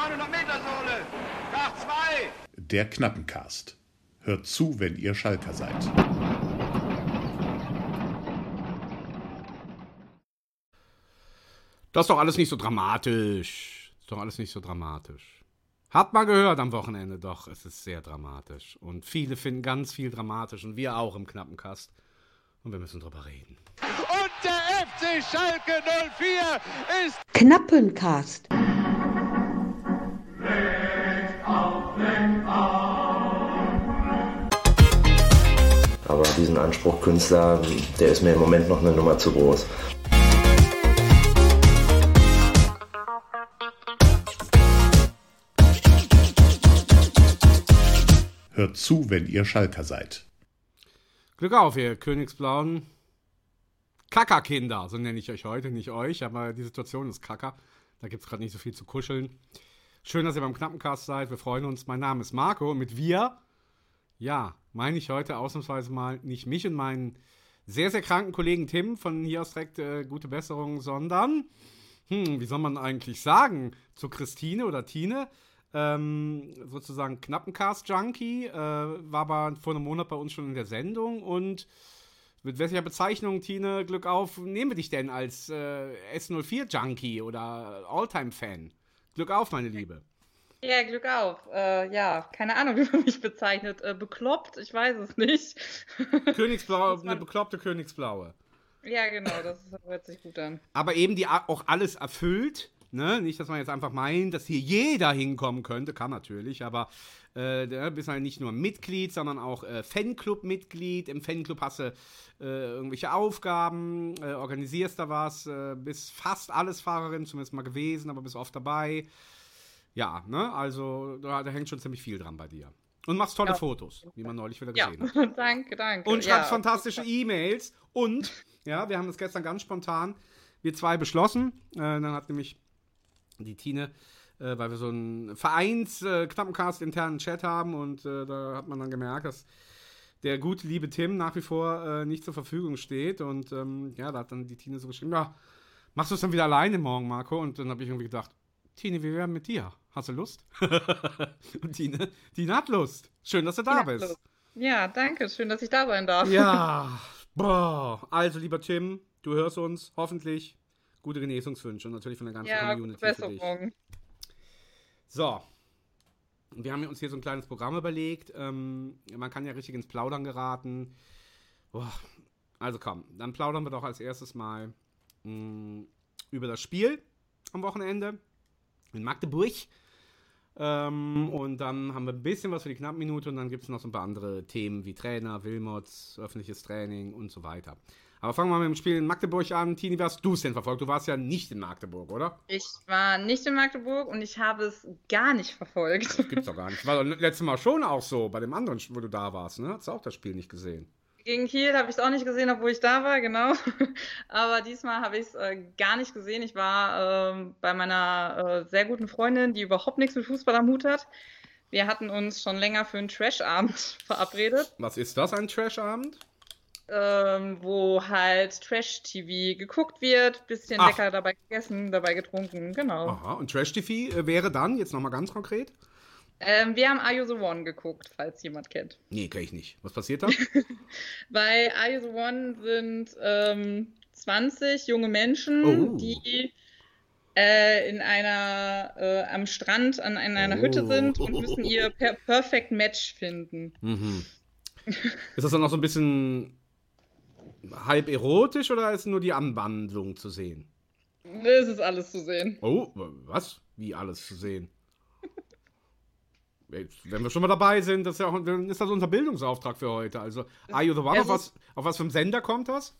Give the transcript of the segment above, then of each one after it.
900 Meter Sohle. Nach zwei. Der Knappencast. Hört zu, wenn ihr Schalker seid. Das ist doch alles nicht so dramatisch. Ist doch alles nicht so dramatisch. Hat man gehört am Wochenende, doch, es ist sehr dramatisch. Und viele finden ganz viel dramatisch und wir auch im Knappencast. Und wir müssen drüber reden. Und der FC Schalke 04 ist Knappencast. Aber diesen Anspruch Künstler, der ist mir im Moment noch eine Nummer zu groß. Hört zu, wenn ihr Schalker seid. Glück auf, ihr Königsblauen. Kackerkinder, so nenne ich euch heute, nicht euch, aber die Situation ist Kacker. Da gibt es gerade nicht so viel zu kuscheln. Schön, dass ihr beim Knappencast seid. Wir freuen uns. Mein Name ist Marco und mit wir, ja, meine ich heute ausnahmsweise mal nicht mich und meinen sehr, sehr kranken Kollegen Tim von hier aus direkt äh, gute Besserung, sondern, hm, wie soll man eigentlich sagen, zu Christine oder Tine, ähm, sozusagen Knappencast-Junkie, äh, war aber vor einem Monat bei uns schon in der Sendung und mit welcher Bezeichnung, Tine, Glück auf, nehmen wir dich denn als äh, S04-Junkie oder Alltime-Fan? Glück auf, meine Liebe. Ja, Glück auf. Äh, ja, keine Ahnung, wie man mich bezeichnet. Äh, bekloppt, ich weiß es nicht. Königsblaue, eine bekloppte Königsblaue. ja, genau, das hört sich gut an. Aber eben die auch alles erfüllt. Ne? Nicht, dass man jetzt einfach meint, dass hier jeder hinkommen könnte. Kann natürlich, aber äh, du bist halt nicht nur Mitglied, sondern auch äh, Fanclub-Mitglied. Im Fanclub hast du äh, irgendwelche Aufgaben, äh, organisierst da was, äh, bist fast alles Fahrerin, zumindest mal gewesen, aber bist oft dabei. Ja, ne? Also da, da hängt schon ziemlich viel dran bei dir. Und machst tolle Ja. Fotos, wie man neulich wieder Ja, gesehen hat. danke, danke. Und ja, schreibt fantastische E-Mails. Und, ja, wir haben das gestern ganz spontan, wir zwei beschlossen. Äh, dann hat nämlich die Tine, äh, weil wir so einen Vereins-Knappencast internen Chat haben und äh, da hat man dann gemerkt, dass der gute liebe Tim nach wie vor äh, nicht zur Verfügung steht. Und ähm, ja, da hat dann die Tine so geschrieben, ja, machst du es dann wieder alleine morgen, Marco? Und dann habe ich irgendwie gedacht, Tine, wir werden mit dir. Hast du Lust? und Tine, Tine hat Lust. Schön, dass du da Ja, bist. Ja, danke. Schön, dass ich da sein darf. Ja, boah. Also, lieber Tim, du hörst uns hoffentlich. Gute Genesungswünsche und natürlich von der ganzen Ja, Community gute für dich. Besserung. So. Wir haben uns hier so ein kleines Programm überlegt. Ähm, man kann ja richtig ins Plaudern geraten. Boah. Also komm, dann plaudern wir doch als erstes mal mh, über das Spiel am Wochenende in Magdeburg. Ähm, und dann haben wir ein bisschen was für die Knappenminute und dann gibt es noch so ein paar andere Themen wie Trainer, Wilmots, öffentliches Training und so weiter. Aber fangen wir mal mit dem Spiel in Magdeburg an. Tini, wie hast du es denn verfolgt? Du warst ja nicht in Magdeburg, oder? Ich war nicht in Magdeburg und ich habe es gar nicht verfolgt. Gibt's doch gar nicht. War doch letztes Mal schon auch so, bei dem anderen, wo du da warst, ne? Hast du auch das Spiel nicht gesehen? Gegen Kiel habe ich es auch nicht gesehen, obwohl ich da war, genau. Aber diesmal habe ich es äh, gar nicht gesehen. Ich war ähm, bei meiner äh, sehr guten Freundin, die überhaupt nichts mit Fußball am Hut hat. Wir hatten uns schon länger für einen Trash-Abend verabredet, Was ist das, ein Trash-Abend? Ähm, wo halt Trash-TV geguckt wird, bisschen Ach. lecker dabei gegessen, dabei getrunken, genau. Aha, und Trash-TV äh, wäre dann, jetzt nochmal ganz konkret? Ähm, wir haben Are You the One geguckt, falls jemand kennt. Nee, kenn ich nicht. Was passiert da? Bei Are You the One sind ähm, 20 junge Menschen, Oh. die äh, in einer äh, am Strand an, in einer Oh. Hütte sind und müssen ihr per Perfect Match finden. mhm. Ist das dann noch so ein bisschen halb erotisch oder ist nur die Anwandlung zu sehen? Das ist alles zu sehen. Oh, was? Wie alles zu sehen? Wenn wir schon mal dabei sind, das ist, ja auch, dann ist das unser Bildungsauftrag für heute. Also, Are You the One? Es Auf was, auf was für einem Sender kommt das?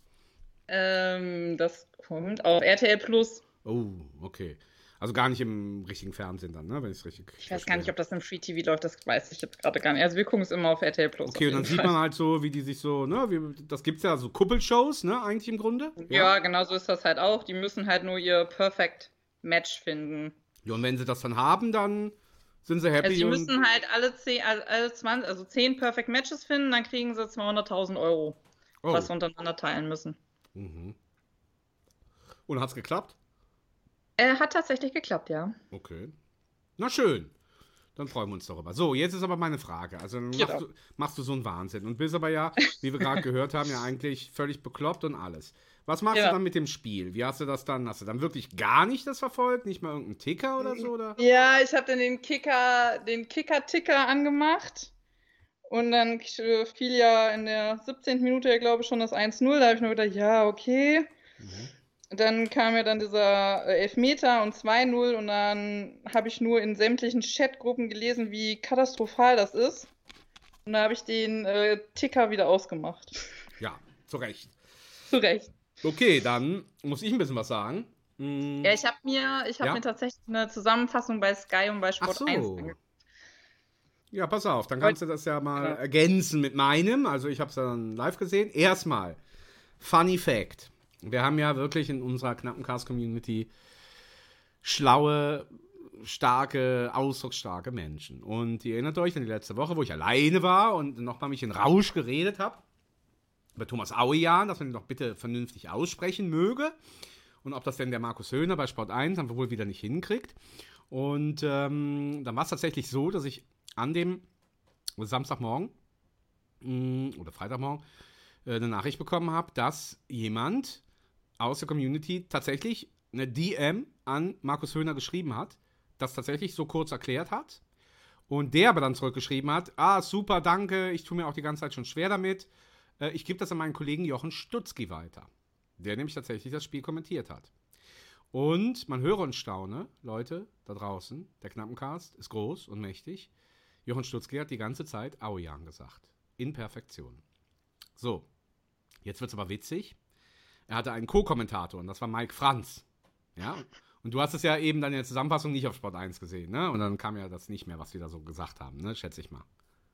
Ähm, das kommt auf RTL Plus. Oh, okay. Also gar nicht im richtigen Fernsehen dann, ne? Wenn ich es richtig. Ich weiß gar nicht, ob das im Free TV läuft, das weiß ich jetzt gerade gar nicht. Also wir gucken es immer auf RTL Plus. Okay, und dann jeden sieht Fall. man halt so, wie die sich so, ne, wie, das gibt's ja so Kuppelshows, ne, eigentlich im Grunde. Ja, genau so ist das halt auch. Die müssen halt nur ihr Perfect Match finden. Ja, und wenn sie das dann haben, dann sind sie happy Also sie müssen halt alle 10, alle- alle 20, also 10 Perfect Matches finden, dann kriegen sie 200.000 Euro, oh. was sie untereinander teilen müssen. Mhm. Und hat's geklappt? Äh, hat tatsächlich geklappt, ja. Okay. Na schön. Dann freuen wir uns darüber. So, jetzt ist aber meine Frage. Also dann Genau. machst, du, machst du so einen Wahnsinn und bist aber ja, wie wir gerade gehört haben, ja eigentlich völlig bekloppt und alles. Was machst Ja. du dann mit dem Spiel? Wie hast du das dann? Hast du dann wirklich gar nicht das verfolgt? Nicht mal irgendeinen Ticker oder so? Oder? Ja, ich habe dann den Kicker, den Kicker-Ticker angemacht. Und dann fiel ja in der 17. Minute, glaube ich, schon das 1-0. Da habe ich nur gedacht, ja, okay. Dann kam ja dann dieser äh, Elfmeter und 2-0 und dann habe ich nur in sämtlichen Chatgruppen gelesen, wie katastrophal das ist. Und da habe ich den äh, Ticker wieder ausgemacht. Ja, zu Recht. Zu Recht. Okay, dann muss ich ein bisschen was sagen. Hm, Ja, ich habe mir, ich hab Ja? mir tatsächlich eine Zusammenfassung bei Sky und bei Sport Ach 1 so. angeguckt. Ja, pass auf, dann kannst du das ja mal ergänzen mit meinem. Also ich habe es dann live gesehen. Erstmal, Funny Fact. Wir haben ja wirklich in unserer knappen Cast-Community schlaue, starke, ausdrucksstarke Menschen. Und ihr erinnert euch an die letzte Woche, wo ich alleine war und nochmal mich in Rausch geredet habe. Über Thomas Auejan, dass man ihn doch bitte vernünftig aussprechen möge. Und ob das denn der Markus Höhner bei Sport 1 dann wohl wieder nicht hinkriegt. Und ähm, dann war es tatsächlich so, dass ich an dem Samstagmorgen mh, oder Freitagmorgen äh, eine Nachricht bekommen habe, dass jemand aus der Community tatsächlich eine DM an Markus Höhner geschrieben hat, das tatsächlich so kurz erklärt hat. Und der aber dann zurückgeschrieben hat, ah, super, danke, ich tue mir auch die ganze Zeit schon schwer damit. Äh, ich gebe das an meinen Kollegen Jochen Stutzki weiter, der nämlich tatsächlich das Spiel kommentiert hat. Und man höre und staune, Leute da draußen, der Knappencast ist groß und mächtig. Jochen Stutzki hat die ganze Zeit Aoyan gesagt. In Perfektion. So, jetzt wird es aber witzig. Er hatte einen Co-Kommentator und das war Mike Franz. Ja, und du hast es ja eben dann in der Zusammenfassung nicht auf Sport 1 gesehen, ne? Und dann kam ja das nicht mehr, was wir da so gesagt haben, ne? Schätze ich mal.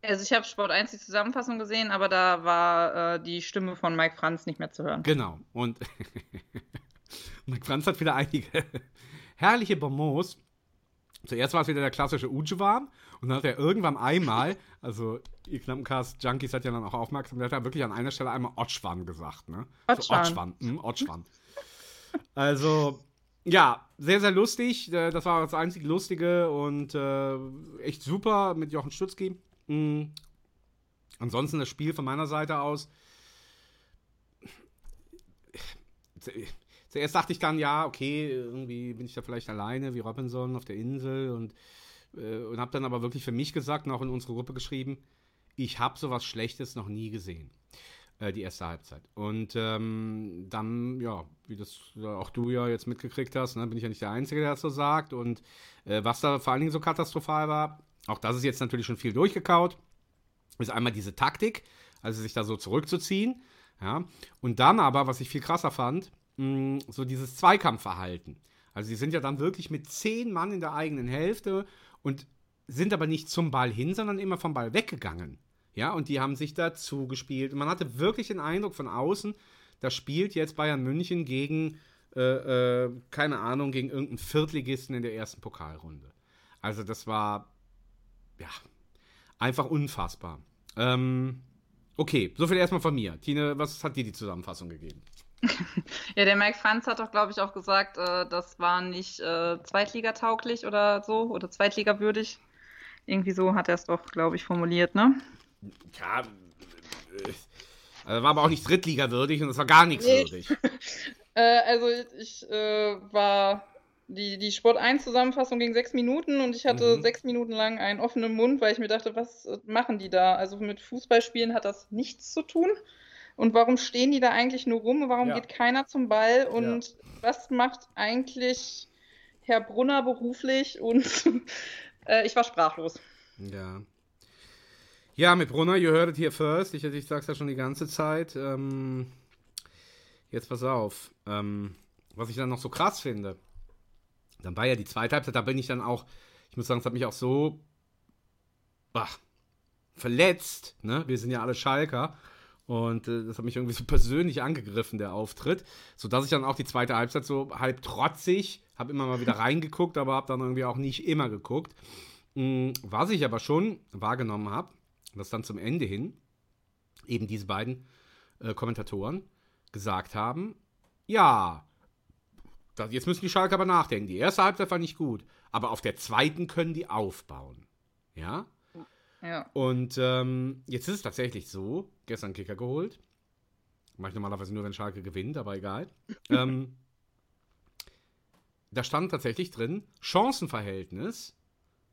Also ich habe Sport 1 die Zusammenfassung gesehen, aber da war äh, die Stimme von Mike Franz nicht mehr zu hören. Genau. Und Mike Franz hat wieder einige herrliche Bonbons. Zuerst war es wieder der klassische Ujwan und dann hat er irgendwann einmal, also ihr Knappencast-Junkies hat ja dann auch aufmerksam, der hat ja wirklich an einer Stelle einmal Otschwan gesagt, ne? So Otschwan. Otschwan, hm, Otschwan. Also, ja, sehr, sehr lustig. Äh, Das war das einzig Lustige und äh, echt super mit Jochen Stutzki. Mhm. Ansonsten das Spiel von meiner Seite aus. Zuerst dachte ich dann, ja, okay, irgendwie bin ich da vielleicht alleine wie Robinson auf der Insel und, äh, und habe dann aber wirklich für mich gesagt und auch in unsere Gruppe geschrieben, ich habe sowas Schlechtes noch nie gesehen. Äh, die erste Halbzeit. Und ähm, dann, ja, wie das ja, auch du ja jetzt mitgekriegt hast, ne, bin ich ja nicht der Einzige, der das so sagt. Und äh, was da vor allen Dingen so katastrophal war, auch das ist jetzt natürlich schon viel durchgekaut, ist einmal diese Taktik, also sich da so zurückzuziehen. Ja, und dann aber, was ich viel krasser fand, so dieses Zweikampfverhalten. Also sie sind ja dann wirklich mit zehn Mann in der eigenen Hälfte und sind aber nicht zum Ball hin, sondern immer vom Ball weggegangen. Ja, und die haben sich dazu gespielt. Und man hatte wirklich den Eindruck von außen, da spielt jetzt Bayern München gegen, äh, äh, keine Ahnung, gegen irgendeinen Viertligisten in der ersten Pokalrunde. Also das war, ja, einfach unfassbar. Ähm, okay, soviel erstmal von mir. Tine, was hat dir die Zusammenfassung gegeben? Ja, der Mike Franz hat doch, glaube ich, auch gesagt, äh, das war nicht äh, zweitligatauglich oder so oder zweitligawürdig. Irgendwie so hat er es doch, glaube ich, formuliert, ne? Ja, äh, also war aber auch nicht Drittliga-würdig und es war gar nichts Nee. würdig. Äh, also ich äh, war die, die Sport 1 Zusammenfassung ging sechs Minuten und ich hatte Mhm. sechs Minuten lang einen offenen Mund, weil ich mir dachte, was äh, machen die da? Also mit Fußballspielen hat das nichts zu tun. Und warum stehen die da eigentlich nur rum? Warum Ja. geht keiner zum Ball? Und was macht eigentlich Herr Brunner beruflich? Und äh, ich war sprachlos. Ja. Ja, mit Brunner, you heard it here first. Ich, ich sag's ja schon die ganze Zeit. Ähm, jetzt pass auf. Ähm, was ich dann noch so krass finde, dann war ja die zweite Halbzeit, da bin ich dann auch, ich muss sagen, es hat mich auch so bah, verletzt. Ne? Wir sind ja alle Schalker. Und äh, das hat mich irgendwie so persönlich angegriffen, der Auftritt. Sodass ich dann auch die zweite Halbzeit so halb trotzig, habe immer mal wieder reingeguckt, aber habe dann irgendwie auch nicht immer geguckt. Mm, Was ich aber schon wahrgenommen habe, dass dann zum Ende hin eben diese beiden äh, Kommentatoren gesagt haben, ja, das, jetzt müssen die Schalke aber nachdenken. Die erste Halbzeit war nicht gut, aber auf der zweiten können die aufbauen. Ja? Ja. Und ähm, jetzt ist es tatsächlich so, gestern Kicker geholt. Mache ich normalerweise nur, wenn Schalke gewinnt, aber egal. ähm, da stand tatsächlich drin, Chancenverhältnis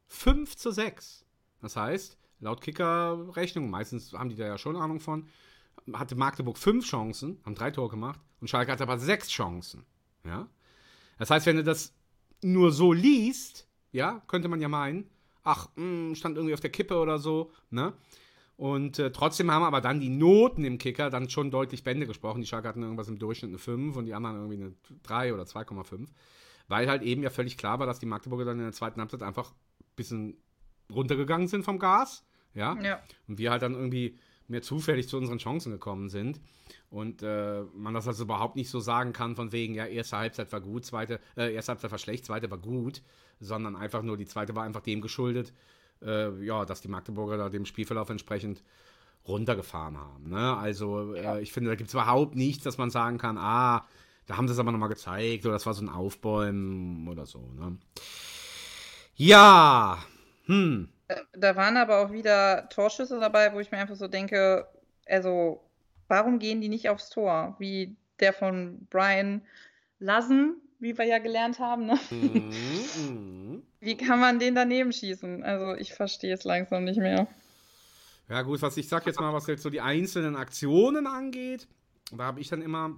5 zu 6. Das heißt, laut Kicker-Rechnung, meistens haben die da ja schon Ahnung von, hatte Magdeburg fünf Chancen, haben drei Tore gemacht und Schalke hatte aber sechs Chancen. Ja? Das heißt, wenn du das nur so liest, ja, könnte man ja meinen, ach, mh, stand irgendwie auf der Kippe oder so, ne? Und äh, trotzdem haben aber dann die Noten im Kicker dann schon deutlich Bände gesprochen. Die Schalke hatten irgendwas im Durchschnitt eine 5 und die anderen irgendwie eine 3 oder 2,5. Weil halt eben ja völlig klar war, dass die Magdeburger dann in der zweiten Halbzeit einfach ein bisschen runtergegangen sind vom Gas. Ja. Ja. Und wir halt dann irgendwie mehr zufällig zu unseren Chancen gekommen sind. Und äh, man das also überhaupt nicht so sagen kann, von wegen, ja, erste Halbzeit war gut, zweite, äh, erste Halbzeit war schlecht, zweite war gut, sondern einfach nur die zweite war einfach dem geschuldet, äh, ja, dass die Magdeburger da dem Spielverlauf entsprechend runtergefahren haben. Ne? Also äh, ich finde, da gibt es überhaupt nichts, dass man sagen kann, ah, da haben sie es aber nochmal gezeigt oder das war so ein Aufbäumen oder so. Ne? Ja, hm. Da waren aber auch wieder Torschüsse dabei, wo ich mir einfach so denke, also warum gehen die nicht aufs Tor? Wie der von Brian Lassen, wie wir ja gelernt haben. Ne? Mhm, Wie kann man den daneben schießen? Also ich verstehe es langsam nicht mehr. Ja, gut, was ich sag jetzt mal, was jetzt so die einzelnen Aktionen angeht, da habe ich dann immer,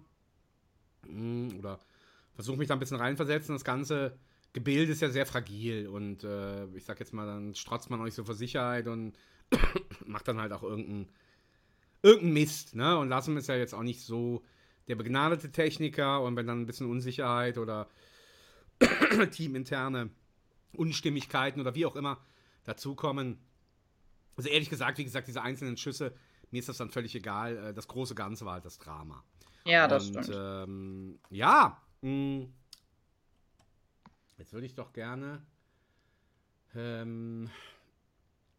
mh, oder versuche mich da ein bisschen reinversetzen, das ganze Gebilde ist ja sehr fragil und äh, ich sag jetzt mal, dann strotzt man nicht so vor Sicherheit und macht dann halt auch irgendeinen irgendein Mist, ne? Und Lassen ist ja jetzt auch nicht so der begnadete Techniker und wenn dann ein bisschen Unsicherheit oder teaminterne Unstimmigkeiten oder wie auch immer dazukommen. Also ehrlich gesagt, wie gesagt, diese einzelnen Schüsse, mir ist das dann völlig egal. Äh, Das große Ganze war halt das Drama. Ja, das Und, stimmt. Ähm, ja, mh, jetzt würde ich doch gerne. Ähm,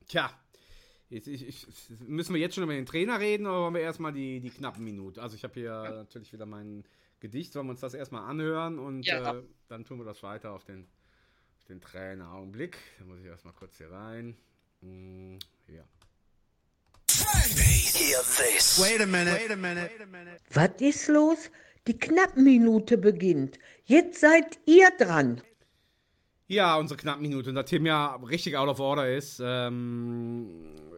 tja, jetzt, ich, ich, müssen wir jetzt schon über den Trainer reden oder wollen wir erstmal die, die knappen Minute? Also, ich habe hier natürlich wieder mein Gedicht. Wollen wir uns das erstmal anhören und Ja. äh, dann tun wir das weiter auf den, auf den Trainer. Augenblick. Da muss ich erstmal kurz hier rein. Mm, ja. Wait a minute. Wait a minute. Was ist los? Die Knappenminute beginnt. Jetzt seid ihr dran. Ja, unsere knappe Minute. Und da Tim ja richtig out of order ist, ähm,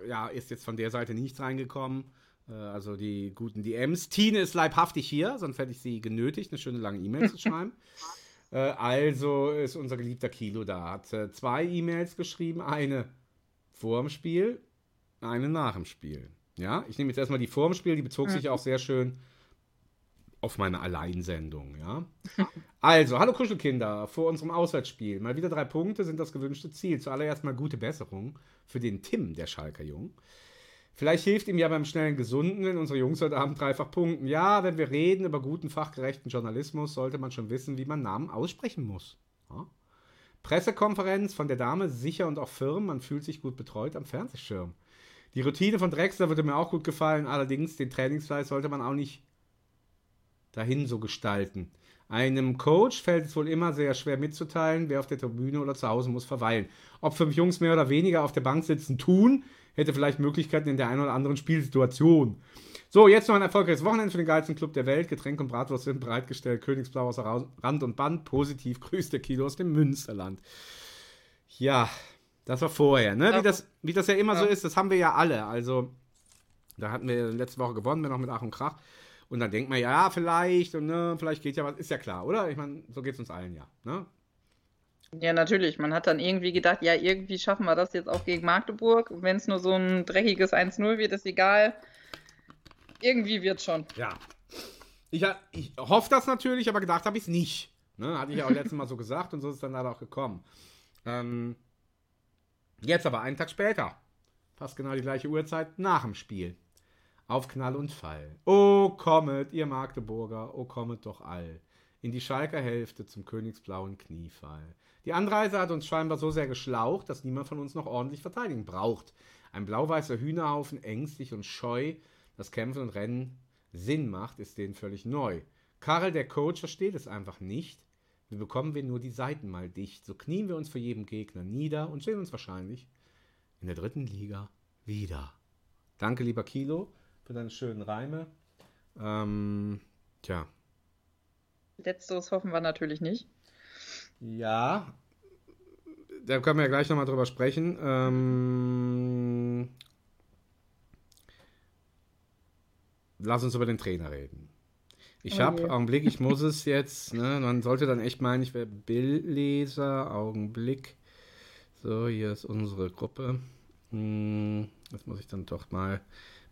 ja, ist jetzt von der Seite nichts reingekommen. Äh, also die guten DMs. Tine ist leibhaftig hier, sonst hätte ich sie genötigt, eine schöne lange E-Mail zu schreiben. Äh, also ist unser geliebter Kilo da. Hat äh, zwei E-Mails geschrieben, eine vor dem Spiel, eine nach dem Spiel. Ja, ich nehme jetzt erstmal die vor dem Spiel, die bezog sich auch sehr schön auf meine Alleinsendung, ja. Also, hallo Kuschelkinder, vor unserem Auswärtsspiel. Mal wieder drei Punkte sind das gewünschte Ziel. Zuallererst mal gute Besserung für den Tim, der Schalker Jung. Vielleicht hilft ihm ja beim schnellen Gesunden, wenn unsere Jungs heute Abend dreifach punkten. Ja, wenn wir reden über guten, fachgerechten Journalismus, sollte man schon wissen, wie man Namen aussprechen muss. Ja? Pressekonferenz von der Dame, sicher und auch firm, man fühlt sich gut betreut am Fernsehschirm. Die Routine von Drexler würde mir auch gut gefallen, allerdings den Trainingsfleiß sollte man auch nicht dahin so gestalten. Einem Coach fällt es wohl immer sehr schwer mitzuteilen, wer auf der Tribüne oder zu Hause muss verweilen. Ob fünf Jungs mehr oder weniger auf der Bank sitzen tun, hätte vielleicht Möglichkeiten in der einen oder anderen Spielsituation. So, jetzt noch ein erfolgreiches Wochenende für den geilsten Club der Welt. Getränk und Bratwurst sind bereitgestellt. Königsblau Ra- Rand und Band. Positiv grüßt der Kilo aus dem Münsterland. Ja, das war vorher, ne? Wie das, wie das ja immer so ist, das haben wir ja alle. Also, da hatten wir letzte Woche gewonnen, wir noch mit Ach und Krach. Und dann denkt man, ja, vielleicht, und ne, vielleicht geht ja was, ist ja klar, oder? Ich meine, so geht es uns allen ja. Ne? Ja, natürlich. Man hat dann irgendwie gedacht, ja, irgendwie schaffen wir das jetzt auch gegen Magdeburg. Wenn es nur so ein dreckiges 1-0 wird, ist egal. Irgendwie wird schon. Ja. Ich, ich hoffe das natürlich, aber gedacht habe ich es nicht. Ne? Hatte ich ja auch letztes Mal so gesagt und so ist es dann leider auch gekommen. Ähm, jetzt aber einen Tag später, fast genau die gleiche Uhrzeit nach dem Spiel. Auf Knall und Fall. Oh, kommet, ihr Magdeburger, oh, kommet doch all. In die Schalker Hälfte zum königsblauen Kniefall. Die Anreise hat uns scheinbar so sehr geschlaucht, dass niemand von uns noch ordentlich verteidigen braucht. Ein blau-weißer Hühnerhaufen, ängstlich und scheu, das Kämpfen und Rennen Sinn macht, ist denen völlig neu. Karel, der Coach, versteht es einfach nicht, Wie bekommen wir nur die Seiten mal dicht? So knien wir uns für jeden Gegner nieder und sehen uns wahrscheinlich in der dritten Liga wieder. Danke, lieber Kilo, für deine schönen Reime. Ähm, tja. Letzteres hoffen wir natürlich nicht. Ja, da können wir ja gleich nochmal drüber sprechen. Ähm, lass uns über den Trainer reden. Ich Oh habe. Augenblick, ich muss es jetzt, ne, man sollte dann echt meinen, ich wäre Bildleser, Augenblick. So, hier ist unsere Gruppe. Hm, das muss ich dann doch mal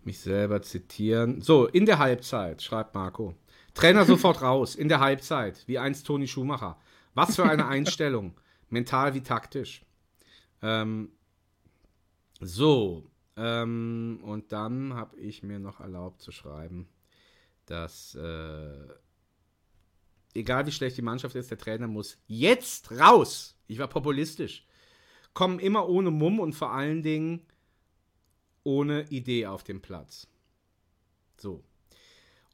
mich selber zitieren. So, in der Halbzeit, schreibt Marco. Trainer sofort raus, in der Halbzeit, wie einst Toni Schumacher. Was für eine Einstellung, mental wie taktisch. Ähm, so, ähm, und dann habe ich mir noch erlaubt zu schreiben, dass äh, egal wie schlecht die Mannschaft ist, der Trainer muss jetzt raus. Ich war populistisch. Kommen immer ohne Mumm und vor allen Dingen ohne Idee auf den Platz. So.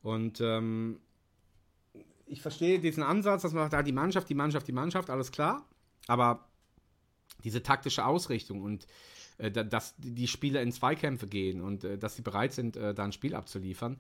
Und ähm, ich verstehe diesen Ansatz, dass man sagt, ah, die Mannschaft, die Mannschaft, die Mannschaft, alles klar. Aber diese taktische Ausrichtung und äh, da- dass die Spieler in Zweikämpfe gehen und äh, dass sie bereit sind, äh, da ein Spiel abzuliefern,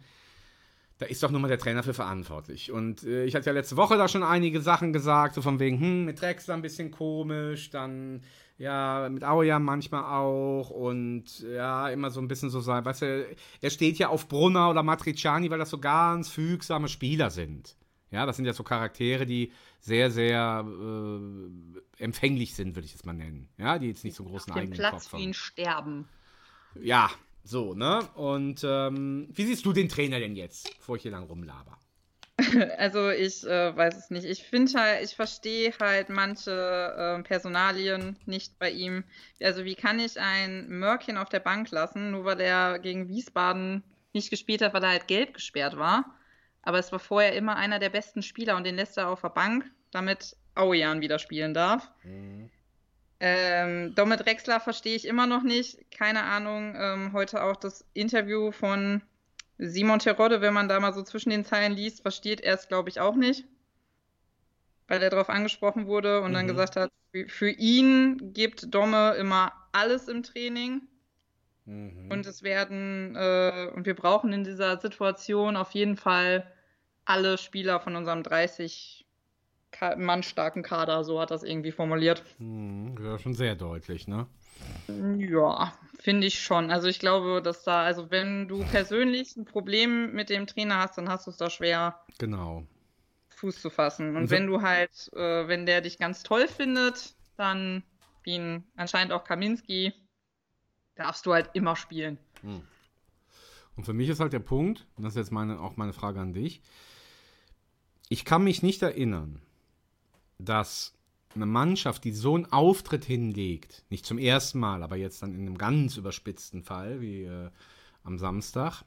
da ist doch nur mal der Trainer für verantwortlich. Und äh, ich hatte ja letzte Woche da schon einige Sachen gesagt, so von wegen, hm, mit Drexler ein bisschen komisch, dann ja, mit Auja manchmal auch und ja, immer so ein bisschen so sein, weißt du, er steht ja auf Brunner oder Matriciani, weil das so ganz fügsame Spieler sind. Ja, das sind ja so Charaktere, die sehr, sehr äh, empfänglich sind, würde ich es mal nennen. Ja, die jetzt nicht so großen Den eigenen Platz Kopf haben. ein Sterben. Ja, so, ne? Und ähm, wie siehst du den Trainer denn jetzt, bevor ich hier lang rumlaber? Also ich äh, weiß es nicht. Ich finde halt, ich verstehe halt manche äh, Personalien nicht bei ihm. Also wie kann ich ein Mörkchen auf der Bank lassen, nur weil er gegen Wiesbaden nicht gespielt hat, weil er halt gelb gesperrt war. Aber es war vorher immer einer der besten Spieler und den lässt er auf der Bank, damit Aujan wieder spielen darf. Ähm, Domit Drexler verstehe ich immer noch nicht. Keine Ahnung. Ähm, heute auch das Interview von Simon Terodde, wenn man da mal so zwischen den Zeilen liest, versteht er es, glaube ich, auch nicht. Weil er darauf angesprochen wurde und dann Mhm. gesagt hat, für- ihn gibt Domme immer alles im Training. Mhm. Und es werden, äh, und wir brauchen in dieser Situation auf jeden Fall alle Spieler von unserem 30 Ka- Mann starken Kader, so hat das irgendwie formuliert. Hm, ja, schon sehr deutlich, ne? Ja, finde ich schon. Also ich glaube, dass da, also wenn du persönlich ein Problem mit dem Trainer hast, dann hast du es da schwer, Genau. Fuß zu fassen. Und Und so- wenn du halt, äh, wenn der dich ganz toll findet, dann, wie ihn anscheinend auch Kaminski, darfst du halt immer spielen. Und für mich ist halt der Punkt, und das ist jetzt meine, auch meine Frage an dich, ich kann mich nicht erinnern, dass eine Mannschaft, die so einen Auftritt hinlegt, nicht zum ersten Mal, aber jetzt dann in einem ganz überspitzten Fall, wie äh, am Samstag,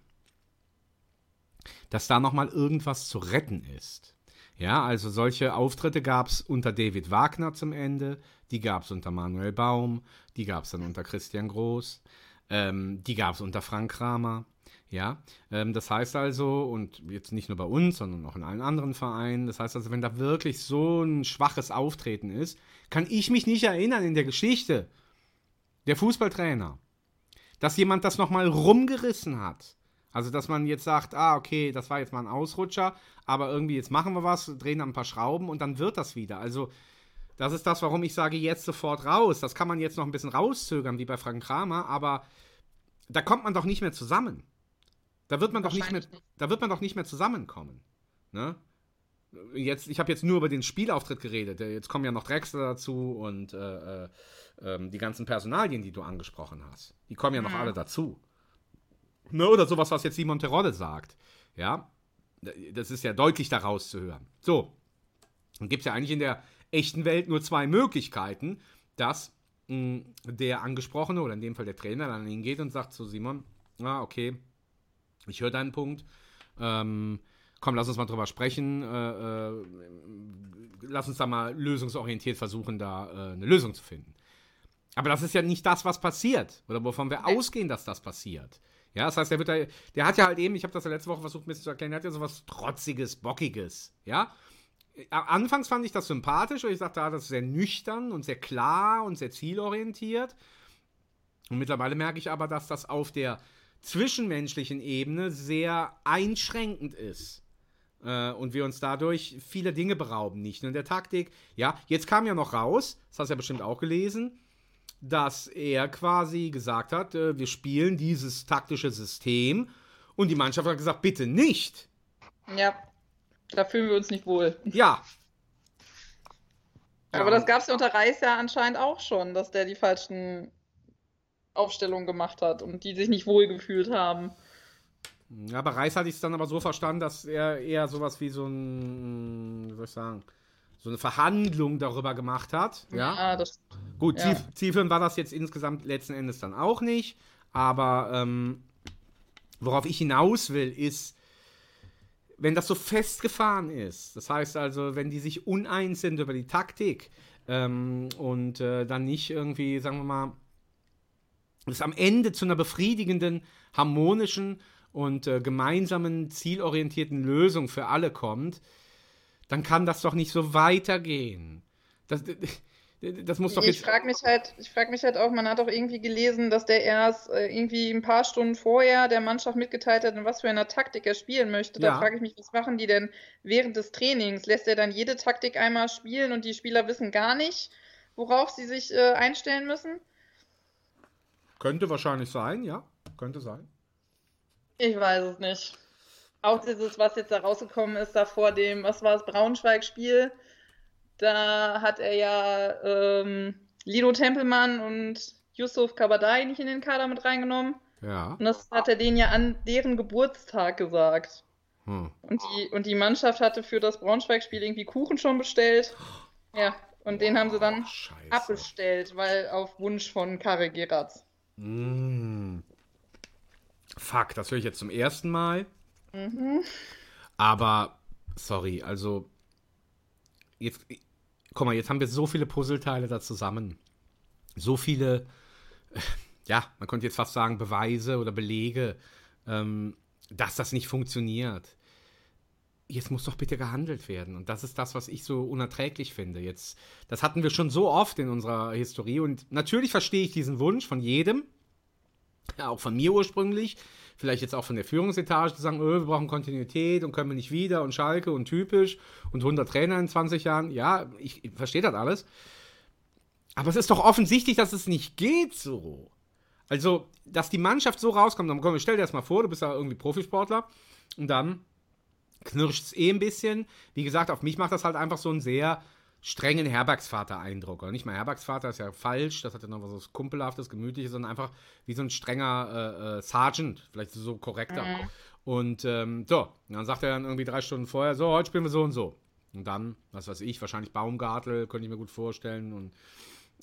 dass da nochmal irgendwas zu retten ist. Ja, also solche Auftritte gab es unter David Wagner zum Ende, die gab es unter Manuel Baum, die gab es dann unter Christian Groß, ähm, die gab es unter Frank Kramer. Ja, ähm, das heißt also, und jetzt nicht nur bei uns, sondern auch in allen anderen Vereinen, das heißt also, wenn da wirklich so ein schwaches Auftreten ist, kann ich mich nicht erinnern in der Geschichte der Fußballtrainer, dass jemand das nochmal rumgerissen hat. Also, dass man jetzt sagt, ah, okay, das war jetzt mal ein Ausrutscher, aber irgendwie jetzt machen wir was, drehen ein paar Schrauben und dann wird das wieder. Also, das ist das, warum ich sage, jetzt sofort raus. Das kann man jetzt noch ein bisschen rauszögern, wie bei Frank Kramer, aber da kommt man doch nicht mehr zusammen. Da wird man doch nicht mehr, da wird man doch nicht mehr zusammenkommen. Ne? Jetzt, ich habe jetzt nur über den Spielauftritt geredet. Jetzt kommen ja noch Drexler dazu und äh, äh, ähm, die ganzen Personalien, die du angesprochen hast. Die kommen ja noch Mhm. alle dazu. Ne? Oder sowas, was jetzt Simon Terodde sagt. Ja, das ist ja deutlich daraus zu hören. So, dann gibt es ja eigentlich in der echten Welt nur zwei Möglichkeiten, dass mh, der Angesprochene oder in dem Fall der Trainer dann hingeht und sagt zu Simon, ah, okay, ich höre deinen Punkt. Ähm, komm, lass uns mal drüber sprechen. Äh, äh, lass uns da mal lösungsorientiert versuchen, da äh, eine Lösung zu finden. Aber das ist ja nicht das, was passiert. Oder wovon wir ausgehen, dass das passiert. Ja, das heißt, der, wird da, der hat ja halt eben, ich habe das ja letzte Woche versucht, ein bisschen zu erklären, der hat ja sowas Trotziges, Bockiges. Ja, anfangs fand ich das sympathisch, weil ich sagte, ah, das ist sehr nüchtern und sehr klar und sehr zielorientiert. Und mittlerweile merke ich aber, dass das auf der zwischenmenschlichen Ebene sehr einschränkend ist. Äh, und wir uns dadurch viele Dinge berauben, nicht nur in der Taktik. Ja, jetzt kam ja noch raus, das hast du ja bestimmt auch gelesen, dass er quasi gesagt hat, äh, wir spielen dieses taktische System und die Mannschaft hat gesagt, bitte nicht. Ja, da fühlen wir uns nicht wohl. Ja. Aber das gab es ja unter Reis ja anscheinend auch schon, dass der die falschen Aufstellungen gemacht hat und die sich nicht wohl gefühlt haben. Ja, bei Reis hatte ich es dann aber so verstanden, dass er eher sowas wie so ein, wie soll ich sagen, so eine Verhandlung darüber gemacht hat. Ja, ja das, Gut, ja. zielführend war das jetzt insgesamt letzten Endes dann auch nicht. Aber ähm, worauf ich hinaus will, ist, wenn das so festgefahren ist, das heißt also, wenn die sich uneins sind über die Taktik ähm, und äh, dann nicht irgendwie, sagen wir mal, es am Ende zu einer befriedigenden, harmonischen und äh, gemeinsamen, zielorientierten Lösung für alle kommt, dann kann das doch nicht so weitergehen. Das, das muss doch ich frage mich halt, ich frage mich halt auch, man hat auch irgendwie gelesen, dass der erst äh, irgendwie ein paar Stunden vorher der Mannschaft mitgeteilt hat, in was für einer Taktik er spielen möchte. Da ja. frage ich mich, was machen die denn während des Trainings? Lässt er dann jede Taktik einmal spielen und die Spieler wissen gar nicht, worauf sie sich äh, einstellen müssen? Könnte wahrscheinlich sein, ja. Könnte sein. Ich weiß es nicht. Auch dieses, was jetzt da rausgekommen ist, da vor dem, was war das, Braunschweig-Spiel, da hat er ja ähm, Lino Tempelmann und Yusuf Kabadai nicht in den Kader mit reingenommen. Ja. Und das hat er denen ja an deren Geburtstag gesagt. Hm. Und, die, und die Mannschaft hatte für das Braunschweig-Spiel irgendwie Kuchen schon bestellt. Ja, und den haben sie dann oh, abbestellt, weil auf Wunsch von Karel Geratz. Mm. Fuck, das höre ich jetzt zum ersten Mal. Mhm. Aber, sorry, also jetzt, guck mal, jetzt haben wir so viele Puzzleteile da zusammen. So viele, ja, man könnte jetzt fast sagen, Beweise oder Belege, ähm, dass das nicht funktioniert. Jetzt muss doch bitte gehandelt werden. Und das ist das, was ich so unerträglich finde. Jetzt, das hatten wir schon so oft in unserer Historie. Und natürlich verstehe ich diesen Wunsch von jedem, ja, auch von mir ursprünglich, vielleicht jetzt auch von der Führungsetage zu sagen, öh, wir brauchen Kontinuität und können wir nicht wieder und Schalke und typisch und 100 Trainer in 20 Jahren. Ja, ich, ich verstehe das alles. Aber es ist doch offensichtlich, dass es nicht geht so. Also, dass die Mannschaft so rauskommt, dann komm, stell dir das mal vor, du bist ja irgendwie Profisportler und dann knirscht es eh ein bisschen. Wie gesagt, auf mich macht das halt einfach so einen sehr strengen Herbergsvater-Eindruck. Oder nicht mal Herbergsvater, ist ja falsch, das hat ja noch was Kumpelhaftes, Gemütliches, sondern einfach wie so ein strenger äh, äh, Sergeant, vielleicht so korrekter. Mhm. Und ähm, so, dann sagt er dann irgendwie drei Stunden vorher, so, heute spielen wir so und so. Und dann, was weiß ich, wahrscheinlich Baumgartel, könnte ich mir gut vorstellen, und,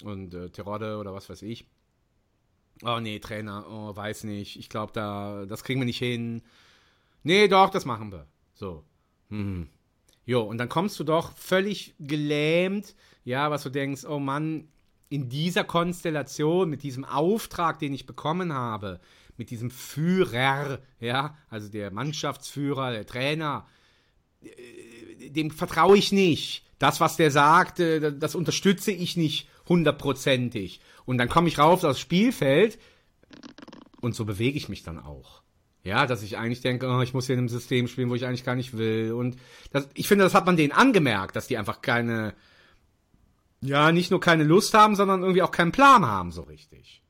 und äh, Terodde oder was weiß ich. Oh nee, Trainer, oh, weiß nicht, ich glaube, da, das kriegen wir nicht hin. Nee, doch, das machen wir. So. Hm. Jo, und dann kommst du doch völlig gelähmt, ja, was du denkst, oh Mann, in dieser Konstellation, mit diesem Auftrag, den ich bekommen habe, mit diesem Führer, ja, also der Mannschaftsführer, der Trainer, äh, dem vertraue ich nicht. Das, was der sagt, äh, das unterstütze ich nicht hundertprozentig. Und dann komme ich rauf aufs Spielfeld und so bewege ich mich dann auch. Ja, dass ich eigentlich denke, oh, ich muss hier in einem System spielen, wo ich eigentlich gar nicht will. Und das, ich finde, das hat man denen angemerkt, dass die einfach keine, ja, nicht nur keine Lust haben, sondern irgendwie auch keinen Plan haben, so richtig.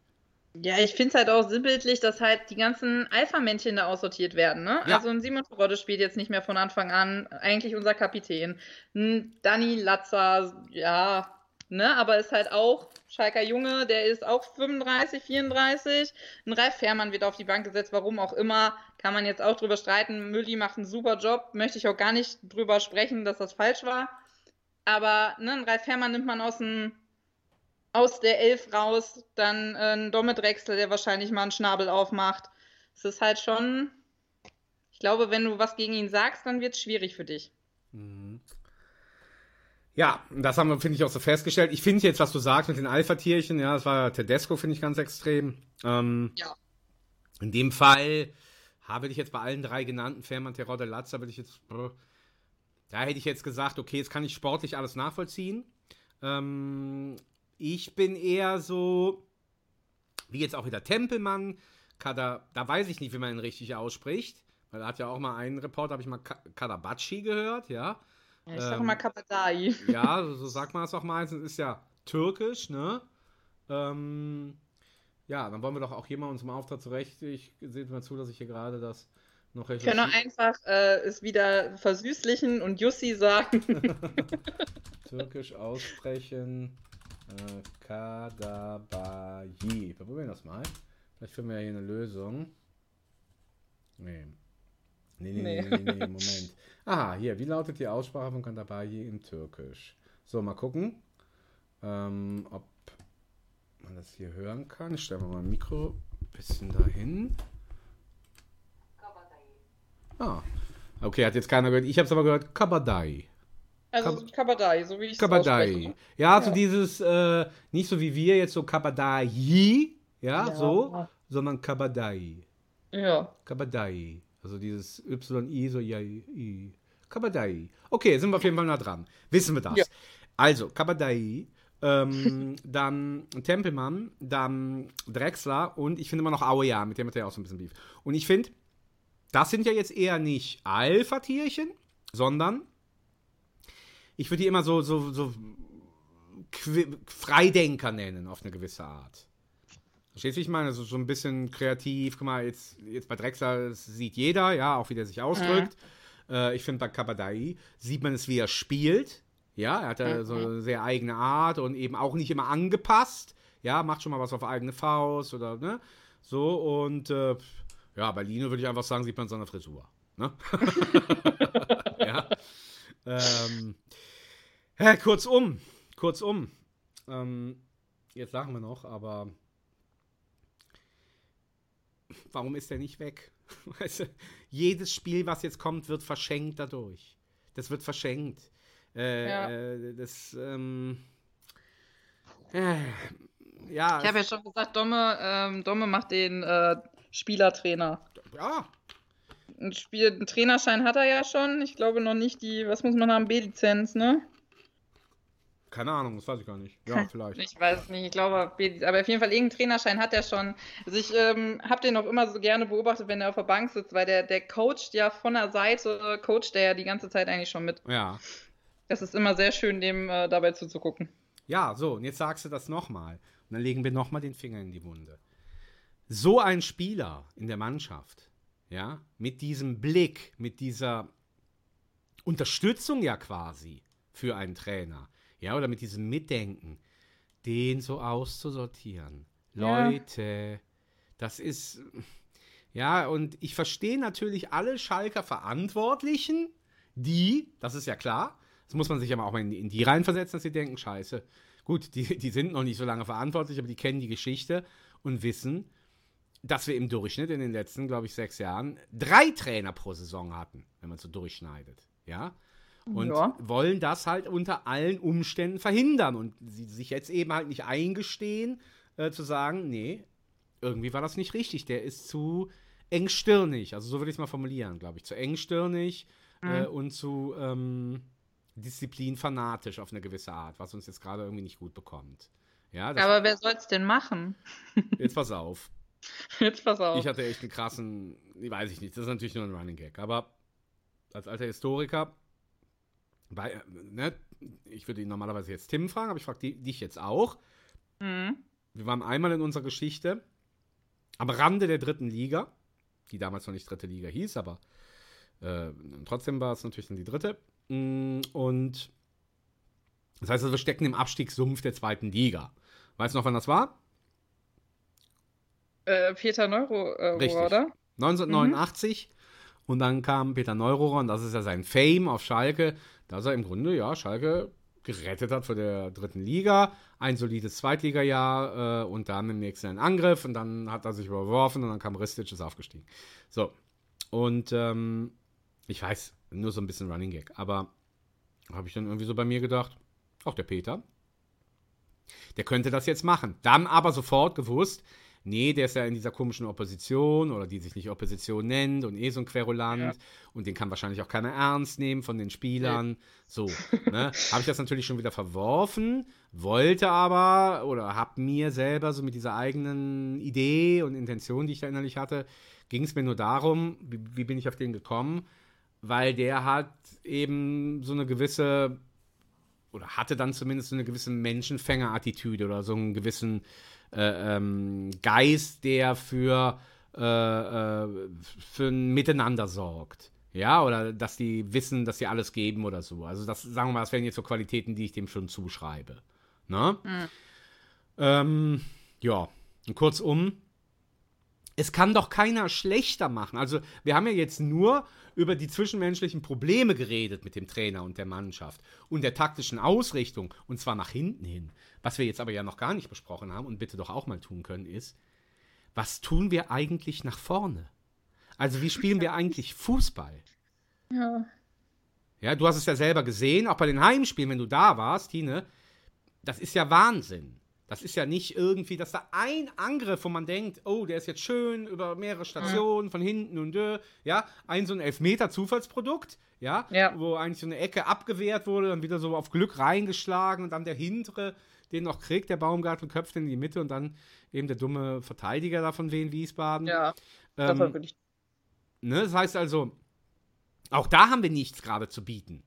Ja, ich finde es halt auch sinnbildlich, dass halt die ganzen Alpha-Männchen da aussortiert werden, ne? Ja. Also ein Simon Terodde spielt jetzt nicht mehr von Anfang an, eigentlich unser Kapitän. Ein Danny Latzer, ja, ne, aber ist halt auch Schalker Junge, der ist auch 35, 34. Ein Ralf Fährmann wird auf die Bank gesetzt, warum auch immer. Kann man jetzt auch drüber streiten. Mülli macht einen super Job. Möchte ich auch gar nicht drüber sprechen, dass das falsch war. Aber ne, ein Ralf Fährmann nimmt man aus, dem, aus der Elf raus. Dann äh, ein Domit Drechsel, der wahrscheinlich mal einen Schnabel aufmacht. Es ist halt schon. Ich glaube, wenn du was gegen ihn sagst, dann wird es schwierig für dich. Mhm. Ja, das haben wir, finde ich, auch so festgestellt. Ich finde jetzt, was du sagst mit den Alpha-Tierchen, ja, das war Tedesco, finde ich ganz extrem. Ähm, ja. In dem Fall habe ich jetzt bei allen drei genannten, Fährmann, Terodde, Latzer, würde ich jetzt, da hätte ich jetzt gesagt, okay, jetzt kann ich sportlich alles nachvollziehen. Ähm, ich bin eher so, wie jetzt auch wieder Tempelmann, Kada, da weiß ich nicht, wie man ihn richtig ausspricht. Weil da hat ja auch mal einen Report, habe ich mal Ka- Kadabachi gehört, ja. Ich sag Ähm, mal Kabadai. Ja, so, sagt man es auch meistens, ist ja türkisch, ne? Ähm, ja, dann wollen wir doch auch hier mal uns im Auftrag zurecht. Ich sehe mal zu, dass ich hier gerade das noch Ich kann auch recherchiere. einfach äh, es wieder versüßlichen und Jussi sagen. Türkisch aussprechen. Äh, Kadabayi. Wir probieren das mal. Vielleicht finden wir ja hier eine Lösung. Nee. Nee, nee, nee, Nee. nee, nee, Moment. Aha, hier, wie lautet die Aussprache von Kadabayi im Türkisch? So, mal gucken, ähm, ob man das hier hören kann. Ich stelle mal mein Mikro ein bisschen dahin. Ah, okay, hat jetzt keiner gehört. Ich habe es aber gehört, Kabadai. Also Kabadai, so wie ich es Kabadai. Ja, so Ja. dieses, äh, nicht so wie wir jetzt so Kabadai, ja, Ja. so, sondern Kabadai. Ja. Kabadai. Also dieses YI, so ja, I. Kabadai. Okay, sind wir auf jeden Fall nah dran. Wissen wir das. Ja. Also, Kabadai, ähm, dann Tempelmann, dann Drexler und ich finde immer noch Aoya, mit dem hat er auch so ein bisschen Beef. Und ich finde, das sind ja jetzt eher nicht Alpha-Tierchen, sondern ich würde die immer so, so, so Freidenker nennen, auf eine gewisse Art. Verstehst du, wie ich meine? Also so ein bisschen kreativ. Guck mal, jetzt, jetzt bei Drexler sieht jeder, ja, auch wie der sich ausdrückt. Äh, ich finde, bei Kabadai sieht man es, wie er spielt. Ja, er hat ja so eine sehr eigene Art und eben auch nicht immer angepasst. Ja, macht schon mal was auf eigene Faust oder, ne? So, und äh, ja, bei Lino würde ich einfach sagen, sieht man seine Frisur. Ne? ja. Ähm, ja, kurzum, kurzum. Ähm, jetzt sagen wir noch, aber warum ist der nicht weg? Weißt du, jedes Spiel, was jetzt kommt, wird verschenkt dadurch. Das wird verschenkt. Äh, Ja. äh, das, ähm, äh, ja, Ich habe ja schon gesagt, Domme, ähm, Domme macht den äh, Spielertrainer. ja, Ein, Spiel, einen Trainerschein hat er ja schon. Ich glaube noch nicht die, was muss man haben, B-Lizenz, ne? Keine Ahnung, das weiß ich gar nicht. Ja, vielleicht. Ich weiß es nicht, ich glaube, aber auf jeden Fall irgendeinen Trainerschein hat er schon. Also ich ähm, habe den auch immer so gerne beobachtet, wenn er auf der Bank sitzt, weil der, der coacht ja von der Seite, coacht der ja die ganze Zeit eigentlich schon mit. Ja. Das ist immer sehr schön, dem äh, dabei zuzugucken. Ja, so, und jetzt sagst du das nochmal. Und dann legen wir nochmal den Finger in die Wunde. So ein Spieler in der Mannschaft, ja, mit diesem Blick, mit dieser Unterstützung ja quasi für einen Trainer, ja, oder mit diesem Mitdenken, den so auszusortieren. Ja. Leute, das ist, ja, und ich verstehe natürlich alle Schalker Verantwortlichen, die, das ist ja klar, das muss man sich aber auch mal in, in die reinversetzen, dass sie denken, scheiße, gut, die, die sind noch nicht so lange verantwortlich, aber die kennen die Geschichte und wissen, dass wir im Durchschnitt in den letzten, glaube ich, sechs Jahren drei Trainer pro Saison hatten, wenn man so durchschneidet. Ja. Und Ja. wollen das halt unter allen Umständen verhindern und sie sich jetzt eben halt nicht eingestehen, äh, zu sagen, nee, irgendwie war das nicht richtig. Der ist zu engstirnig. Also so würde ich es mal formulieren, glaube ich. Zu engstirnig äh, und zu ähm, disziplinfanatisch auf eine gewisse Art, was uns jetzt gerade irgendwie nicht gut bekommt. Ja, Aber wer soll es denn machen? jetzt pass auf. Jetzt pass auf. Ich hatte echt einen krassen, weiß ich nicht, das ist natürlich nur ein Running Gag, aber als alter Historiker, bei, äh, ne, ich würde ihn normalerweise jetzt Tim fragen, aber ich frage dich jetzt auch. Mhm. Wir waren einmal in unserer Geschichte am Rande der dritten Liga, die damals noch nicht dritte Liga hieß, aber äh, trotzdem war es natürlich dann die dritte. Mm, Und das heißt, also, wir stecken im Abstiegssumpf der zweiten Liga. Weißt du noch, wann das war? Äh, Peter Neuro, äh, Richtig. oder? 1989. Und dann kam Peter Neurohrer, und das ist ja sein Fame auf Schalke, dass er im Grunde, ja, Schalke gerettet hat vor der dritten Liga. Ein solides Zweitligajahr äh, und dann im nächsten einen Angriff und dann hat er sich überworfen und dann kam Ristic, ist aufgestiegen. So. Und ähm, ich weiß, nur so ein bisschen Running Gag, aber habe ich dann irgendwie so bei mir gedacht, auch der Peter, der könnte das jetzt machen. Dann aber sofort gewusst, nee, der ist ja in dieser komischen Opposition oder die sich nicht Opposition nennt und eh so ein Querulant Ja. und den kann wahrscheinlich auch keiner ernst nehmen von den Spielern. So, ne? Habe ich das natürlich schon wieder verworfen, wollte aber oder habe mir selber so mit dieser eigenen Idee und Intention, die ich da innerlich hatte, ging es mir nur darum, wie, wie bin ich auf den gekommen, weil der hat eben so eine gewisse oder hatte dann zumindest so eine gewisse Menschenfänger-Attitüde oder so einen gewissen äh, ähm, Geist, der für, äh, äh, für ein Miteinander sorgt. Ja, oder dass die wissen, dass sie alles geben oder so. Also das, sagen wir mal, das wären jetzt so Qualitäten, die ich dem schon zuschreibe. Ne? Ähm, ja, und kurzum, es kann doch keiner schlechter machen. Also, wir haben ja jetzt nur über die zwischenmenschlichen Probleme geredet mit dem Trainer und der Mannschaft und der taktischen Ausrichtung und zwar nach hinten hin. Was wir jetzt aber ja noch gar nicht besprochen haben und bitte doch auch mal tun können, ist, was tun wir eigentlich nach vorne? Also, wie spielen wir eigentlich Fußball? Ja. Ja, du hast es ja selber gesehen, auch bei den Heimspielen, wenn du da warst, Tine, das ist ja Wahnsinn. Das ist ja nicht irgendwie, dass da ein Angriff, wo man denkt, oh, der ist jetzt schön über mehrere Stationen, von hinten und äh, ja, ein so ein Elfmeter-Zufallsprodukt, ja, Ja. wo eigentlich so eine Ecke abgewehrt wurde, dann wieder so auf Glück reingeschlagen und dann der hintere den noch kriegt, der Baumgartel köpft in die Mitte und dann eben der dumme Verteidiger da von Wien Wiesbaden. Ja. Das Ähm, wirklich. Ne? Das heißt also, auch da haben wir nichts gerade zu bieten.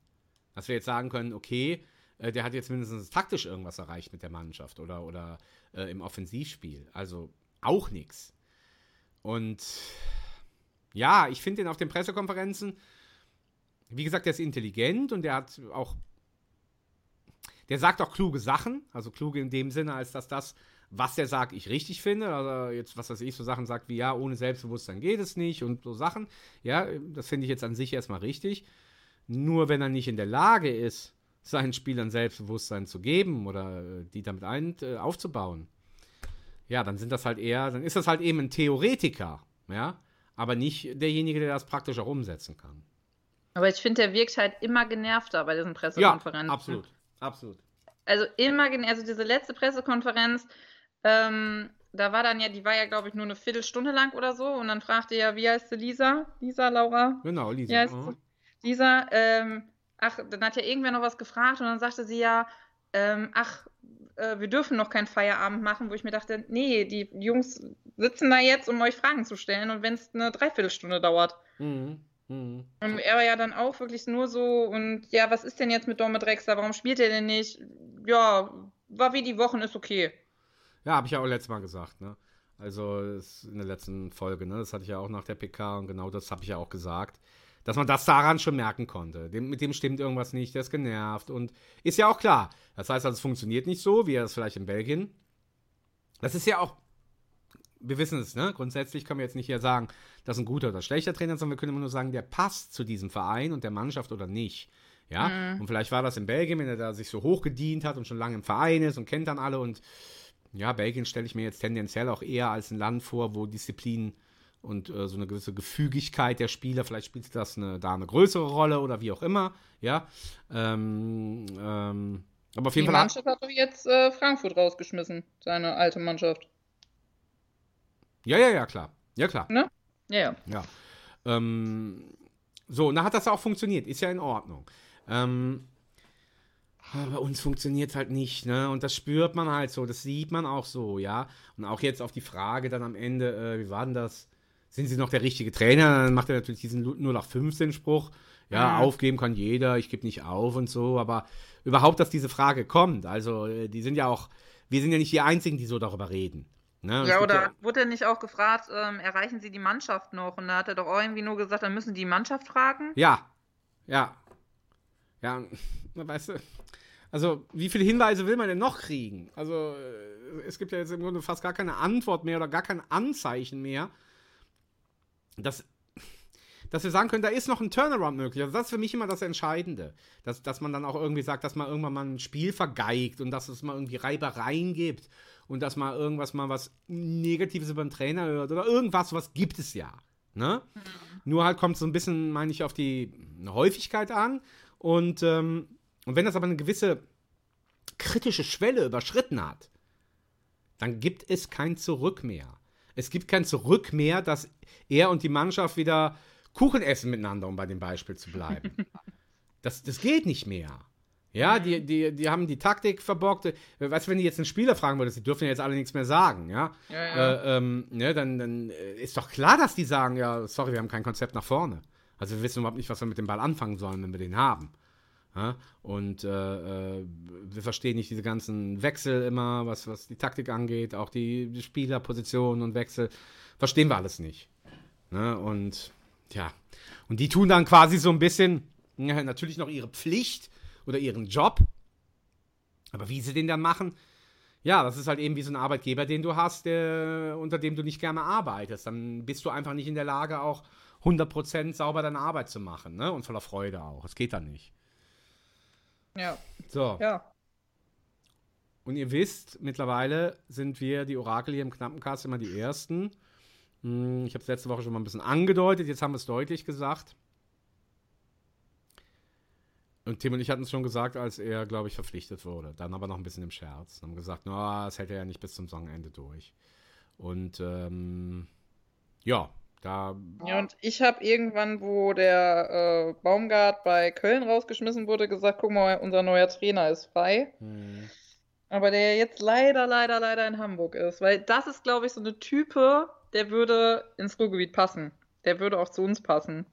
Dass wir jetzt sagen können, okay, äh, der hat jetzt mindestens taktisch irgendwas erreicht mit der Mannschaft oder, oder äh, im Offensivspiel. Also auch nichts. Und ja, ich finde ihn auf den Pressekonferenzen, wie gesagt, der ist intelligent und der hat auch, der sagt auch kluge Sachen, also kluge in dem Sinne, als dass das, was er sagt, ich richtig finde. Also jetzt, was weiß ich, so Sachen sagt wie, ja, ohne Selbstbewusstsein geht es nicht und so Sachen. Ja, das finde ich jetzt an sich erstmal richtig. Nur wenn er nicht in der Lage ist, seinen Spielern Selbstbewusstsein zu geben oder äh, die damit ein, äh, aufzubauen, ja, dann sind das halt eher, dann ist das halt eben ein Theoretiker, ja, aber nicht derjenige, der das praktisch auch umsetzen kann. Aber ich finde, der wirkt halt immer genervter bei diesen Ja, Pressekonferenzen. absolut, absolut. Also immer. Also diese letzte Pressekonferenz, ähm, da war dann ja, die war ja, glaube ich, nur eine Viertelstunde lang oder so. Und dann fragte er, wie heißt sie, Lisa? Lisa, Laura? Genau, Lisa. Ja, ist mhm. Lisa, ähm, ach, dann hat ja irgendwer noch was gefragt und dann sagte sie ja, ähm, ach, äh, wir dürfen noch keinen Feierabend machen, wo ich mir dachte, nee, die Jungs sitzen da jetzt, um euch Fragen zu stellen und wenn es eine Dreiviertelstunde dauert. Mhm. Mhm. Und er war ja dann auch wirklich nur so und ja, was ist denn jetzt mit Domme Drexler? Warum spielt er denn nicht? Ja, war wie die Wochen, ist okay. Ja, habe ich ja auch letztes Mal gesagt, ne? Also das in der letzten Folge, ne? Das hatte ich ja auch nach der PK und genau das habe ich ja auch gesagt. Dass man das daran schon merken konnte. Dem, mit dem stimmt irgendwas nicht, der ist genervt und ist ja auch klar. Das heißt also, es funktioniert nicht so, wie er es vielleicht in Belgien. Das ist ja auch, wir wissen es, ne? Grundsätzlich können wir jetzt nicht hier sagen, das ist ein guter oder schlechter Trainer, sondern wir können immer nur sagen, der passt zu diesem Verein und der Mannschaft oder nicht. Ja, und vielleicht war das in Belgien, wenn er da sich so hochgedient hat und schon lange im Verein ist und kennt dann alle und ja, Belgien stelle ich mir jetzt tendenziell auch eher als ein Land vor, wo Disziplin und äh, so eine gewisse Gefügigkeit der Spieler, vielleicht spielt das eine, da eine größere Rolle oder wie auch immer, ja. Ähm, ähm, aber auf Die jeden Fall. hat- Mannschaft hat doch jetzt äh, Frankfurt rausgeschmissen, seine alte Mannschaft. Ja, ja, ja, klar. Ja, klar. Ja, ja. Ja. Ähm, so, und da hat das auch funktioniert. Ist ja in Ordnung. Ähm, aber bei uns funktioniert es halt nicht, ne? Und das spürt man halt so, das sieht man auch so, ja. Und auch jetzt auf die Frage dann am Ende, äh, wie war denn das? Sind Sie noch der richtige Trainer? Dann macht er natürlich diesen 0815-Spruch. Ja, Mhm. aufgeben kann jeder, ich gebe nicht auf und so. Aber überhaupt, dass diese Frage kommt, also äh, die sind ja auch, wir sind ja nicht die Einzigen, die so darüber reden. Ne? Ja, oder wurde er nicht auch gefragt, ähm, erreichen Sie die Mannschaft noch? Und da hat er doch irgendwie nur gesagt, dann müssen die Mannschaft fragen. Ja, ja. Ja, weißt du, also wie viele Hinweise will man denn noch kriegen? Also äh, es gibt ja jetzt im Grunde fast gar keine Antwort mehr oder gar kein Anzeichen mehr, dass, dass wir sagen können, da ist noch ein Turnaround möglich. Also das ist für mich immer das Entscheidende, dass, dass man dann auch irgendwie sagt, dass man irgendwann mal ein Spiel vergeigt und dass es mal irgendwie Reibereien gibt und dass mal irgendwas mal was Negatives über den Trainer hört oder irgendwas, was gibt es ja. Ne? Nur halt kommt so ein bisschen, meine ich, auf die Häufigkeit an. Und, ähm, und wenn das aber eine gewisse kritische Schwelle überschritten hat, dann gibt es kein Zurück mehr. Es gibt kein Zurück mehr, dass er und die Mannschaft wieder Kuchen essen miteinander, um bei dem Beispiel zu bleiben. das, das geht nicht mehr. Ja, die, die, die haben die Taktik verbockt. Weißt du, wenn die jetzt einen Spieler fragen würdest, die dürfen ja jetzt alle nichts mehr sagen, ja? Ja, ja. Äh, ähm, ne, dann, dann äh, ist doch klar, dass die sagen, ja, sorry, wir haben kein Konzept nach vorne. Also wir wissen überhaupt nicht, was wir mit dem Ball anfangen sollen, wenn wir den haben. Ja? Und äh, äh, wir verstehen nicht diese ganzen Wechsel immer, was, was die Taktik angeht, auch die, die Spielerpositionen und Wechsel. Verstehen wir alles nicht. Ne? Und ja, und die tun dann quasi so ein bisschen, natürlich noch ihre Pflicht oder ihren Job. Aber wie sie den dann machen, ja, das ist halt eben wie so ein Arbeitgeber, den du hast, der, unter dem du nicht gerne arbeitest. Dann bist du einfach nicht in der Lage, auch 100% sauber deine Arbeit zu machen, ne? Und voller Freude auch. Das geht dann nicht. Ja. So. Ja. Und ihr wisst, mittlerweile sind wir, die Orakel hier im Knappencast, immer die Ersten. Hm, Ich habe es letzte Woche schon mal ein bisschen angedeutet, jetzt haben wir es deutlich gesagt. Und Tim und ich hatten es schon gesagt, als er, glaube ich, verpflichtet wurde. Dann aber noch ein bisschen im Scherz. Haben gesagt, na, das hält er ja nicht bis zum Saisonende durch. Und ähm, ja, da Ja, und ich habe irgendwann, wo der äh, Baumgart bei Köln rausgeschmissen wurde, gesagt, guck mal, unser neuer Trainer ist frei. hm, Aber der jetzt leider, leider, leider in Hamburg ist. Weil das ist, glaube ich, so eine Type, der würde ins Ruhrgebiet passen. Der würde auch zu uns passen.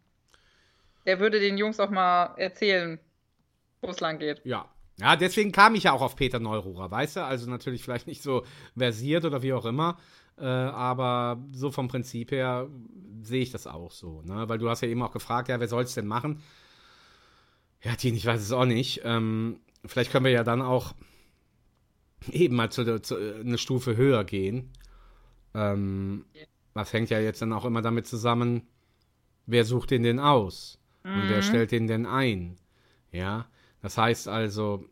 Der würde den Jungs auch mal erzählen, wo es lang geht. Ja. Ja, deswegen kam ich ja auch auf Peter Neururer, weißt du? Also natürlich vielleicht nicht so versiert oder wie auch immer, äh, aber so vom Prinzip her sehe ich das auch so, ne? Weil du hast ja eben auch gefragt, ja, wer soll es denn machen? Ja, Tien, ich weiß es auch nicht. Ähm, vielleicht können wir ja dann auch eben mal zu, zu, äh, eine Stufe höher gehen. Ähm, das hängt ja jetzt dann auch immer damit zusammen, wer sucht den denn aus? Und wer stellt den denn ein? Ja, das heißt also,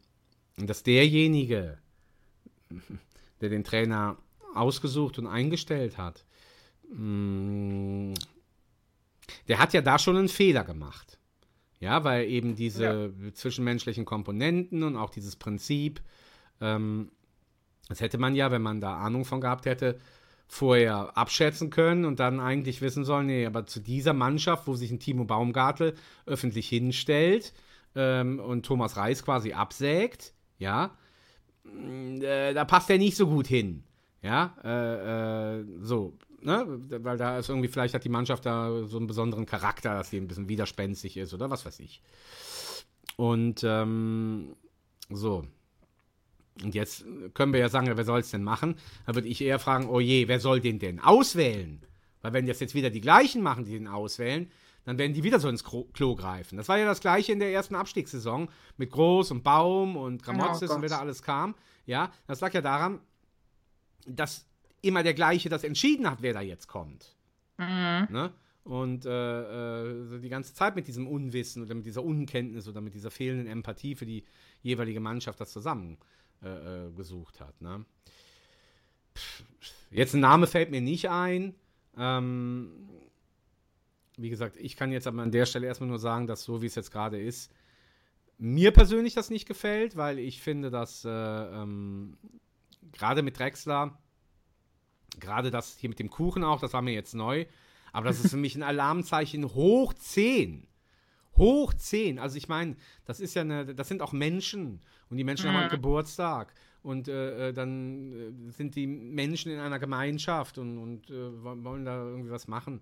dass derjenige, der den Trainer ausgesucht und eingestellt hat, mh, der hat ja da schon einen Fehler gemacht. Ja, weil eben diese zwischenmenschlichen Komponenten und auch dieses Prinzip, ähm, das hätte man ja, wenn man da Ahnung von gehabt hätte, vorher abschätzen können und dann eigentlich wissen sollen, nee, aber zu dieser Mannschaft, wo sich ein Timo Baumgartel öffentlich hinstellt ähm, und Thomas Reis quasi absägt, ja, mh, äh, da passt er nicht so gut hin. Ja, äh, äh, so, ne, weil da ist irgendwie, vielleicht hat die Mannschaft da so einen besonderen Charakter, dass sie ein bisschen widerspenstig ist oder was weiß ich. Und ähm, so. Und jetzt können wir ja sagen, wer soll es denn machen? Da würde ich eher fragen, oh je, wer soll den denn auswählen? Weil wenn das jetzt wieder die gleichen machen, die den auswählen, dann werden die wieder so ins Klo, greifen. Das war ja das gleiche in der ersten Abstiegssaison mit Groß und Baum und Gramotzes Oh und wer da alles kam. Ja, das lag ja daran, dass immer der gleiche das entschieden hat, wer da jetzt kommt. Mhm. Ne? Und äh, äh, so die ganze Zeit mit diesem Unwissen oder mit dieser Unkenntnis oder mit dieser fehlenden Empathie für die jeweilige Mannschaft das zusammen äh, äh, gesucht hat. Ne? Pff, Jetzt ein Name fällt mir nicht ein. Ähm, wie gesagt, ich kann jetzt aber an der Stelle erstmal nur sagen, dass so wie es jetzt gerade ist, mir persönlich das nicht gefällt, weil ich finde, dass äh, ähm, gerade mit Drexler, gerade das hier mit dem Kuchen auch, das war mir jetzt neu, aber das ist für mich ein Alarmzeichen hoch 10. Hoch 10. Also ich meine, das ist ja eine, das sind auch Menschen und die Menschen haben einen Geburtstag und äh, äh, dann äh, sind die Menschen in einer Gemeinschaft und, und äh, wo- wollen da irgendwie was machen.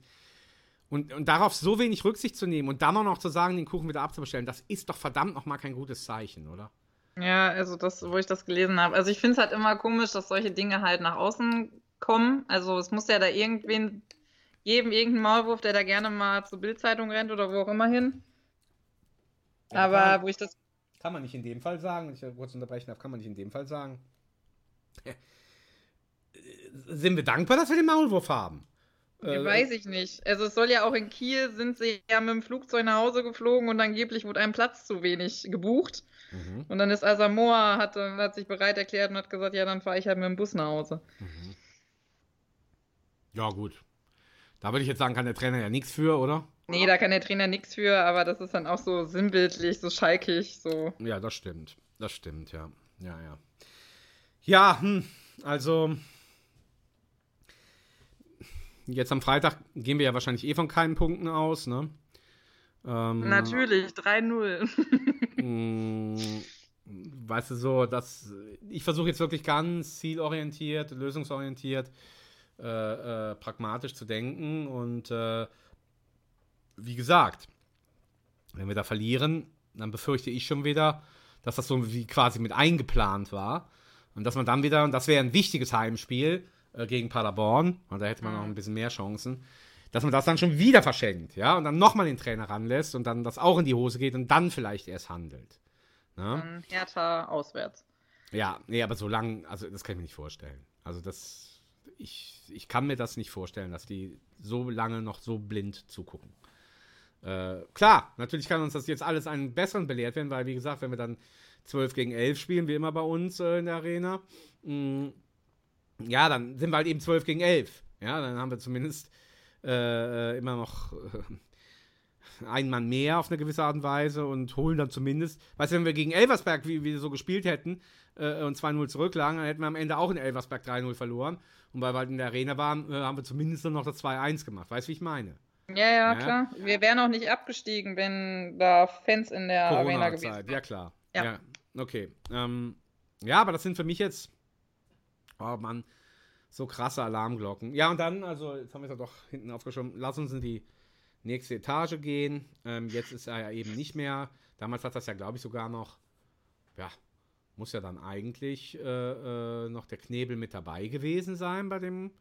Und, und darauf so wenig Rücksicht zu nehmen und dann auch noch zu sagen, den Kuchen wieder abzubestellen, das ist doch verdammt noch mal kein gutes Zeichen, oder? Ja, also das, wo ich das gelesen habe. Also ich finde es halt immer komisch, dass solche Dinge halt nach außen kommen. Also es muss ja da irgendwen geben, irgendeinen Maulwurf, der da gerne mal zur Bildzeitung rennt oder wo auch immer hin. Aber wo ich das. Kann man nicht in dem Fall sagen, wenn ich kurz unterbrechen darf, kann man nicht in dem Fall sagen. Äh, Sind wir dankbar, dass wir den Maulwurf haben? Äh, Weiß ich nicht. Also es soll ja auch in Kiel sind sie ja mit dem Flugzeug nach Hause geflogen und angeblich wurde ein Platz zu wenig gebucht. Mhm, Und dann ist Asamoah, hat, hat sich bereit erklärt und hat gesagt, ja, dann fahre ich halt mit dem Bus nach Hause. Ja, gut. Da würde ich jetzt sagen, kann der Trainer ja nichts für, oder? Nee, da kann der Trainer nichts für, aber das ist dann auch so sinnbildlich, so schalkig, so. Ja, das stimmt. Das stimmt, ja. Ja, ja. Ja, hm, also. Jetzt am Freitag gehen wir ja wahrscheinlich eh von keinen Punkten aus, ne? Ähm, Natürlich, 3-0. Mm, weißt du so, dass ich versuche jetzt wirklich ganz zielorientiert, lösungsorientiert, äh, äh, pragmatisch zu denken und äh, wie gesagt, wenn wir da verlieren, dann befürchte ich schon wieder, dass das so wie quasi mit eingeplant war und dass man dann wieder, und das wäre ein wichtiges Heimspiel äh, gegen Paderborn, und da hätte man noch ein bisschen mehr Chancen, dass man das dann schon wieder verschenkt, ja, und dann nochmal den Trainer ranlässt und dann das auch in die Hose geht und dann vielleicht erst handelt. Ne? Härter auswärts. Ja, nee, aber so lang, also das kann ich mir nicht vorstellen. Also das, ich, ich kann mir das nicht vorstellen, dass die so lange noch so blind zugucken. Äh, klar, natürlich kann uns das jetzt alles einen besseren belehrt werden, weil wie gesagt, wenn wir dann 12 gegen 11 spielen, wie immer bei uns äh, in der Arena, mh, mm, ja, dann sind wir halt eben 12 gegen 11. Ja, dann haben wir zumindest äh, äh, immer noch äh, einen Mann mehr auf eine gewisse Art und Weise und holen dann zumindest, weißt du, wenn wir gegen Elversberg wie, wie so gespielt hätten äh, und 2-0 zurücklagen, dann hätten wir am Ende auch in Elversberg 3-0 verloren. Und weil wir halt in der Arena waren, äh, haben wir zumindest noch das 2-1 gemacht. Weißt du, wie ich meine? Ja, ja, ja, klar. Wir wären auch nicht abgestiegen, wenn da Fans in der Arena gewesen wären. Ja, klar. Ja. ja okay. Ähm, ja, aber das sind für mich jetzt, oh Mann, so krasse Alarmglocken. Ja, und dann, also, jetzt haben wir es ja doch hinten aufgeschoben, lass uns in die nächste Etage gehen. Ähm, jetzt ist er ja eben nicht mehr. Damals hat das ja, glaube ich, sogar noch, ja, muss ja dann eigentlich äh, äh, noch der Knebel mit dabei gewesen sein bei dem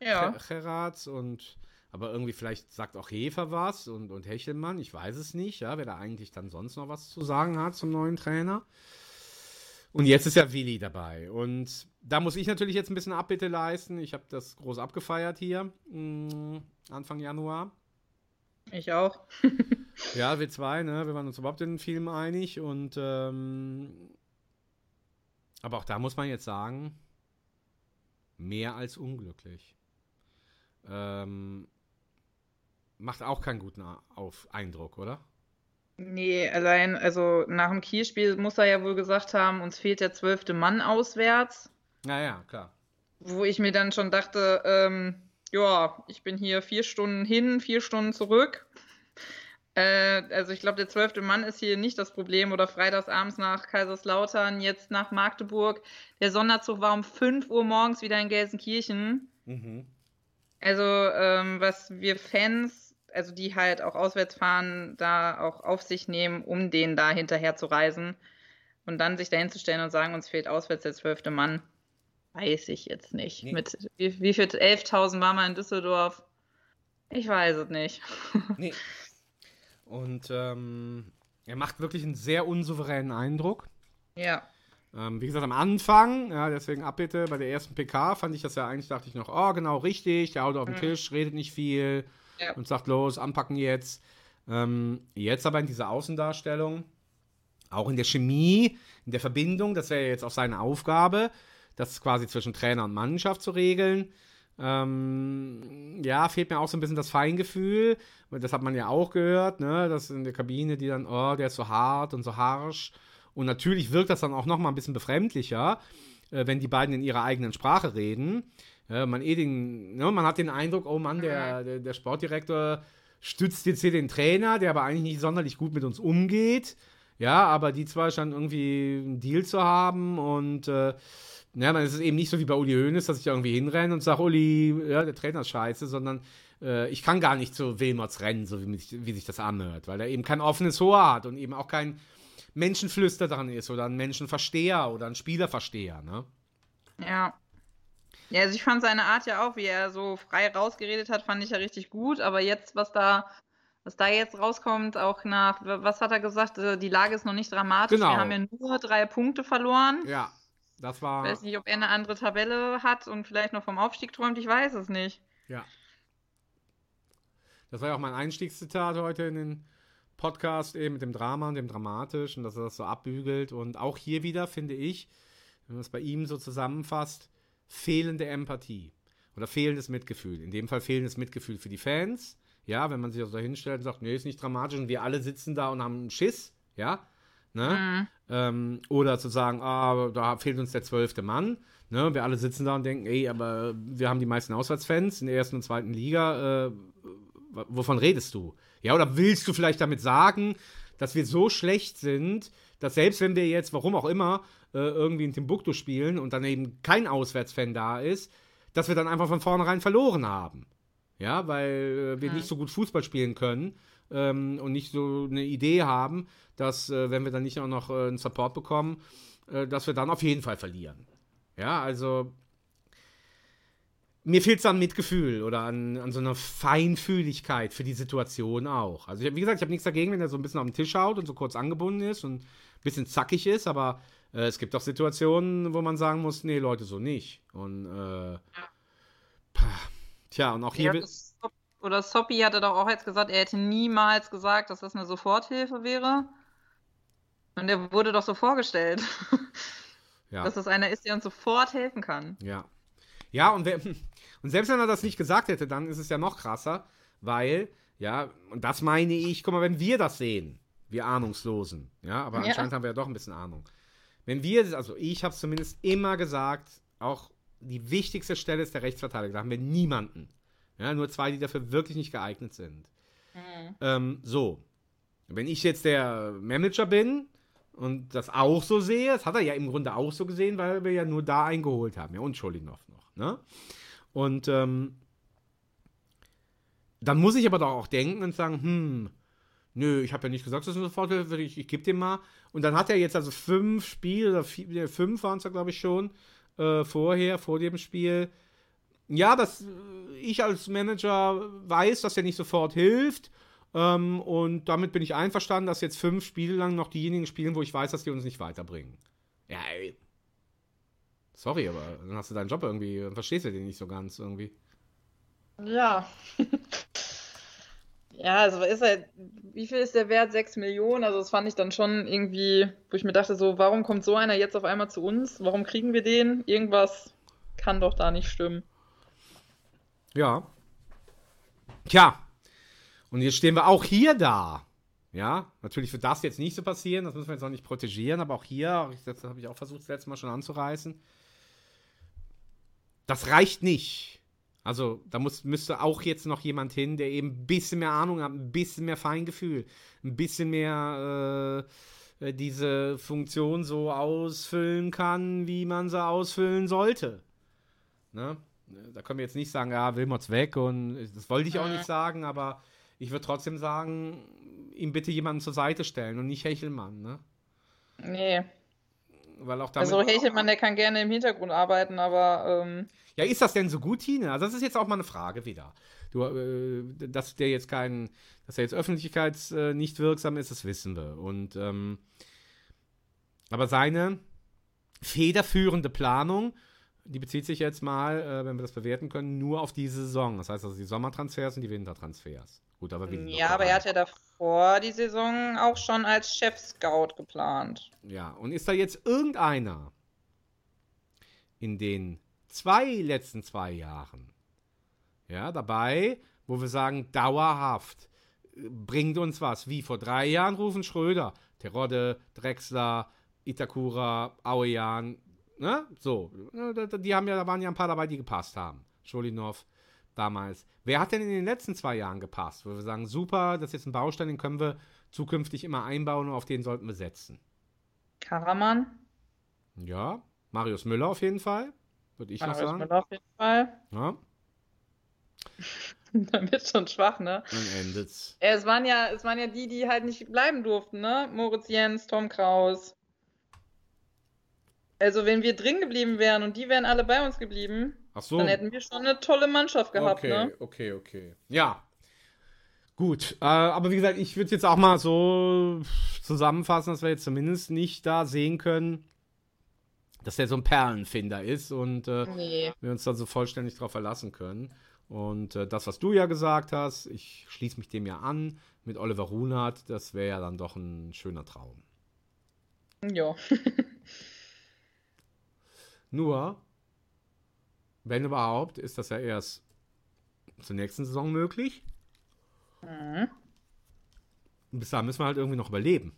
ja. Gerats und aber irgendwie vielleicht sagt auch Hefer was und, und Hechelmann, ich weiß es nicht, ja, wer da eigentlich dann sonst noch was zu sagen hat zum neuen Trainer. Und jetzt ist ja Willi dabei. Und da muss ich natürlich jetzt ein bisschen Abbitte leisten. Ich habe das groß abgefeiert hier mh, mm, Anfang Januar. Ich auch. ja, wir zwei, ne? Wir waren uns überhaupt in den Film einig und ähm, aber auch da muss man jetzt sagen, mehr als unglücklich. Ähm, macht auch keinen guten auf Eindruck, oder? Nee, allein, also nach dem Kielspiel muss er ja wohl gesagt haben, uns fehlt der zwölfte Mann auswärts. Naja, klar. Wo ich mir dann schon dachte, ähm, ja, ich bin hier vier Stunden hin, vier Stunden zurück. Äh, also ich glaube, der zwölfte Mann ist hier nicht das Problem. Oder freitagsabends nach Kaiserslautern, jetzt nach Magdeburg. Der Sonderzug war um 5 Uhr morgens wieder in Gelsenkirchen. Mhm. Also, ähm, was wir Fans, also die halt auch auswärts fahren, da auch auf sich nehmen, um den da hinterher zu reisen. Und dann sich dahin zu stellen und sagen, uns fehlt auswärts der zwölfte Mann, weiß ich jetzt nicht. Nee. Mit wie, wie viel 11.000 waren wir in Düsseldorf? Ich weiß es nicht. nee. Und ähm, er macht wirklich einen sehr unsouveränen Eindruck. Ja. Ähm, wie gesagt, am Anfang, ja, deswegen Abbitte, bei der ersten PK fand ich das ja eigentlich, dachte ich noch, oh, genau, richtig, der haut auf den mhm. Tisch, redet nicht viel ja. und sagt, los, anpacken jetzt. Ähm, jetzt aber in dieser Außendarstellung, auch in der Chemie, in der Verbindung, das wäre jetzt auch seine Aufgabe, das quasi zwischen Trainer und Mannschaft zu regeln. Ähm, ja, fehlt mir auch so ein bisschen das Feingefühl. Das hat man ja auch gehört, ne? Das in der Kabine, die dann, oh, der ist so hart und so harsch. Und natürlich wirkt das dann auch nochmal ein bisschen befremdlicher, äh, wenn die beiden in ihrer eigenen Sprache reden. Äh, man, eh den, ne, man hat den Eindruck, oh Mann, der, der, der, Sportdirektor stützt jetzt hier den Trainer, der aber eigentlich nicht sonderlich gut mit uns umgeht. Ja, aber die zwei scheinen irgendwie einen Deal zu haben und äh, ja, man ist eben nicht so wie bei Uli Hoeneß, dass ich irgendwie hinrenne und sage, Uli, ja, der Trainer ist scheiße, sondern äh, ich kann gar nicht zu Wilmots rennen, so wie, wie, sich das anhört, weil er eben kein offenes Ohr hat und eben auch kein Menschenflüster dran ist oder ein Menschenversteher oder ein Spielerversteher, ne? Ja. Ja, also ich fand seine Art ja auch, wie er so frei rausgeredet hat, fand ich ja richtig gut. Aber jetzt, was da, was da jetzt rauskommt, auch nach, was hat er gesagt? Äh, die Lage ist noch nicht dramatisch. Genau. Wir haben ja nur drei Punkte verloren. Ja, das war. Ich weiß nicht, ob er eine andere Tabelle hat und vielleicht noch vom Aufstieg träumt. Ich weiß es nicht. Ja. Das war ja auch mein Einstiegszitat heute in den Podcast eben mit dem Drama und dem Dramatischen, dass er das so abbügelt. Und auch hier wieder finde ich, wenn man es bei ihm so zusammenfasst, fehlende Empathie oder fehlendes Mitgefühl. In dem Fall fehlendes Mitgefühl für die Fans. Ja, wenn man sich also da hinstellt und sagt, nee, ist nicht dramatisch und wir alle sitzen da und haben einen Schiss, ja, Ne? Ähm, oder zu sagen, ah, da fehlt uns der zwölfte Mann. Ne? Wir alle sitzen da und denken, ey, aber wir haben die meisten Auswärtsfans in der ersten und zweiten Liga. Äh, wovon redest du? Ja, oder willst du vielleicht damit sagen, dass wir so schlecht sind, dass selbst wenn wir jetzt, warum auch immer, äh, irgendwie in Timbuktu spielen und dann eben kein Auswärtsfan da ist, dass wir dann einfach von vornherein verloren haben. Ja, weil äh, wir nicht so gut Fußball spielen können ähm, und nicht so eine Idee haben, dass, äh, wenn wir dann nicht auch noch äh, einen Support bekommen, äh, dass wir dann auf jeden Fall verlieren. Ja, also mir fehlt es an Mitgefühl oder an, an so einer Feinfühligkeit für die Situation auch. Also, ich, wie gesagt, ich habe nichts dagegen, wenn er so ein bisschen auf den Tisch haut und so kurz angebunden ist und ein bisschen zackig ist, aber äh, es gibt auch Situationen, wo man sagen muss, nee, Leute, so nicht. Und, äh, pah, tja, und auch hier. Ja, Sop- oder Soppy hatte doch auch jetzt gesagt, er hätte niemals gesagt, dass das eine Soforthilfe wäre. Und der wurde doch so vorgestellt, ja. dass das einer ist, der uns sofort helfen kann. Ja. Ja, und, wer, und selbst wenn er das nicht gesagt hätte, dann ist es ja noch krasser, weil, ja, und das meine ich, guck mal, wenn wir das sehen, wir Ahnungslosen, ja, aber Ja. anscheinend haben wir ja doch ein bisschen Ahnung. Wenn wir, also ich habe es zumindest immer gesagt, auch die wichtigste Stelle ist der Rechtsverteidiger, da haben wir niemanden. Ja, nur zwei, die dafür wirklich nicht geeignet sind. Ähm, so, wenn ich jetzt der Manager bin und das auch so sehe, das hat er ja im Grunde auch so gesehen, weil wir ja nur da eingeholt haben, ja, und Scholinov noch, ne? Und ähm, dann muss ich aber doch auch denken und sagen, hm, nö, ich habe ja nicht gesagt, das ist eine Soforthilfe, ich, ich gebe dem mal. Und dann hat er jetzt also fünf Spiele, oder vier, fünf waren es ja, glaube ich, schon, äh, vorher, vor dem Spiel. Ja, dass äh, ich als Manager weiß, dass er nicht sofort hilft. Ähm, und damit bin ich einverstanden, dass jetzt fünf Spiele lang noch diejenigen spielen, wo ich weiß, dass die uns nicht weiterbringen. Ja, ey. Sorry, aber dann hast du deinen Job irgendwie, verstehst du den nicht so ganz irgendwie. Ja. Ja, also ist er, wie viel ist der Wert? 6 Millionen? Also das fand ich dann schon irgendwie, wo ich mir dachte, so, warum kommt so einer jetzt auf einmal zu uns? Warum kriegen wir den? Irgendwas kann doch da nicht stimmen. Ja. Tja. Und jetzt stehen wir auch hier da. Ja, natürlich wird das jetzt nicht so passieren, das müssen wir jetzt auch nicht protegieren, aber auch hier, das habe ich auch versucht, das letzte Mal schon anzureißen. Das reicht nicht. Also, da muss, müsste auch jetzt noch jemand hin, der eben ein bisschen mehr Ahnung hat, ein bisschen mehr Feingefühl, ein bisschen mehr äh, äh, diese Funktion so ausfüllen kann, wie man sie ausfüllen sollte. Ne? Da können wir jetzt nicht sagen, ja, Wilmots weg und das wollte ich auch nicht sagen, aber ich würde trotzdem sagen, ihm bitte jemanden zur Seite stellen und nicht Hechelmann, ne? Nee. Weil auch. Also Hechelmann, der kann gerne im Hintergrund arbeiten, aber ähm, Ja, ist das denn so gut, Tine? Also das ist jetzt auch mal eine Frage wieder. Du, äh, dass der jetzt kein, dass er jetzt öffentlichkeits äh, nicht wirksam ist, das wissen wir. Und ähm, aber seine federführende Planung, die bezieht sich jetzt mal, äh, wenn wir das bewerten können, nur auf diese Saison. Das heißt also die Sommertransfers und die Wintertransfers. Gut, aber ja, aber er hat ja davor die Saison auch schon als Chef-Scout geplant. Ja, und ist da jetzt irgendeiner in den zwei letzten zwei Jahren ja, dabei, wo wir sagen, dauerhaft äh, bringt uns was. Wie vor drei Jahren rufen Schröder, Terodde, Drexler, Itakura, Auejan, ne? So, ne, die haben ja, da waren ja ein paar dabei, die gepasst haben. Scholinov damals. Wer hat denn in den letzten zwei Jahren gepasst? Wo wir sagen, super, das ist jetzt ein Baustein, den können wir zukünftig immer einbauen und auf den sollten wir setzen. Karaman, Ja, Marius Müller auf jeden Fall, würde ich noch Marius sagen. Müller auf jeden Fall. Ja, Dann wird schon schwach, ne? dann endet's. Es waren ja, es waren ja die, die halt nicht bleiben durften, ne? Moritz Jens, Tom Kraus. Also wenn wir drin geblieben wären und die wären alle bei uns geblieben, Ach so. dann hätten wir schon eine tolle Mannschaft gehabt, okay, ne? okay, okay. Ja. Gut, äh, aber wie gesagt, ich würde jetzt auch mal so zusammenfassen, dass wir jetzt zumindest nicht da sehen können, dass der so ein Perlenfinder ist und äh, Nee. wir uns da so vollständig drauf verlassen können. Und äh, das, was du ja gesagt hast, ich schließe mich dem ja an, mit Oliver Runert, das wäre ja dann doch ein schöner Traum. Ja. Nur, wenn überhaupt, ist das ja erst zur nächsten Saison möglich. Mhm. Und bis dahin müssen wir halt irgendwie noch überleben.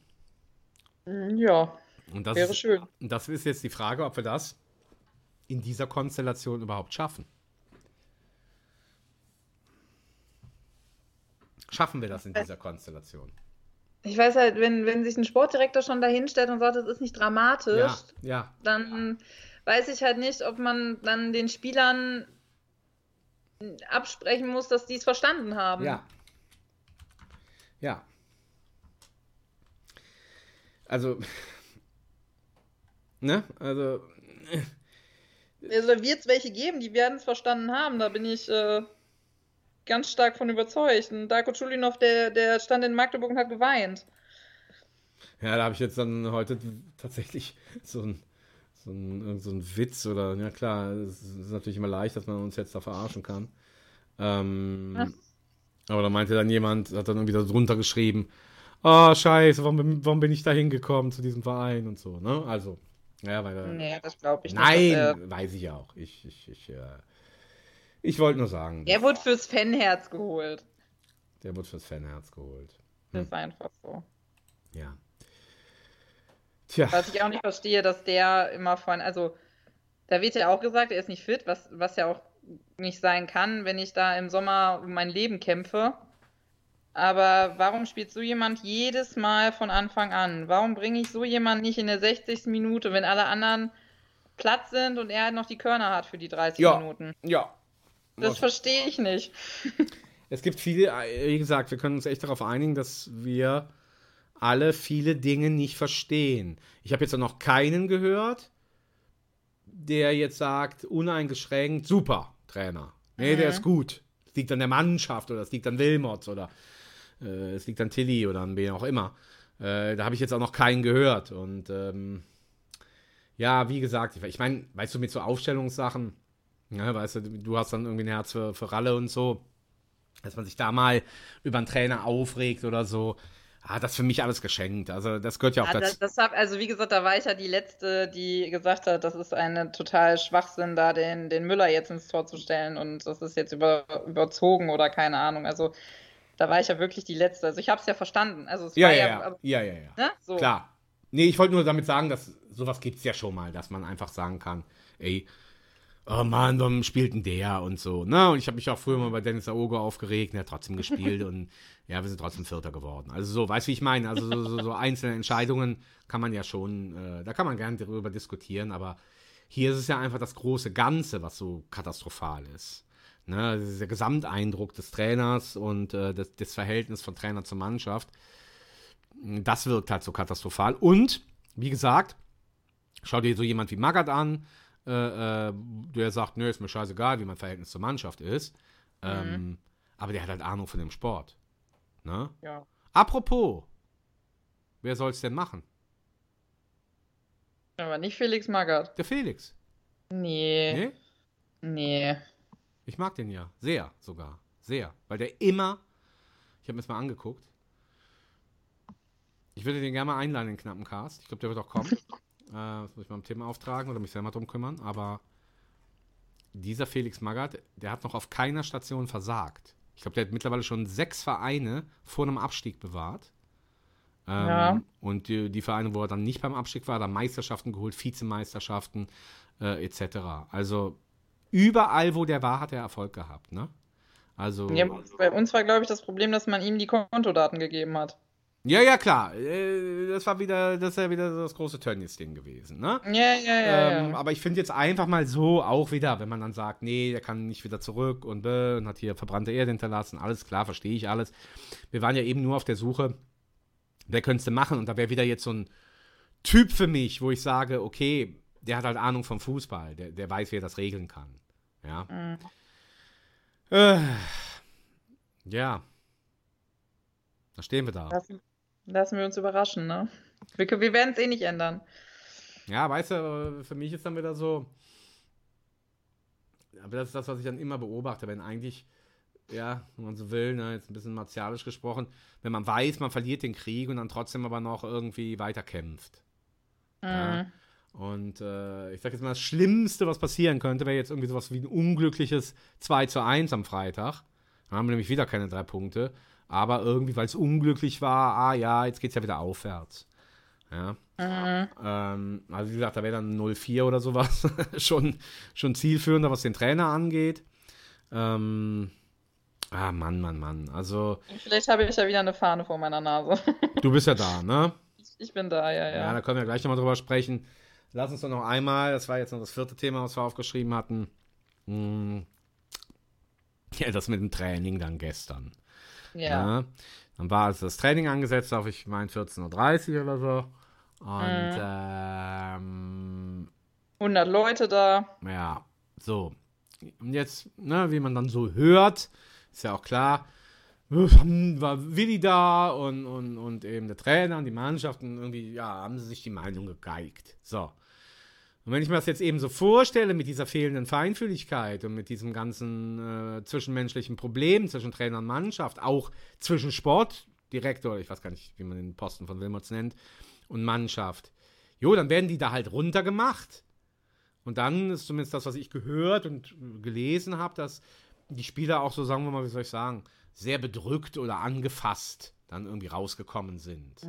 Mm, Ja, Und das, wäre ist, schön. und das ist jetzt die Frage, ob wir das in dieser Konstellation überhaupt schaffen. Schaffen wir das in dieser Konstellation? Ich weiß halt, wenn, wenn sich ein Sportdirektor schon dahinstellt und sagt, das ist nicht dramatisch, Ja, ja. dann weiß ich halt nicht, ob man dann den Spielern absprechen muss, dass die es verstanden haben. Ja. Ja. Also, ne? Also, Also da wird es welche geben, die werden es verstanden haben. Da bin ich äh, ganz stark von überzeugt. Und Darko Chulinov, der, der stand in Magdeburg und hat geweint. ja, da habe ich jetzt dann heute tatsächlich so ein, so ein, so ein Witz oder, ja klar, es ist natürlich immer leicht, dass man uns jetzt da verarschen kann. Ähm, aber da meinte dann jemand, hat dann irgendwie da drunter geschrieben, oh, scheiße, warum, bin- warum bin ich da hingekommen zu diesem Verein und so, ne? Also, ja, weil er- Nee, das glaube ich Nein, nicht. dass Er, weiß ich auch. Ich, ich, ich, äh, ich wollte nur sagen, er wurde fürs Fanherz geholt. der wird fürs Fanherz geholt. Das ist einfach so. Ja. Tja, Was ich auch nicht verstehe, dass der immer von, also da wird ja auch gesagt, er ist nicht fit, was, was ja auch nicht sein kann, wenn ich da im Sommer um mein Leben kämpfe. Aber warum spielt so jemand jedes Mal von Anfang an? Warum bringe ich so jemanden nicht in der 60. Minute, wenn alle anderen platt sind und er halt noch die Körner hat für die 30 Ja. Minuten? ja. Das verstehe ich nicht. Es gibt viele, äh, wie gesagt, wir können uns echt darauf einigen, dass wir alle viele Dinge nicht verstehen. Ich habe jetzt noch keinen gehört, der jetzt sagt, uneingeschränkt, super, Trainer. Nee, der Mhm. ist gut. Es liegt an der Mannschaft oder es liegt an Wilmots oder äh, es liegt an Tilly oder an wen auch immer. Äh, da habe ich jetzt auch noch keinen gehört. Und ähm, ja, wie gesagt, ich, ich meine, weißt du, mit so Aufstellungssachen, ja, weißt du, du hast dann irgendwie ein Herz für, für Ralle und so, dass man sich da mal über einen Trainer aufregt oder so. Ah, das ist für mich alles geschenkt. Also, das gehört ja auch Ja, dazu. das, das hab, also wie gesagt, da war ich ja die Letzte, die gesagt hat, das ist eine total Schwachsinn, da den, den Müller jetzt ins Tor zu stellen und das ist jetzt über, überzogen oder keine Ahnung. Also da war ich ja wirklich die Letzte. Also ich habe es ja verstanden. Also es Ja, war ja, ja, ja. Ja, ja, ja. Ne? So. Klar. Nee, ich wollte nur damit sagen, dass sowas gibt es ja schon mal, dass man einfach sagen kann, ey, oh Mann, warum spielt denn der und so. Ne? Und ich habe mich auch früher mal bei Dennis Aogo aufgeregt, der hat trotzdem gespielt und ja, wir sind trotzdem Vierter geworden. Also so, weißt du, wie ich meine? Also so, so, so einzelne Entscheidungen kann man ja schon, äh, da kann man gerne darüber diskutieren, aber hier ist es ja einfach das große Ganze, was so katastrophal ist. Ne? Das ist der Gesamteindruck des Trainers und äh, das, das Verhältnis von Trainer zur Mannschaft. Das wirkt halt so katastrophal. Und, wie gesagt, schau dir so jemand wie Magath an, äh, äh, der sagt, nö, ist mir scheißegal, wie mein Verhältnis zur Mannschaft ist. Ähm, aber der hat halt Ahnung von dem Sport. Ne? Ja. Apropos, wer soll es denn machen? Aber nicht Felix Magath. Der Felix. Nee. Nee? Nee. Ich mag den ja. Sehr sogar. Sehr. Weil der immer. Ich habe mir das mal angeguckt. Ich würde den gerne mal einladen in den knappen Cast. Ich glaube, der wird auch kommen. äh, das muss ich mal im Thema auftragen oder mich selber drum kümmern. Aber dieser Felix Magath, der hat noch auf keiner Station versagt. Ich glaube, der hat mittlerweile schon sechs Vereine vor einem Abstieg bewahrt. Ähm, Ja. Und die, die Vereine, wo er dann nicht beim Abstieg war, da Meisterschaften geholt, Vizemeisterschaften äh, etc. Also überall, wo der war, hat er Erfolg gehabt. Ne? Also Ja, bei uns war, glaube ich, das Problem, dass man ihm die Kontodaten gegeben hat. Ja, ja klar. Äh, das war wieder, das ist ja wieder das große Tönnies-Ding gewesen. Ne? Ja, ja, ja. Ähm, aber ich finde jetzt einfach mal so auch wieder, wenn man dann sagt, nee, der kann nicht wieder zurück und, bäh, und hat hier verbrannte Erde hinterlassen, alles klar, verstehe ich alles. Wir waren ja eben nur auf der Suche, wer könntest du machen? Und da wäre wieder jetzt so ein Typ für mich, wo ich sage, okay, der hat halt Ahnung vom Fußball, der, der weiß, wie er das regeln kann. Ja. Mhm. Äh, ja. Da stehen wir da. Lassen, lassen wir uns überraschen, ne? Wir, wir werden es eh nicht ändern. Ja, weißt du, für mich ist dann wieder so. Aber das ist das, was ich dann immer beobachte, wenn eigentlich, ja, wenn man so will, ne, jetzt ein bisschen martialisch gesprochen, wenn man weiß, man verliert den Krieg und dann trotzdem aber noch irgendwie weiterkämpft. Ja. Mhm. Und äh, ich sag jetzt mal, das Schlimmste, was passieren könnte, wäre jetzt irgendwie sowas wie ein unglückliches 2 zu 1 am Freitag. Dann haben wir nämlich wieder keine drei Punkte. Aber irgendwie, weil es unglücklich war, ah ja, jetzt geht's ja wieder aufwärts. Ja. Ähm, also wie gesagt, da wäre dann 0-4 oder sowas schon, schon zielführender, was den Trainer angeht. Ähm, ah, Mann, Mann, Mann. Also, Vielleicht habe ich ja wieder eine Fahne vor meiner Nase. du bist ja da, ne? Ich, ich bin da, ja, Ja, ja. da können wir gleich nochmal drüber sprechen. Lass uns doch noch einmal, das war jetzt noch das vierte Thema, was wir aufgeschrieben hatten. Hm. Ja, das mit dem Training dann gestern. Ja. Ja. Dann war also das Training angesetzt auf, ich meine, 14.30 Uhr oder so. Und ähm, 100 Leute da. ja, so. Und jetzt, ne, wie man dann so hört, ist ja auch klar, war Willi da und, und, und eben der Trainer und die Mannschaften irgendwie, ja, haben sie sich die Meinung gegeigt. So. Und wenn ich mir das jetzt eben so vorstelle mit dieser fehlenden Feinfühligkeit und mit diesem ganzen äh, zwischenmenschlichen Problem zwischen Trainer und Mannschaft, auch zwischen Sportdirektor, ich weiß gar nicht, wie man den Posten von Wilmots nennt, und Mannschaft, jo, dann werden die da halt runtergemacht. Und dann ist zumindest das, was ich gehört und gelesen habe, dass die Spieler auch so, sagen wir mal, wie soll ich sagen, sehr bedrückt oder angefasst dann irgendwie rausgekommen sind.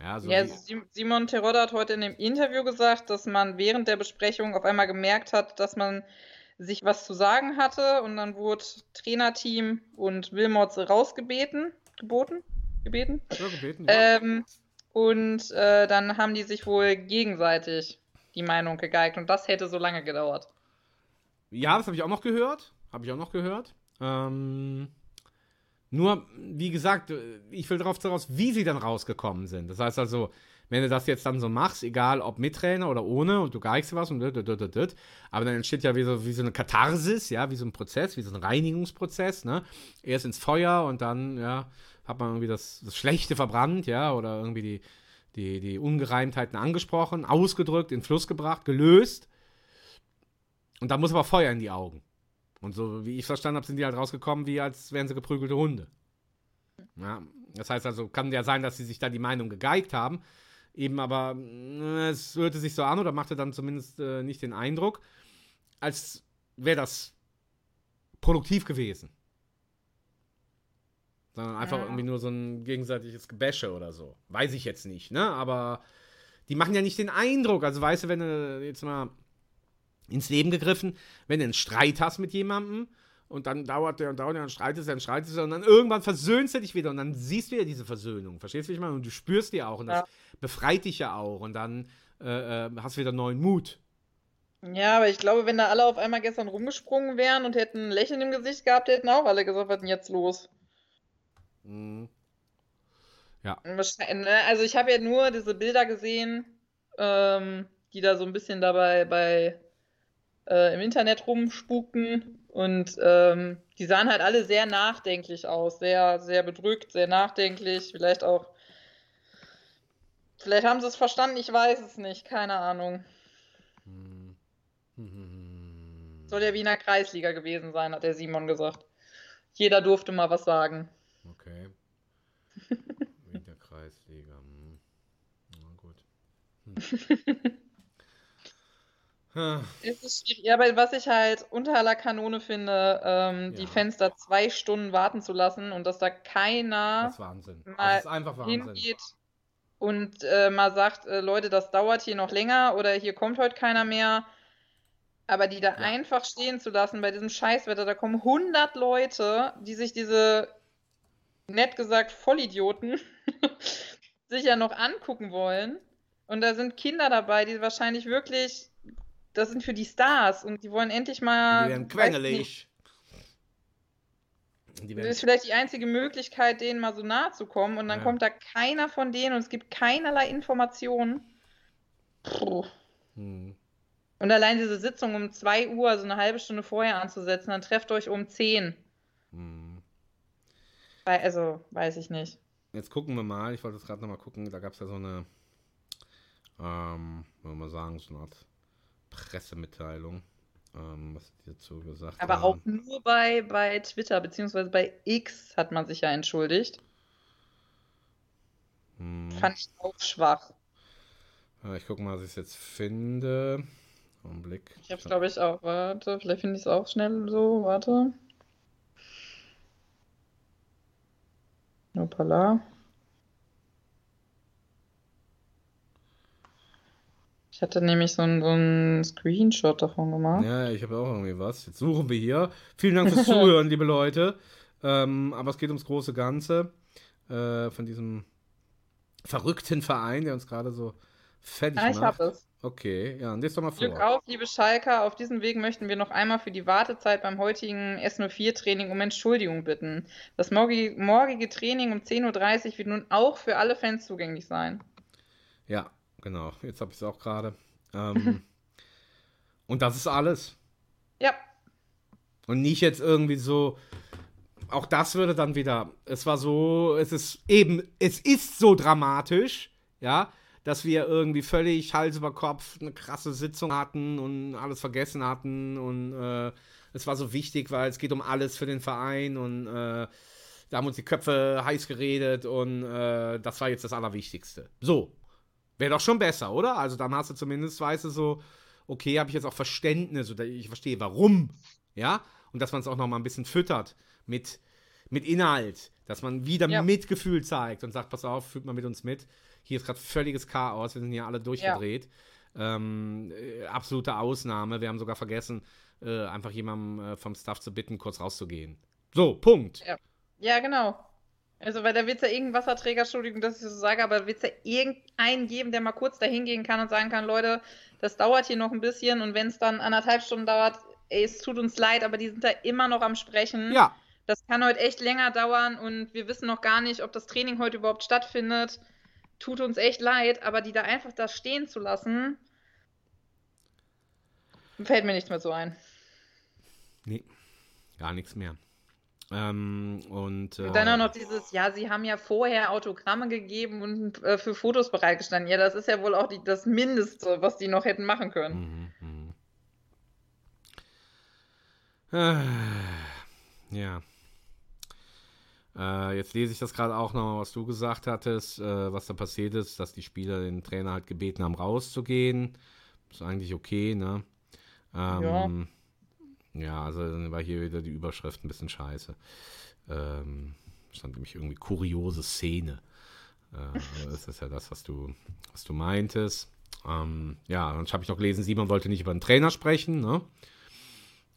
Ja, so Ja, Simon Terodde hat heute in dem Interview gesagt, dass man während der Besprechung auf einmal gemerkt hat, dass man sich was zu sagen hatte und dann wurde Trainerteam und Wilmots rausgebeten, geboten, gebeten. ja, gebeten, ja. Ähm, und äh, dann haben die sich wohl gegenseitig die Meinung gegeigt und das hätte so lange gedauert. Ja, das habe ich auch noch gehört. Habe ich auch noch gehört. Ähm, nur, wie gesagt, äh, ich will darauf daraus, wie sie dann rausgekommen sind. Das heißt also, wenn du das jetzt dann so machst, egal ob mit Trainer oder ohne, und du geigst was und dit, dit, dit, dit, aber dann entsteht ja wie so, wie so eine Katharsis, ja, wie so ein Prozess, wie so ein Reinigungsprozess, ne? Erst ins Feuer und dann, ja, hat man irgendwie das, das Schlechte verbrannt, ja, oder irgendwie die, die, die Ungereimtheiten angesprochen, ausgedrückt, in Fluss gebracht, gelöst. Und da muss aber Feuer in die Augen. Und so wie ich verstanden habe, sind die halt rausgekommen, wie als wären sie geprügelte Hunde. Ja, das heißt also, kann ja sein, dass sie sich da die Meinung gegeigt haben. Eben aber, äh, es hörte sich so an oder machte dann zumindest äh, nicht den Eindruck, als wäre das produktiv gewesen. Sondern einfach Ja. irgendwie nur so ein gegenseitiges Gebäsche oder so. Weiß ich jetzt nicht, ne? Aber die machen ja nicht den Eindruck. Also weißt du, wenn du jetzt mal ins Leben gegriffen, wenn du einen Streit hast mit jemandem und dann dauert der und dauert der und streitest er und streitest er und dann irgendwann versöhnst du dich wieder und dann siehst du ja diese Versöhnung. Verstehst du, wie ich meine? Und du spürst die auch und das Ja. befreit dich ja auch und dann äh, äh, hast du wieder neuen Mut. Ja, aber ich glaube, wenn da alle auf einmal gestern rumgesprungen wären und hätten ein Lächeln im Gesicht gehabt, hätten auch alle gesagt, was ist denn jetzt los? Mhm. Wahrscheinlich, ne? Also ich habe ja nur diese Bilder gesehen, ähm, die da so ein bisschen dabei bei äh, im Internet rumspukten und ähm, die sahen halt alle sehr nachdenklich aus, sehr, sehr bedrückt, sehr nachdenklich, vielleicht auch, vielleicht haben sie es verstanden, ich weiß es nicht, keine Ahnung. Mhm. Soll ja wie in der Kreisliga gewesen sein, hat der Simon gesagt. Jeder durfte mal was sagen. Okay. Winterkreisliga. hm. Na gut. Hm. Es ist schwierig. Ja, aber was ich halt unter aller Kanone finde, ähm, die Ja. Fenster zwei Stunden warten zu lassen und dass da keiner Das ist Wahnsinn. mal Das hingeht und äh, mal sagt, äh, Leute, das dauert hier noch länger oder hier kommt heute keiner mehr. Aber die da Ja. einfach stehen zu lassen bei diesem Scheißwetter, da kommen 100 Leute, die sich diese, nett gesagt, Vollidioten sich ja noch angucken wollen. Und da sind Kinder dabei, die wahrscheinlich wirklich, das sind für die Stars und die wollen endlich mal. Die werden quengelig. Die Das ist vielleicht die einzige Möglichkeit, denen mal so nahe zu kommen und dann Ja. kommt da keiner von denen und es gibt keinerlei Informationen. Puh. hm. Und allein diese Sitzung um 2 Uhr, also eine halbe Stunde vorher anzusetzen, dann trefft euch um 10. Hm. Also, weiß ich nicht. Jetzt gucken wir mal. Ich wollte jetzt gerade nochmal gucken. Da gab es ja so eine, ähm, wollen wir mal sagen, so eine Art Pressemitteilung, ähm, was die dazu gesagt Aber haben. auch nur bei, bei Twitter, beziehungsweise bei X hat man sich ja entschuldigt. Hm. Fand ich auch schwach. Ich gucke mal, was ich jetzt finde. Augenblick. Ich hab's, glaube ich, auch. Warte, vielleicht finde ich es auch schnell so. Warte. Hoppala. Ich hatte nämlich so einen, so einen Screenshot davon gemacht. Ja, ich habe auch irgendwie was. Jetzt suchen wir hier. Vielen Dank fürs Zuhören, liebe Leute. Ähm, aber es geht ums große Ganze äh, von diesem verrückten Verein, der uns gerade so fertig Ah, ich macht. habe es. Okay, ja, lies doch mal vor. Glück auf, liebe Schalker. Auf diesem Weg möchten wir noch einmal für die Wartezeit beim heutigen S04-Training um Entschuldigung bitten. Das morgige, morgige Training um 10.30 Uhr wird nun auch für alle Fans zugänglich sein. Ja, genau. Jetzt habe ich es auch gerade. Ähm, und das ist alles. Ja, Und nicht jetzt irgendwie so. Auch das würde dann wieder. Es war so. Es ist eben. Es ist so dramatisch, ja, dass wir irgendwie völlig Hals über Kopf eine krasse Sitzung hatten und alles vergessen hatten. Und äh, es war so wichtig, weil es geht um alles für den Verein und äh, da haben uns die Köpfe heiß geredet und äh, das war jetzt das Allerwichtigste. So. Wäre doch schon besser, oder? Also dann hast du zumindest, weißt du, so, okay, habe ich jetzt auch Verständnis oder ich verstehe, warum. Ja? Und dass man es auch noch mal ein bisschen füttert mit, mit Inhalt. Dass man wieder Ja. Mitgefühl zeigt und sagt, pass auf, fühlt mal mit uns mit. Hier ist gerade völliges Chaos, wir sind hier alle durchgedreht. Ähm, äh, absolute Ausnahme. Wir haben sogar vergessen, äh, einfach jemandem äh, vom Staff zu bitten, kurz rauszugehen. So, Punkt. Ja. ja, genau. Also, weil da wird es ja irgendeinen Wasserträger, Entschuldigung, dass ich das so sage, aber da wird es ja irgendeinen geben, der mal kurz dahin gehen kann und sagen kann, Leute, das dauert hier noch ein bisschen und wenn es dann anderthalb Stunden dauert, ey, es tut uns leid, aber die sind da immer noch am Sprechen. Ja, Das kann heute echt länger dauern und wir wissen noch gar nicht, ob das Training heute überhaupt stattfindet. Tut uns echt leid, aber die da einfach da stehen zu lassen, fällt mir nichts mehr so ein. nee, gar nichts mehr. Ähm, und, äh, Und dann auch noch dieses, ja, sie haben ja vorher Autogramme gegeben und äh, für Fotos bereitgestanden. Ja, das ist ja wohl auch die, das Mindeste, was die noch hätten machen können. Mhm, mhm. Äh, ja. Äh, jetzt lese ich das gerade auch nochmal, was du gesagt hattest, äh, was da passiert ist, dass die Spieler den Trainer halt gebeten haben, rauszugehen. Ist eigentlich okay, ne? Ähm, ja. Also dann war hier wieder die Überschrift ein bisschen scheiße. Ähm, stand nämlich irgendwie kuriose Szene. Äh, das ist ja das, was du, was du meintest. Ähm, ja, dann habe ich noch gelesen, Simon wollte nicht über den Trainer sprechen, ne?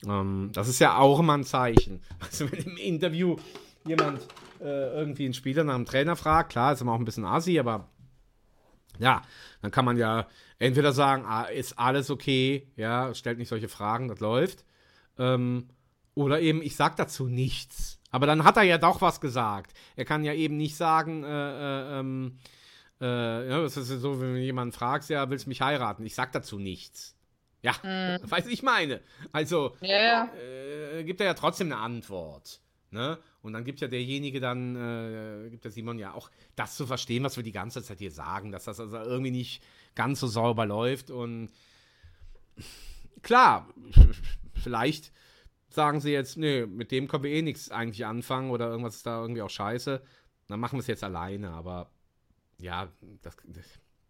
Ähm, das ist ja auch immer ein Zeichen. Also wenn im Interview jemand äh, irgendwie einen Spieler nach dem Trainer fragt, klar, ist immer auch ein bisschen assi, aber ja, dann kann man ja entweder sagen, ah, ist alles okay, ja, stellt nicht solche Fragen, das läuft. Ähm, oder eben, ich sag dazu nichts. Aber dann hat er ja doch was gesagt. Er kann ja eben nicht sagen, äh, äh, ähm, äh, ja, das ist so, wenn du jemanden fragst, ja, willst du mich heiraten? Ich sag dazu nichts. Ja, Mhm. weiß ich meine. Also, ja. äh, gibt er ja trotzdem eine Antwort. Ne? Und dann gibt ja derjenige dann, äh, gibt der Simon ja auch das zu verstehen, was wir die ganze Zeit hier sagen, dass das also irgendwie nicht ganz so sauber läuft. Und klar, vielleicht sagen sie jetzt, nee, mit dem können wir eh nichts eigentlich anfangen oder irgendwas ist da irgendwie auch scheiße. Dann machen wir es jetzt alleine, aber ja, das,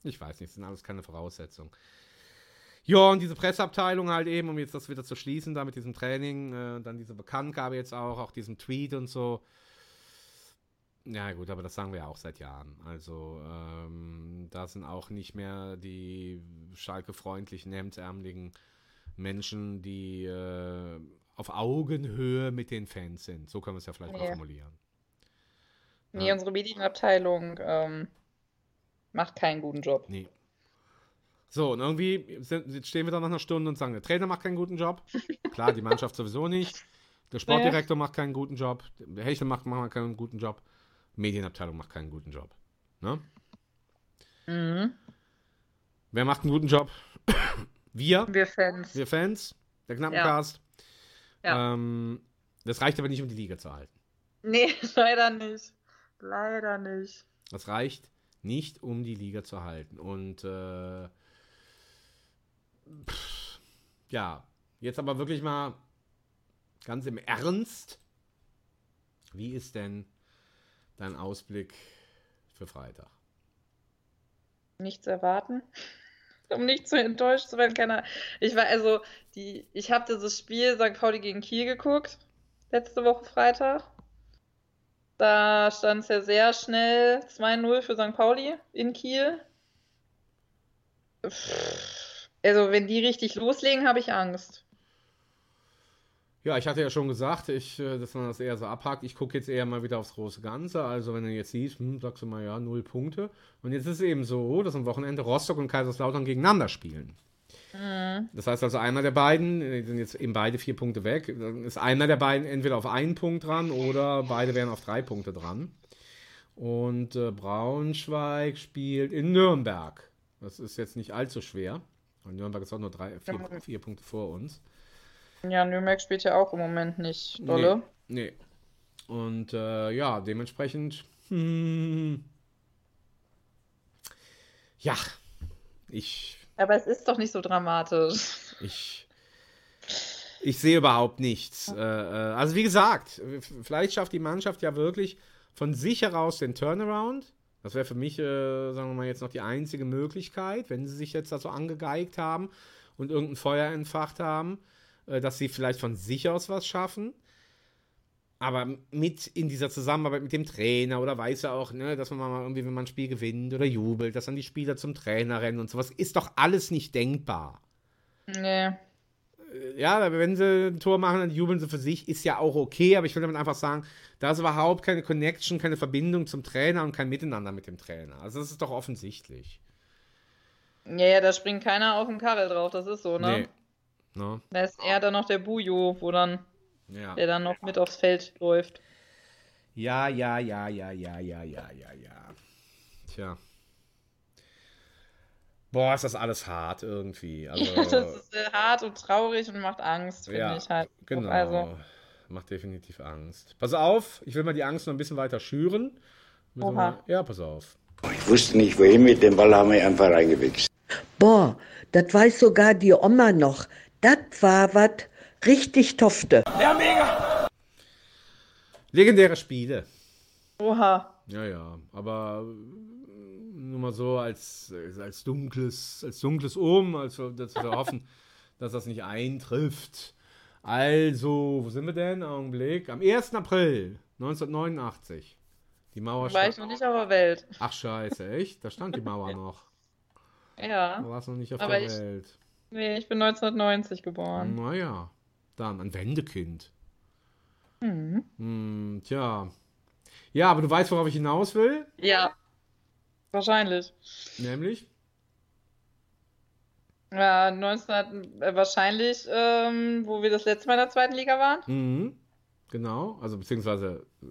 ich weiß nicht, das sind alles keine Voraussetzungen. Ja, und diese Presseabteilung halt eben, um jetzt das wieder zu schließen, da mit diesem Training, äh, dann diese Bekanntgabe jetzt auch, auch diesem Tweet und so. Ja, gut, aber das sagen wir ja auch seit Jahren. Also, ähm, da sind auch nicht mehr die Schalke-freundlichen, hemdsärmeligen Menschen, die äh, auf Augenhöhe mit den Fans sind. So können wir es ja vielleicht mal Nee. formulieren. Nee, Ja. unsere Medienabteilung ähm, macht keinen guten Job. Nee. So, und irgendwie sind, stehen wir da nach einer Stunde und sagen, der Trainer macht keinen guten Job. Klar, die Mannschaft sowieso nicht. Der Sportdirektor macht keinen guten Job. Der Hechel macht, macht keinen guten Job. Medienabteilung macht keinen guten Job. Ne? Mhm. Wer macht einen guten Job? Wir, Wir Fans. wir Fans, der Knappencast. Ja. Ähm, das reicht aber nicht, um die Liga zu halten. Nee, leider nicht. Leider nicht. Das reicht nicht, um die Liga zu halten. Und äh, pff, ja, jetzt aber wirklich mal ganz im Ernst. Wie ist denn dein Ausblick für Freitag? Nichts erwarten. Um nicht zu enttäuscht zu werden, keiner. Ich war also, die, ich habe dieses Spiel St. Pauli gegen Kiel geguckt. Letzte Woche Freitag. Da stand es ja sehr schnell 2-0 für St. Pauli in Kiel. Also, wenn die richtig loslegen, habe ich Angst. Ja, ich hatte ja schon gesagt, ich, äh, dass man das eher so abhakt. Ich gucke jetzt eher mal wieder aufs große Ganze. Also, wenn du jetzt siehst, hm, sagst du mal, ja, null Punkte. Und jetzt ist es eben so, dass am Wochenende Rostock und Kaiserslautern gegeneinander spielen. Mhm. Das heißt also, einer der beiden, die sind jetzt eben beide vier Punkte weg, dann ist einer der beiden entweder auf einen Punkt dran oder beide wären auf drei Punkte dran. Und äh, Braunschweig spielt in Nürnberg. Das ist jetzt nicht allzu schwer. Und Nürnberg ist auch nur drei, vier, vier Punkte vor uns. Ja, Nürnberg spielt ja auch im Moment nicht dolle. Nee. nee. Und äh, ja, dementsprechend. Hm, ja, ich. Aber es ist doch nicht so dramatisch. Ich. Ich sehe überhaupt nichts. Äh, äh also, wie gesagt, vielleicht schafft die Mannschaft ja wirklich von sich heraus den Turnaround. Das wäre für mich, äh, sagen wir mal, jetzt noch die einzige Möglichkeit, wenn sie sich jetzt da so angegeigt haben und irgendein Feuer entfacht haben, dass sie vielleicht von sich aus was schaffen. Aber mit in dieser Zusammenarbeit mit dem Trainer oder weiß er auch, ne, dass man mal irgendwie, wenn man ein Spiel gewinnt oder jubelt, dass dann die Spieler zum Trainer rennen und sowas, ist doch alles nicht denkbar. Nee. Äh, ja, wenn sie ein Tor machen, dann jubeln sie für sich, ist ja auch okay, aber ich will damit einfach sagen, da ist überhaupt keine Connection, keine Verbindung zum Trainer und kein Miteinander mit dem Trainer. Also das ist doch offensichtlich. Ja, ja, da springt keiner auf den Karrel drauf, das ist so, ne? Nee. No. Da ist eher dann noch der Bujo, wo dann ja. der dann noch mit aufs Feld läuft. Ja, ja, ja, ja, ja, ja, ja, ja, ja. Tja. Boah, ist das alles hart irgendwie. Also, ja, das ist äh, hart und traurig und macht Angst, finde ja, ich halt. Genau. Also. Macht definitiv Angst. Pass auf, ich will mal die Angst noch ein bisschen weiter schüren. Mal, ja, pass auf. Ich wusste nicht, wohin mit dem Ball, haben wir einfach reingewichst. Boah, das weiß sogar die Oma noch. Das war was richtig Tofte. Ja, mega! Legendäre Spiele. Oha. Ja, ja, aber nur mal so als, als dunkles, als dunkles Omen, als dass wir hoffen, dass das nicht eintrifft. Also, wo sind wir denn? Augenblick. Am 1. April 1989. Die Mauer War ich noch nicht auf der Welt. Ach, scheiße, echt? Da stand die Mauer noch. Ja. Du warst noch nicht auf der ich, Welt. Nee, ich bin 1990 geboren. Naja, dann ein Wendekind. Mhm. Hm, tja. Ja, aber du weißt, worauf ich hinaus will? Ja. Wahrscheinlich. Nämlich? Ja, 19, äh, wahrscheinlich, ähm, wo wir das letzte Mal in der zweiten Liga waren. Mhm. Genau, also beziehungsweise äh,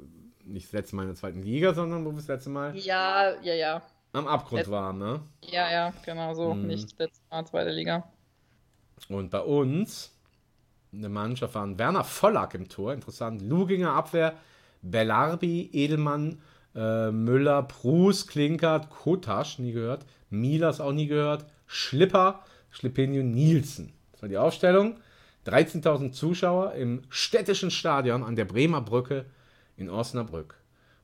nicht das letzte Mal in der zweiten Liga, sondern wo wir das letzte Mal. Ja, ja, ja. Am Abgrund Letz waren, ne? Ja, ja, genau so. Mhm. Nicht das letzte Mal zweite Liga. Und bei uns, eine Mannschaft waren Werner Vollack im Tor, interessant. Luginger Abwehr, Bellarbi, Edelmann, äh, Müller, Prus, Klinkert, Kotasch, nie gehört. Milas auch nie gehört. Schlipper, Schlippenio, Nielsen. Das war die Aufstellung. 13.000 Zuschauer im städtischen Stadion an der Bremer Brücke in Osnabrück.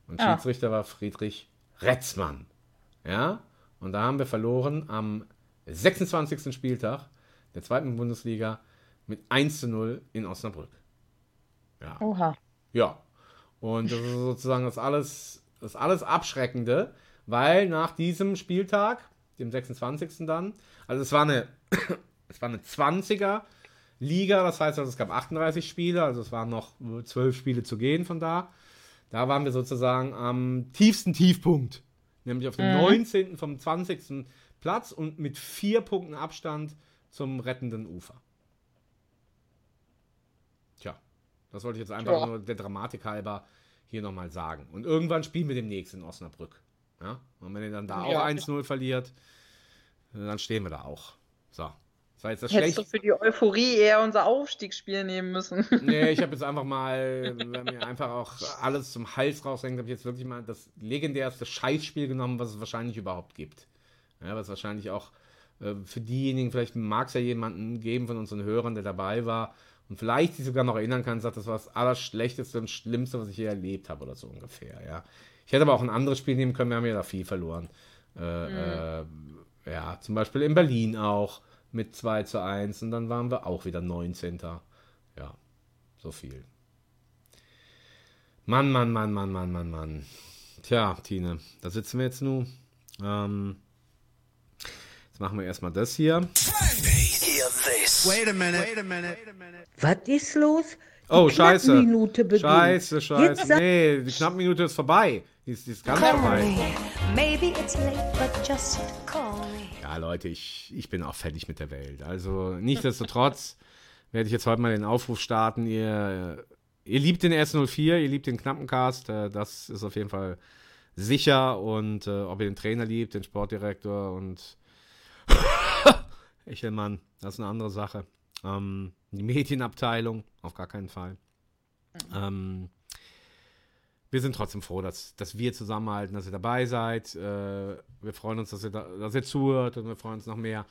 Und ah. Schiedsrichter war Friedrich Retzmann. Ja, und da haben wir verloren am 26. Spieltag der zweiten Bundesliga mit 1 zu 0 in Osnabrück. Ja. Oha. Ja. Und das ist sozusagen das alles, das alles Abschreckende, weil nach diesem Spieltag, dem 26. dann, also es war eine, es war eine 20er Liga, das heißt, also es gab 38 Spiele, also es waren noch 12 Spiele zu gehen von da. Da waren wir sozusagen am tiefsten Tiefpunkt, nämlich auf dem mhm. 19. vom 20. Platz und mit vier Punkten Abstand zum rettenden Ufer. Tja, das wollte ich jetzt einfach ja. nur der Dramatik halber hier nochmal sagen. Und irgendwann spielen wir demnächst in Osnabrück. Ja? Und wenn ihr dann da ja. auch 1-0 verliert, dann stehen wir da auch. So. Das war jetzt das Hättest du für die Euphorie eher unser Aufstiegsspiel nehmen müssen. Nee, ich habe jetzt einfach mal, wenn mir einfach auch alles zum Hals raushängt, habe ich jetzt wirklich mal das legendärste Scheißspiel genommen, was es wahrscheinlich überhaupt gibt. Ja, was wahrscheinlich auch für diejenigen, vielleicht mag es ja jemanden geben von unseren Hörern, der dabei war und vielleicht sich sogar noch erinnern kann, sagt, das war das Allerschlechteste und Schlimmste, was ich je erlebt habe oder so ungefähr, ja. Ich hätte aber auch ein anderes Spiel nehmen können, wir haben ja da viel verloren. Äh, mhm. äh, ja, zum Beispiel in Berlin auch mit 2 zu 1 und dann waren wir auch wieder 19. Ja, so viel. Mann, Mann, Mann, Mann, Mann, Mann, Mann. Tja, Tine, da sitzen wir jetzt nun. Ähm, machen wir erstmal das hier. Was ist los? Die Oh, scheiße. Beginnt. Scheiße, scheiße. Nee, die Knappenminute ist vorbei. Die ist, die ist ganz vorbei. Maybe it's late, but just call me. Ja, Leute, ich, ich bin auch fertig mit der Welt. Also, nichtsdestotrotz werde ich jetzt heute mal den Aufruf starten. Ihr, ihr liebt den S04, ihr liebt den Knappencast. Äh, das ist auf jeden Fall sicher. Und äh, ob ihr den Trainer liebt, den Sportdirektor und Echelmann, das ist eine andere Sache. Ähm, die Medienabteilung, auf gar keinen Fall. Ähm, wir sind trotzdem froh, dass, dass wir zusammenhalten, dass ihr dabei seid. Äh, wir freuen uns, dass ihr, da, dass ihr zuhört und wir freuen uns noch mehr,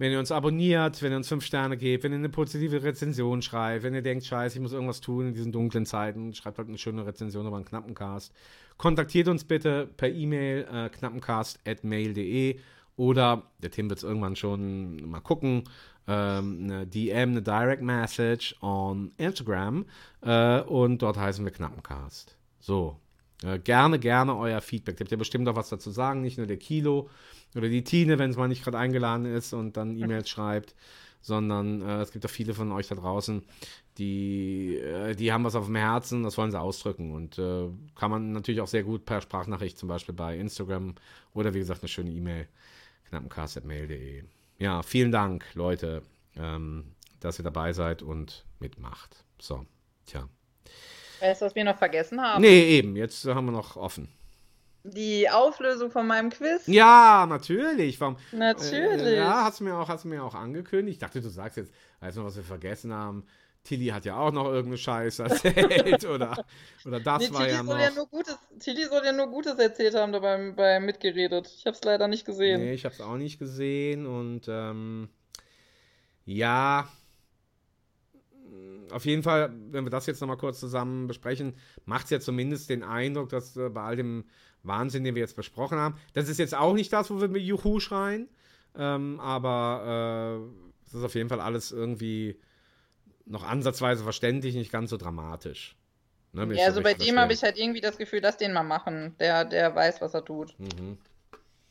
wenn ihr uns abonniert, wenn ihr uns fünf Sterne gebt, wenn ihr eine positive Rezension schreibt, wenn ihr denkt, scheiße, ich muss irgendwas tun in diesen dunklen Zeiten, schreibt halt eine schöne Rezension über einen Knappencast. Kontaktiert uns bitte per E-Mail äh, knappencast.mail.de oder der Tim wird es irgendwann schon mal gucken. Ähm, eine DM, eine Direct Message on Instagram äh, und dort heißen wir Knappencast. So, äh, gerne, gerne euer Feedback. Ihr habt ja bestimmt auch was dazu sagen, nicht nur der Kilo oder die Tine, wenn es mal nicht gerade eingeladen ist und dann E-Mails schreibt, sondern äh, es gibt auch viele von euch da draußen, die, äh, die haben was auf dem Herzen, das wollen sie ausdrücken und äh, kann man natürlich auch sehr gut per Sprachnachricht zum Beispiel bei Instagram oder wie gesagt eine schöne E-Mail knappencast.mail.de. Ja, vielen Dank, Leute, ähm, dass ihr dabei seid und mitmacht. So, tja. Weißt du, was wir noch vergessen haben? Nee, eben, jetzt haben wir noch offen. Die Auflösung von meinem Quiz. Ja, natürlich. Warum? Natürlich. Äh, ja, hast du mir auch, hast du mir auch angekündigt. Ich dachte, du sagst jetzt, weißt du noch, was wir vergessen haben? Tilly hat ja auch noch irgendeine Scheiße erzählt oder, oder das Nee, war Tilly, ja soll ja noch. nur Gutes, Tilly soll ja nur Gutes erzählt haben dabei bei mitgeredet. Ich habe es leider nicht gesehen. Nee, ich habe es auch nicht gesehen und ähm, ja, auf jeden Fall, wenn wir das jetzt nochmal kurz zusammen besprechen, macht es ja zumindest den Eindruck, dass äh, bei all dem Wahnsinn, den wir jetzt besprochen haben, das ist jetzt auch nicht das, wo wir mit Juhu schreien, ähm, aber äh, es ist auf jeden Fall alles irgendwie noch ansatzweise verständlich, nicht ganz so dramatisch. Ne, Ja, so also bei dem habe ich halt irgendwie das Gefühl, lass den mal machen. Der, der weiß, was er tut. Mhm.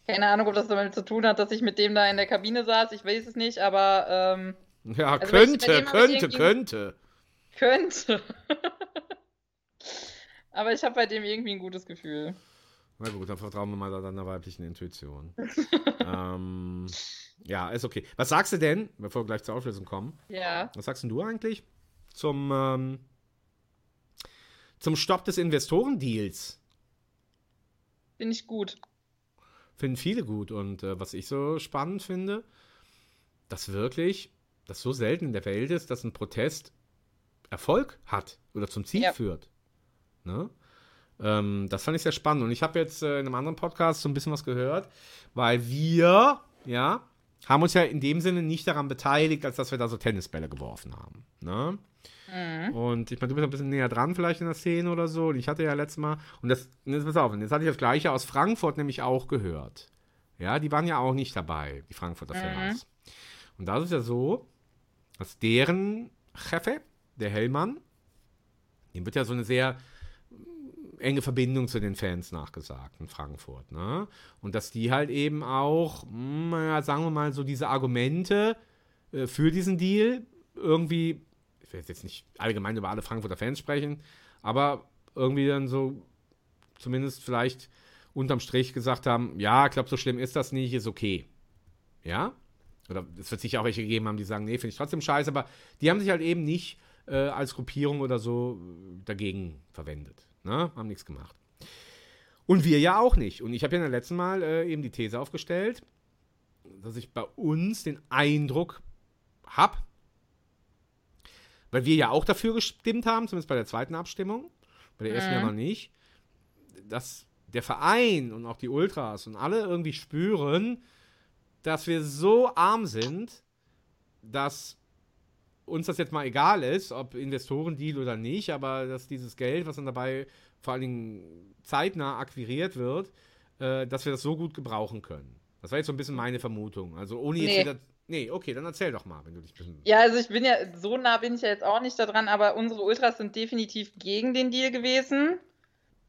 Keine Ahnung, ob das damit zu tun hat, dass ich mit dem da in der Kabine saß. Ich weiß es nicht, aber ähm, Ja, Also könnte, könnte, könnte. könnte. aber ich habe bei dem irgendwie ein gutes Gefühl. Na gut, dann vertrauen wir mal deiner weiblichen Intuition. ähm, ja, ist okay. Was sagst du denn, bevor wir gleich zur Auflösung kommen? Ja. Was sagst denn du eigentlich zum, ähm, zum Stopp des Investorendeals? Finde ich gut. Finden viele gut. Und äh, was ich so spannend finde, dass wirklich, das so selten in der Welt ist, dass ein Protest Erfolg hat oder zum Ziel Ja. führt. Ne? Ähm, das fand ich sehr spannend. Und ich habe jetzt äh, in einem anderen Podcast so ein bisschen was gehört, weil wir, ja, haben uns ja in dem Sinne nicht daran beteiligt, als dass wir da so Tennisbälle geworfen haben. Ne? Und ich meine, du bist ein bisschen näher dran vielleicht in der Szene oder so. Und ich hatte ja letztes Mal, und das, jetzt pass auf, jetzt hatte ich das gleiche aus Frankfurt nämlich auch gehört. Ja, die waren ja auch nicht dabei, die Frankfurter Fans. Und da ist es ja so, dass deren Chefe, der Hellmann, dem wird ja so eine sehr enge Verbindung zu den Fans nachgesagt in Frankfurt. Ne? Und dass die halt eben auch, hm, naja, sagen wir mal, so diese Argumente äh, für diesen Deal irgendwie, ich will jetzt nicht allgemein über alle Frankfurter Fans sprechen, aber irgendwie dann so zumindest vielleicht unterm Strich gesagt haben, ja, ich glaube, so schlimm ist das nicht, ist okay. Ja? Oder es wird sicher auch welche gegeben haben, die sagen, nee, finde ich trotzdem scheiße, aber die haben sich halt eben nicht äh, als Gruppierung oder so dagegen verwendet. Ne? Haben nichts gemacht. Und wir ja auch nicht. Und ich habe ja in der letzten Mal äh, eben die These aufgestellt, dass ich bei uns den Eindruck habe, weil wir ja auch dafür gestimmt haben, zumindest bei der zweiten Abstimmung, bei der ersten ja noch nicht, dass der Verein und auch die Ultras und alle irgendwie spüren, dass wir so arm sind, dass uns das jetzt mal egal ist, ob Investorendeal oder nicht, aber dass dieses Geld, was dann dabei vor allen Dingen zeitnah akquiriert wird, äh, dass wir das so gut gebrauchen können. Das war jetzt so ein bisschen meine Vermutung. Also ohne jetzt Nee. wieder. Nee, okay, dann erzähl doch mal, wenn du dich ein bisschen. Ja, also ich bin ja, so nah bin ich ja jetzt auch nicht da dran, aber unsere Ultras sind definitiv gegen den Deal gewesen.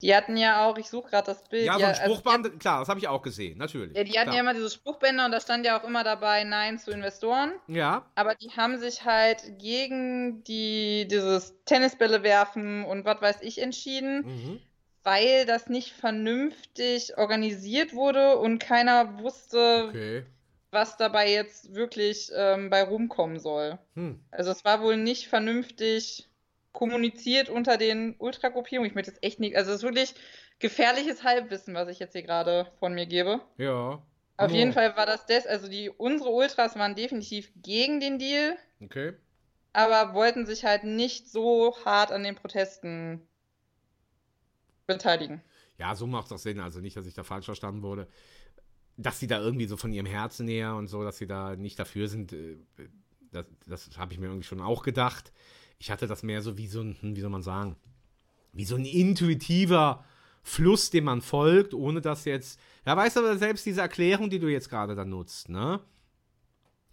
Die hatten ja auch, ich suche gerade das Bild. Ja, so ein also- Spruchband, klar, das habe ich auch gesehen, natürlich. Ja, die hatten klar. ja immer diese Spruchbänder und da stand ja auch immer dabei Nein zu Investoren. Ja, Aber die haben sich halt gegen die, dieses Tennisbälle werfen und was weiß ich entschieden, mhm. weil das nicht vernünftig organisiert wurde und keiner wusste, okay. was dabei jetzt wirklich ähm, bei rumkommen soll. Hm. Also es war wohl nicht vernünftig kommuniziert unter den Ultragruppierungen. Ich möchte jetzt echt nicht, also es ist wirklich gefährliches Halbwissen, was ich jetzt hier gerade von mir gebe. Ja. Auf Oh. jeden Fall war das das, also die unsere Ultras waren definitiv gegen den Deal, Okay. aber wollten sich halt nicht so hart an den Protesten beteiligen. Ja, so macht das Sinn. Also nicht, dass ich da falsch verstanden wurde. Dass sie da irgendwie so von ihrem Herzen näher und so, dass sie da nicht dafür sind, äh, das, das habe ich mir irgendwie schon auch gedacht. Ich hatte das mehr so wie so ein, hm, wie soll man sagen, wie so ein intuitiver Fluss, dem man folgt, ohne dass jetzt, ja, weißt du, selbst diese Erklärung, die du jetzt gerade da nutzt, ne?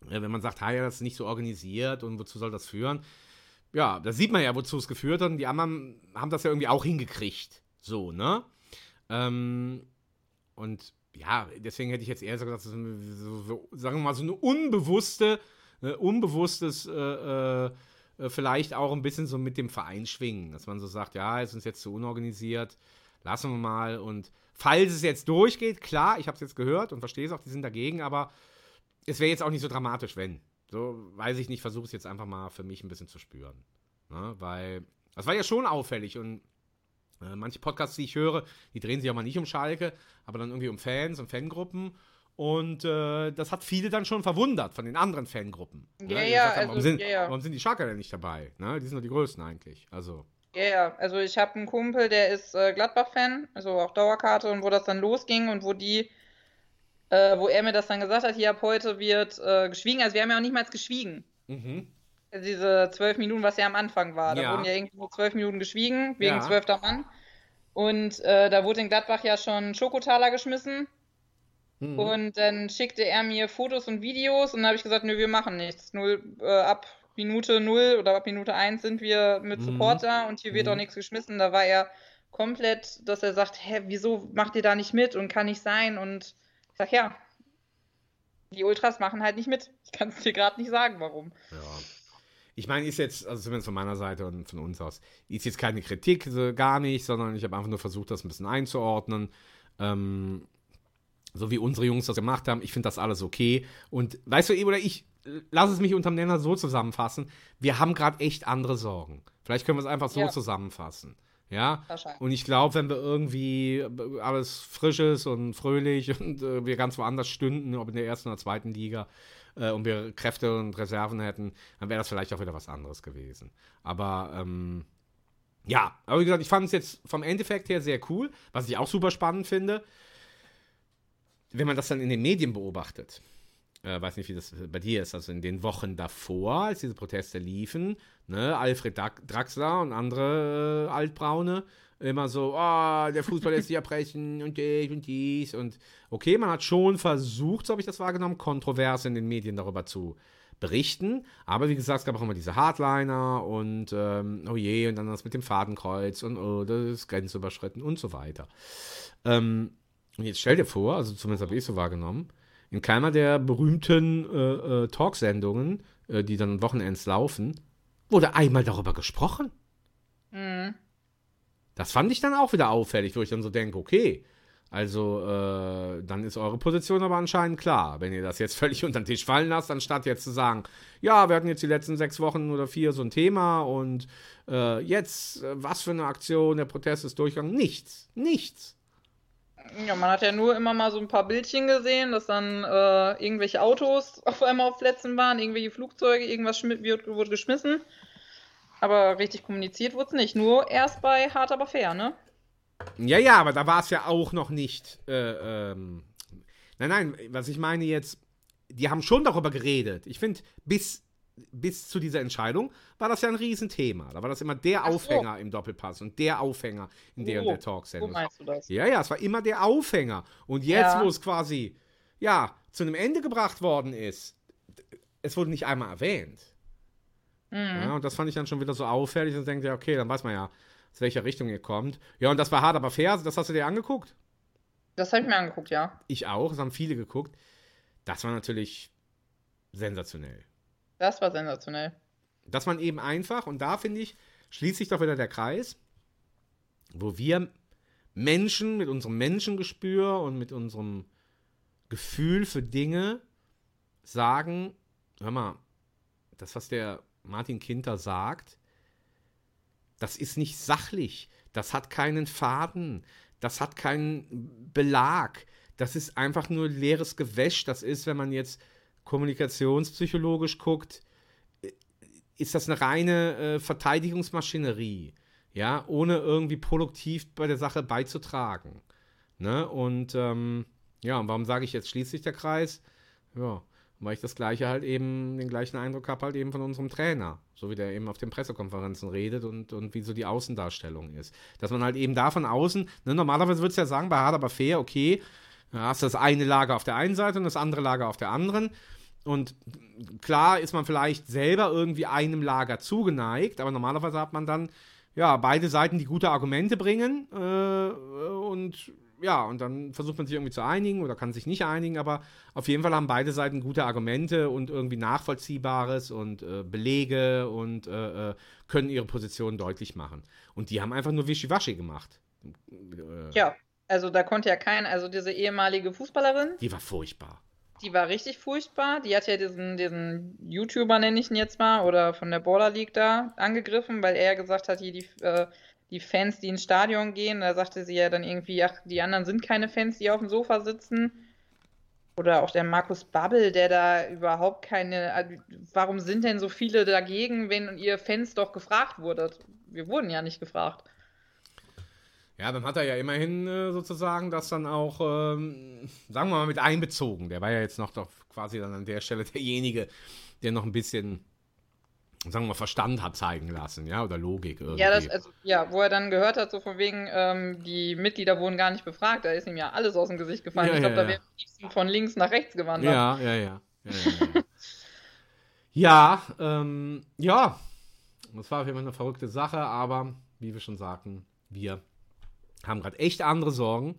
Wenn man sagt, ja, das ist nicht so organisiert und wozu soll das führen? Ja, da sieht man ja, wozu es geführt hat und die anderen haben das ja irgendwie auch hingekriegt. So, ne? Ähm, und ja, deswegen hätte ich jetzt eher so gesagt, so, so, sagen wir mal, so eine unbewusste, äh, unbewusstes, äh, äh, äh, vielleicht auch ein bisschen so mit dem Verein schwingen, dass man so sagt, ja, ist uns jetzt zu unorganisiert, lassen wir mal und falls es jetzt durchgeht, klar, ich habe es jetzt gehört und verstehe es auch, die sind dagegen, aber es wäre jetzt auch nicht so dramatisch, wenn. So, weiß ich nicht, versuche es jetzt einfach mal für mich ein bisschen zu spüren. Ne? Weil, das war ja schon auffällig und äh, manche Podcasts, die ich höre, die drehen sich ja mal nicht um Schalke, aber dann irgendwie um Fans und Fangruppen. Und äh, das hat viele dann schon verwundert von den anderen Fangruppen. ne? Ja, Die ja, haben, warum, also, sind, ja, ja. warum sind die Schalker denn nicht dabei? Ne? Die sind doch die Größten eigentlich. Also, Ja, ja, also ich habe einen Kumpel, der ist äh, Gladbach-Fan, also auch Dauerkarte und wo das dann losging und wo die, äh, wo er mir das dann gesagt hat, hier ab heute wird äh, geschwiegen, also wir haben ja auch nicht mal geschwiegen. mhm. Also diese zwölf Minuten, was ja am Anfang war. Da Ja. wurden ja irgendwie nur zwölf Minuten geschwiegen, wegen zwölfter Mann. Und äh, da wurde in Gladbach ja schon Schokotaler geschmissen. Mhm. Und dann schickte er mir Fotos und Videos und dann habe ich gesagt, nö, wir machen nichts. Null, äh, ab Minute null oder ab Minute eins sind wir mit Mhm. Support da und hier wird Mhm. auch nichts geschmissen. Da war er komplett, dass er sagt, hä, wieso macht ihr da nicht mit und kann nicht sein? Und ich sag, ja, die Ultras machen halt nicht mit. Ich kann es dir gerade nicht sagen, warum. Ja. Ich meine, ist jetzt, also zumindest von meiner Seite und von uns aus, ist jetzt keine Kritik, gar nicht, sondern ich habe einfach nur versucht, das ein bisschen einzuordnen. Ähm, so wie unsere Jungs das gemacht haben. Ich finde das alles okay. Und weißt du, oder ich lass es mich unterm Nenner so zusammenfassen. Wir haben gerade echt andere Sorgen. Vielleicht können wir es einfach so Ja. zusammenfassen. Ja. Und ich glaube, wenn wir irgendwie äh, alles frisch ist und fröhlich und äh, wir ganz woanders stünden, ob in der ersten oder zweiten Liga, äh, und wir Kräfte und Reserven hätten, dann wäre das vielleicht auch wieder was anderes gewesen. Aber ähm, ja, aber wie gesagt, ich fand es jetzt vom Endeffekt her sehr cool. Was ich auch super spannend finde, wenn man das dann in den Medien beobachtet, äh, weiß nicht, wie das bei dir ist, also in den Wochen davor, als diese Proteste liefen, ne, Alfred Draxler und andere äh, Altbraune, immer so, oh, der Fußball lässt sich abbrechen und dies und dies und okay, man hat schon versucht, so habe ich das wahrgenommen, kontrovers in den Medien darüber zu berichten, aber wie gesagt, es gab auch immer diese Hardliner und ähm, oh je, und dann das mit dem Fadenkreuz und oh, das ist grenzüberschritten und so weiter. Ähm, und jetzt stell dir vor, also zumindest habe ich es so wahrgenommen, in keiner der berühmten äh, äh, Talksendungen, äh, die dann Wochenends laufen, wurde einmal darüber gesprochen. Mhm. Das fand ich dann auch wieder auffällig, wo ich dann so denke, okay, also äh, dann ist eure Position aber anscheinend klar, wenn ihr das jetzt völlig unter den Tisch fallen lasst, anstatt jetzt zu sagen, ja, wir hatten jetzt die letzten sechs Wochen oder vier so ein Thema und äh, jetzt, äh, was für eine Aktion, der Protest ist durchgegangen. Nichts, nichts. Ja, man hat ja nur immer mal so ein paar Bildchen gesehen, dass dann äh, irgendwelche Autos auf einmal auf Plätzen waren, irgendwelche Flugzeuge, irgendwas wurde geschmissen. Aber richtig kommuniziert wurde es nicht. Nur erst bei Hart aber fair, ne? Ja, ja, aber da war es ja auch noch nicht. Äh, ähm, nein, nein, was ich meine jetzt, die haben schon darüber geredet. Ich finde, bis, bis zu dieser Entscheidung war das ja ein Riesenthema. Da war das immer der so. Aufhänger im Doppelpass und der Aufhänger in der und Oh, der So Talksendung. meinst du das? Ja, ja, es war immer der Aufhänger. Und jetzt, Ja. wo es quasi, ja, zu einem Ende gebracht worden ist, es wurde nicht einmal erwähnt. Mhm. Ja, und das fand ich dann schon wieder so auffällig und denke, ja, okay, dann weiß man ja, aus welcher Richtung ihr kommt. Ja, und das war hart, aber fair. Das hast du dir angeguckt? Das habe ich mir angeguckt, ja. Ich auch. Das haben viele geguckt. Das war natürlich sensationell. Das war sensationell. Dass man eben einfach, und da finde ich, schließt sich doch wieder der Kreis, wo wir Menschen mit unserem Menschengespür und mit unserem Gefühl für Dinge sagen, hör mal, das, was der Martin Kinter sagt, das ist nicht sachlich, das hat keinen Faden, das hat keinen Belag, das ist einfach nur leeres Gewäsch, das ist, wenn man jetzt kommunikationspsychologisch guckt, ist das eine reine äh, Verteidigungsmaschinerie, ja, ohne irgendwie produktiv bei der Sache beizutragen. Ne? Und ähm, ja, und warum sage ich jetzt schließt sich der Kreis? Ja, weil ich das gleiche halt eben, den gleichen Eindruck habe halt eben von unserem Trainer, so wie der eben auf den Pressekonferenzen redet und, und wie so die Außendarstellung ist. Dass man halt eben da von außen, ne, normalerweise würde es ja sagen, bei hart aber fair, okay, da hast du das eine Lager auf der einen Seite und das andere Lager auf der anderen. Und klar ist man vielleicht selber irgendwie einem Lager zugeneigt, aber normalerweise hat man dann ja beide Seiten, die gute Argumente bringen äh, und ja, und dann versucht man sich irgendwie zu einigen oder kann sich nicht einigen, aber auf jeden Fall haben beide Seiten gute Argumente und irgendwie Nachvollziehbares und äh, Belege und äh, äh können ihre Position deutlich machen. Und die haben einfach nur Wischiwaschi gemacht. Ja, also da konnte ja kein, also diese ehemalige Fußballerin. Die war furchtbar. Die war richtig furchtbar. Die hat ja diesen, diesen YouTuber, nenne ich ihn jetzt mal, oder von der Border League da angegriffen, weil er gesagt hat, hier die, äh, die Fans, die ins Stadion gehen, da sagte sie ja dann irgendwie, ach, die anderen sind keine Fans, die auf dem Sofa sitzen. Oder auch der Markus Babbel, der da überhaupt keine. Äh, warum sind denn so viele dagegen, wenn ihr Fans doch gefragt wurdet? Wir wurden ja nicht gefragt. Ja, dann hat er ja immerhin äh, sozusagen das dann auch, ähm, sagen wir mal, mit einbezogen. Der war ja jetzt noch doch quasi dann an der Stelle derjenige, der noch ein bisschen, sagen wir mal, Verstand hat zeigen lassen, ja, oder Logik irgendwie. Ja, das, also, ja wo er dann gehört hat, so von wegen, ähm, die Mitglieder wurden gar nicht befragt, da ist ihm ja alles aus dem Gesicht gefallen. Ja, ich glaube, ja, da wäre ja. von links nach rechts gewandert. Ja, ja, ja. Ja, ja, ähm, ja, das war auf jeden Fall eine verrückte Sache, aber wie wir schon sagten, wir haben gerade echt andere Sorgen.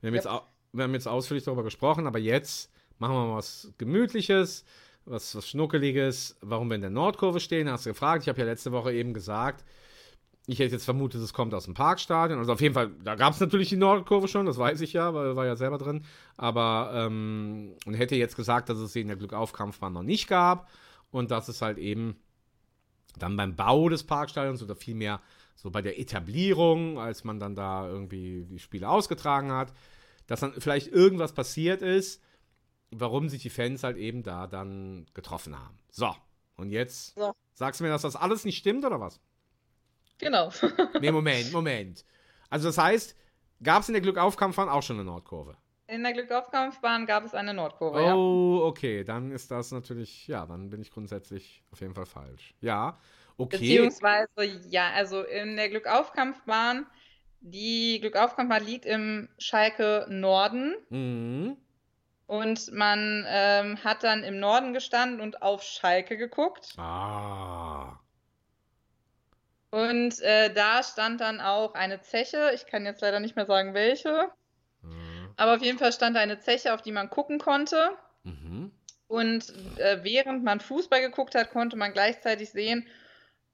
Wir haben, ja. jetzt, wir haben jetzt ausführlich darüber gesprochen, aber jetzt machen wir mal was Gemütliches, was, was Schnuckeliges. Warum wir in der Nordkurve stehen, hast du gefragt. Ich habe ja letzte Woche eben gesagt, ich hätte jetzt vermutet, es kommt aus dem Parkstadion. Also auf jeden Fall, da gab es natürlich die Nordkurve schon, das weiß ich ja, weil war ja selber drin. Aber ähm, und hätte jetzt gesagt, dass es sie in der Glückaufkampfbahn noch nicht gab und dass es halt eben dann beim Bau des Parkstadions oder vielmehr so bei der Etablierung, als man dann da irgendwie die Spiele ausgetragen hat, dass dann vielleicht irgendwas passiert ist, warum sich die Fans halt eben da dann getroffen haben. So, und jetzt so. sagst du mir, dass das alles nicht stimmt oder was? Genau. nee, Moment, Moment. Also das heißt, gab es in der Glückaufkampfbahn auch schon eine Nordkurve? In der Glückaufkampfbahn gab es eine Nordkurve, oh, ja. Oh, okay, dann ist das natürlich, ja, dann bin ich grundsätzlich auf jeden Fall falsch. Ja, Okay. Beziehungsweise, ja, also in der Glückaufkampfbahn, die Glückaufkampfbahn liegt im Schalke Norden. Mhm. Und man ähm, hat dann im Norden gestanden und auf Schalke geguckt. Ah. Und äh, da stand dann auch eine Zeche. Ich kann jetzt leider nicht mehr sagen, welche. Mhm. Aber auf jeden Fall stand da eine Zeche, auf die man gucken konnte. Mhm. Und äh, während man Fußball geguckt hat, konnte man gleichzeitig sehen,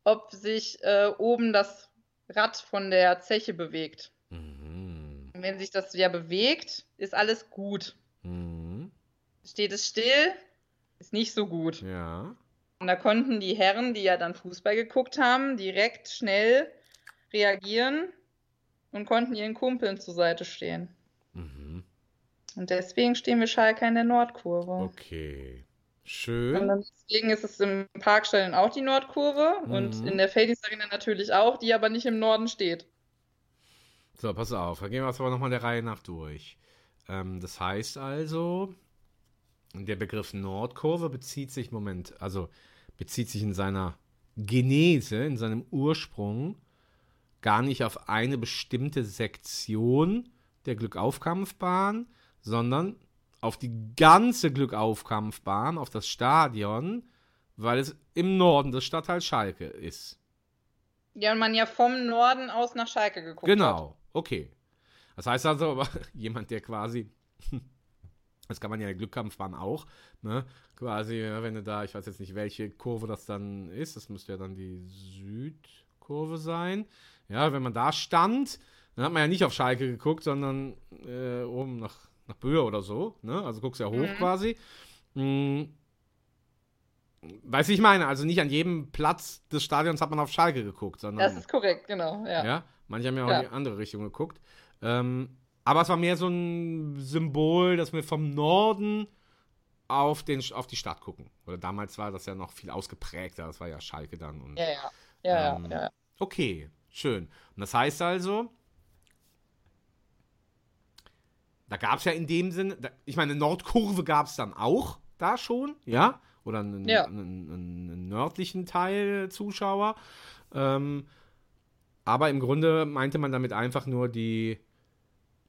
ob sich äh, oben das Rad von der Zeche bewegt. Mhm. Und wenn sich das ja bewegt, ist alles gut. Mhm. Steht es still, ist nicht so gut. Ja. Und da konnten die Herren, die ja dann Fußball geguckt haben, direkt schnell reagieren und konnten ihren Kumpeln zur Seite stehen. Mhm. Und deswegen stehen wir Schalke in der Nordkurve. Okay. Schön. Und deswegen ist es im Parkstadion auch die Nordkurve mhm. und in der Fadings Arena natürlich auch, die aber nicht im Norden steht. So, pass auf, dann gehen wir es aber nochmal der Reihe nach durch. Ähm, das heißt also, der Begriff Nordkurve bezieht sich, Moment, also bezieht sich in seiner Genese, in seinem Ursprung gar nicht auf eine bestimmte Sektion der Glückaufkampfbahn, sondern auf die ganze Glückaufkampfbahn, auf das Stadion, weil es im Norden des Stadtteils Schalke ist. Ja, und man ja vom Norden aus nach Schalke geguckt hat. Genau, okay. Das heißt also, aber jemand, der quasi, das kann man ja in Glückkampfbahn auch, ne? Quasi, wenn du da, ich weiß jetzt nicht, welche Kurve das dann ist, das müsste ja dann die Südkurve sein. Ja, wenn man da stand, dann hat man ja nicht auf Schalke geguckt, sondern äh, oben nach, nach Böhr oder so, ne? Also guckst ja hoch Mhm. quasi. Hm. Weißt du, ich meine, also nicht an jedem Platz des Stadions hat man auf Schalke geguckt, sondern. Das ist korrekt, genau. Ja. Ja, manche haben ja auch Ja. in die andere Richtung geguckt. Ähm, aber es war mehr so ein Symbol, dass wir vom Norden auf, den, auf die Stadt gucken. Oder damals war das ja noch viel ausgeprägter. Das war ja Schalke dann. Und, Ja, ja. Ja, Ähm, ja, ja. Okay, schön. Und das heißt also, da gab es ja in dem Sinne, da, ich meine, Nordkurve gab es dann auch da schon, ja? Oder einen, Ja. einen, einen, nördlichen Teil Zuschauer. Ähm, aber im Grunde meinte man damit einfach nur die,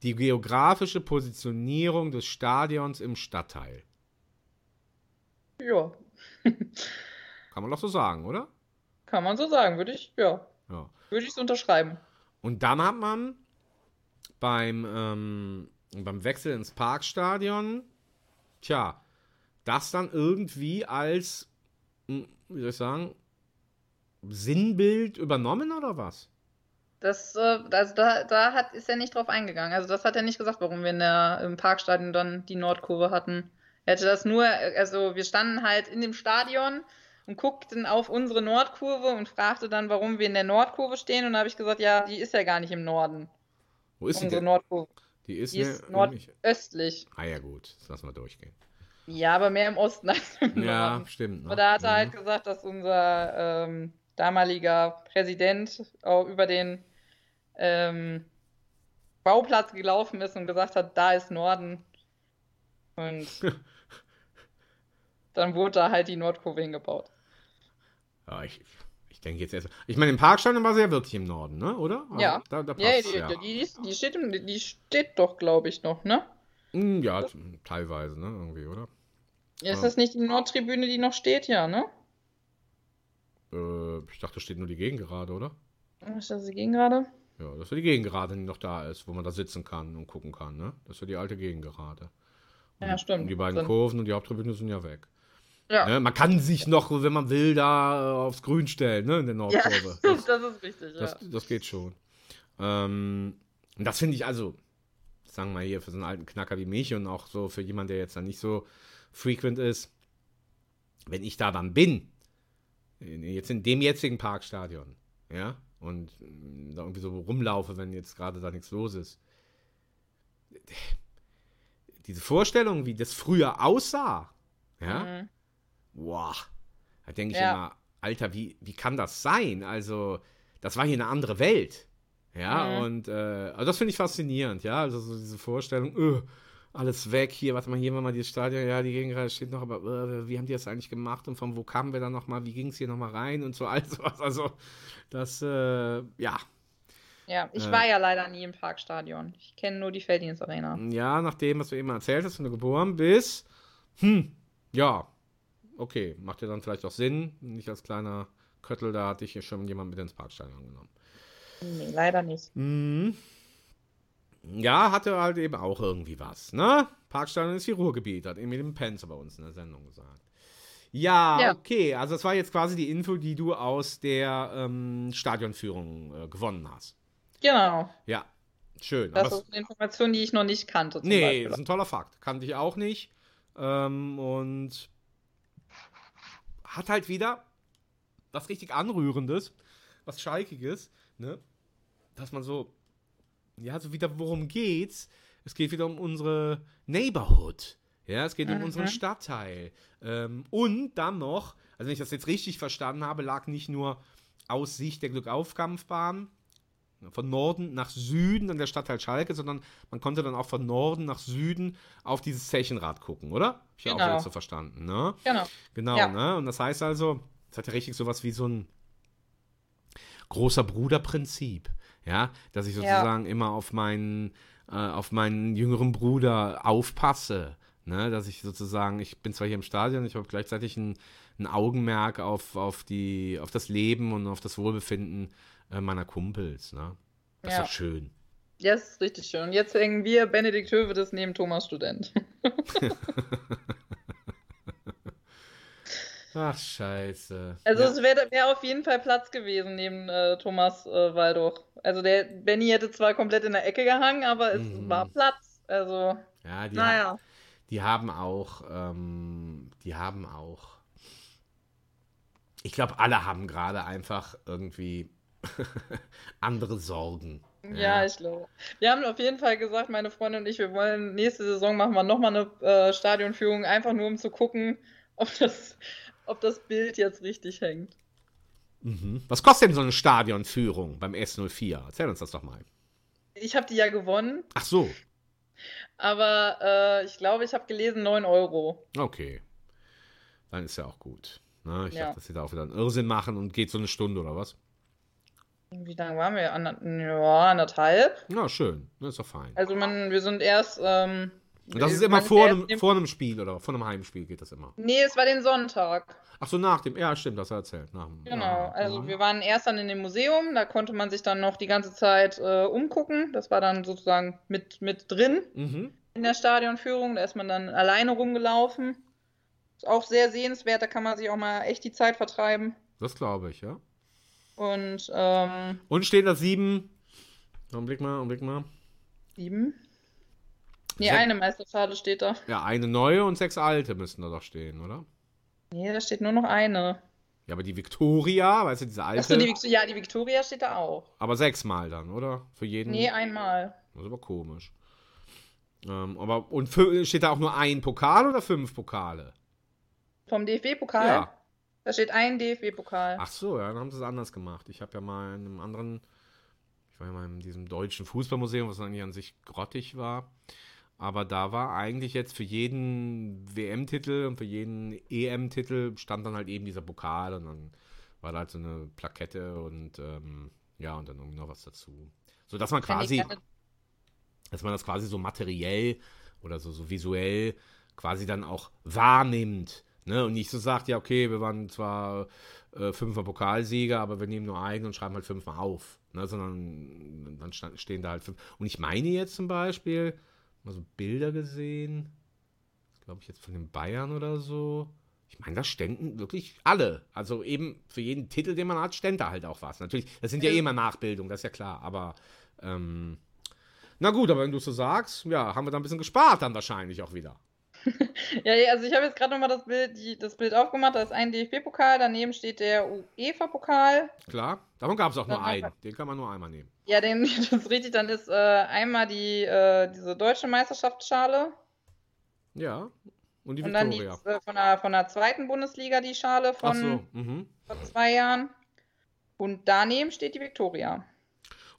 die geografische Positionierung des Stadions im Stadtteil. Ja, Kann man doch so sagen, oder? kann man so sagen, würde ich, ja, Ja. würde ich es unterschreiben. Und dann hat man beim, ähm, beim Wechsel ins Parkstadion, tja, das dann irgendwie als, hm, wie soll ich sagen, Sinnbild übernommen oder was? Das, äh, also da, da hat, ist er nicht drauf eingegangen. Also das hat er nicht gesagt, warum wir in der, im Parkstadion dann die Nordkurve hatten. Er hätte das nur, also wir standen halt in dem Stadion und guckten auf unsere Nordkurve und fragte dann, warum wir in der Nordkurve stehen. Und da habe ich gesagt, ja, die ist ja gar nicht im Norden. Wo ist die Unsere denn? Nordkurve. Die ist, Die ist nordöstlich. Ah ja gut, das lassen wir durchgehen. Ja, aber mehr im Osten als im Ja, Norden. stimmt. Ne? Aber da hat er Mhm. halt gesagt, dass unser ähm, damaliger Präsident über den ähm, Bauplatz gelaufen ist und gesagt hat, da ist Norden. Und dann wurde da halt die Nordkurve hingebaut. Ja, ich, ich denke jetzt erst. Ich meine, im Parkstadion war sie ja wirklich im Norden, ne? Oder? Ja. Da, da Ja, passt's, die, ja. Die, die, steht, die steht doch, glaube ich, noch, ne? Hm, ja, teilweise, ne? Irgendwie, oder? Ist Ja. das nicht die Nordtribüne, die noch steht? Ja, ne? Äh, ich dachte, da steht nur die Gegengerade, oder? Ist das die Gegengrade? Ja, das ist die Gegengerade, die noch da ist, wo man da sitzen kann und gucken kann, ne? Das ist ja die alte Gegengerade. Und Ja, stimmt. Und die beiden Kurven und die Haupttribüne sind ja weg. Ja. Ne? Man kann sich noch, wenn man will, da äh, aufs Grün stellen, ne? In der Ja, Nordkurve. das, Das, ist richtig, ja. das, das geht schon. Ähm, und das finde ich also, sagen wir mal hier, für so einen alten Knacker wie mich und auch so für jemanden, der jetzt da nicht so frequent ist, wenn ich da dann bin, in- jetzt in dem jetzigen Parkstadion, ja, und mm, da irgendwie so rumlaufe, wenn jetzt gerade da nichts los ist. Diese Vorstellung, wie das früher aussah, ja, Mhm. Boah, da denke ich Ja. immer, Alter, wie, wie kann das sein? Also, das war hier eine andere Welt. Ja, Mhm. und äh, also das finde ich faszinierend, ja. Also so diese Vorstellung, öh, alles weg hier, warte mal, hier war mal dieses Stadion, ja, die Gegengrade steht noch, aber äh, wie haben die das eigentlich gemacht und von wo kamen wir dann nochmal, wie ging es hier nochmal rein und so, all sowas. Also, das, äh, ja. Ja, ich Äh. war ja leider nie im Parkstadion. Ich kenne nur die Felddienstarena. Ja, nach dem, was du eben erzählt hast, wenn du geboren bist, hm, ja, okay, macht ja dann vielleicht auch Sinn. Nicht als kleiner Köttel, da hatte ich ja schon jemand mit ins Parkstadion genommen. Nee, leider nicht. Mhm. Ja, hatte halt eben auch irgendwie was, ne? Parkstadion ist wie Ruhrgebiet, hat eben mit dem Penzer bei uns in der Sendung gesagt. Ja, Ja. okay, also das war jetzt quasi die Info, die du aus der ähm, Stadionführung äh, gewonnen hast. Genau. Ja, schön. Das aber ist eine Information, die ich noch nicht kannte. Zum Nee, Beispiel. das ist ein toller Fakt. Kannte ich auch nicht. Ähm, und hat halt wieder was richtig Anrührendes, was Schalkiges, ne? Dass man so, ja, so wieder, worum geht's? Es geht wieder um unsere Neighborhood. Ja, es geht um Mhm. unseren Stadtteil. Ähm, und dann noch, also wenn ich das jetzt richtig verstanden habe, lag nicht nur aus Sicht der Glückaufkampfbahn von Norden nach Süden an der Stadtteil Schalke, sondern man konnte dann auch von Norden nach Süden auf dieses Zechenrad gucken, oder? Hab ich ja auch Genau. jetzt so verstanden, ne? Genau. Genau, Ja. ne? Und das heißt also, es hat ja richtig sowas wie so ein großer Bruderprinzip, ja, dass ich Ja. sozusagen immer auf meinen, äh, auf meinen jüngeren Bruder aufpasse, Ne, dass ich sozusagen, ich bin zwar hier im Stadion, ich habe gleichzeitig ein, ein Augenmerk auf, auf, die, auf das Leben und auf das Wohlbefinden äh, meiner Kumpels. Ne? Das Ja. ist schön. Ja, das ist richtig schön. Und jetzt hängen wir Benedikt Hövedes neben Thomas Student. Ach, scheiße. Also ja. es wäre wär auf jeden Fall Platz gewesen neben äh, Thomas äh, Waldoch. Also der Benny hätte zwar komplett in der Ecke gehangen, aber es Mhm. war Platz. Also, ja, die, naja. die haben auch, ähm, die haben auch, ich glaube, alle haben gerade einfach irgendwie andere Sorgen. Ja, ich glaube. Wir haben auf jeden Fall gesagt, meine Freundin und ich, wir wollen nächste Saison machen wir nochmal eine äh, Stadionführung, einfach nur um zu gucken, ob das, ob das Bild jetzt richtig hängt. Mhm. Was kostet denn so eine Stadionführung beim S04? Erzähl uns das doch mal. Ich habe die ja gewonnen, Ach so, aber äh, ich glaube, ich habe gelesen 9 Euro. okay. Dann ist ja auch gut. Na, ich Ja. dachte, dass sie da auch wieder einen Irrsinn machen und geht so eine Stunde oder was? Wie lange waren wir? Ander ja, anderthalb. Ja, schön. Das ist doch fein. Also man, wir sind erst. Ähm, Und das ist immer vor einem, vor einem Spiel oder vor einem Heimspiel geht das immer. Nee, es war den Sonntag. Ach so, nach dem. Ja, stimmt, das hat er erzählt. Nach dem, Genau. ja, Also ja. wir waren erst dann in dem Museum, da konnte man sich dann noch die ganze Zeit äh, umgucken. Das war dann sozusagen mit, mit drin Mhm. in der Stadionführung. Da ist man dann alleine rumgelaufen. Ist auch sehr sehenswert, da kann man sich auch mal echt die Zeit vertreiben. Das glaube ich, ja. Und ähm, Und steht da sieben. Augenblick mal, Augenblick mal. sieben. Nee, Sech- eine Meisterschale steht da. Ja, eine neue und sechs alte müssten da doch stehen, oder? Nee, da steht nur noch eine. Ja, aber die Victoria, weißt du, diese alte. Achso, die, Vict- ja, die Victoria steht da auch. aber sechsmal dann, oder? Für jeden. Nee, einmal. Das ist aber komisch. Ähm, aber, und fü- steht da auch nur ein Pokal oder fünf Pokale? Vom DFB-Pokal? Ja. Da steht ein DFB-Pokal. Ach so, ja, dann haben sie es anders gemacht. Ich habe ja mal in einem anderen, ich war ja mal in diesem deutschen Fußballmuseum, was eigentlich an sich grottig war. Aber da war eigentlich jetzt für jeden WM-Titel und für jeden EM-Titel stand dann halt eben dieser Pokal und dann war da halt so eine Plakette und ähm, ja, und dann irgendwie noch was dazu. So dass man quasi, dass man das quasi so materiell oder so, so visuell quasi dann auch wahrnimmt. Ne? Und nicht so sagt, ja, okay, wir waren zwar äh, fünfmal Pokalsieger, aber wir nehmen nur einen und schreiben halt fünfmal auf. Ne? Sondern dann stehen da halt fünf. Und ich meine jetzt zum Beispiel, mal so Bilder gesehen, glaube ich jetzt von den Bayern oder so. Ich meine, da ständen wirklich alle. Also eben für jeden Titel, den man hat, stände da halt auch was. Natürlich, das sind ja eh immer Nachbildungen, das ist ja klar. Aber ähm, na gut, aber wenn du so sagst, ja, haben wir da ein bisschen gespart dann wahrscheinlich auch wieder. Ja, also ich habe jetzt gerade nochmal das Bild, die, das Bild aufgemacht. Da ist ein DFB-Pokal, daneben steht der UEFA-Pokal. Klar, davon gab es auch nur Dann einen. einfach- Den kann man nur einmal nehmen. Ja, den, das ist richtig. Dann ist äh, einmal die, äh, diese deutsche Meisterschaftsschale Ja. Und die und dann die, äh, von, der, von der zweiten Bundesliga die Schale von so. Mhm. vor zwei Jahren. Und daneben steht die Victoria.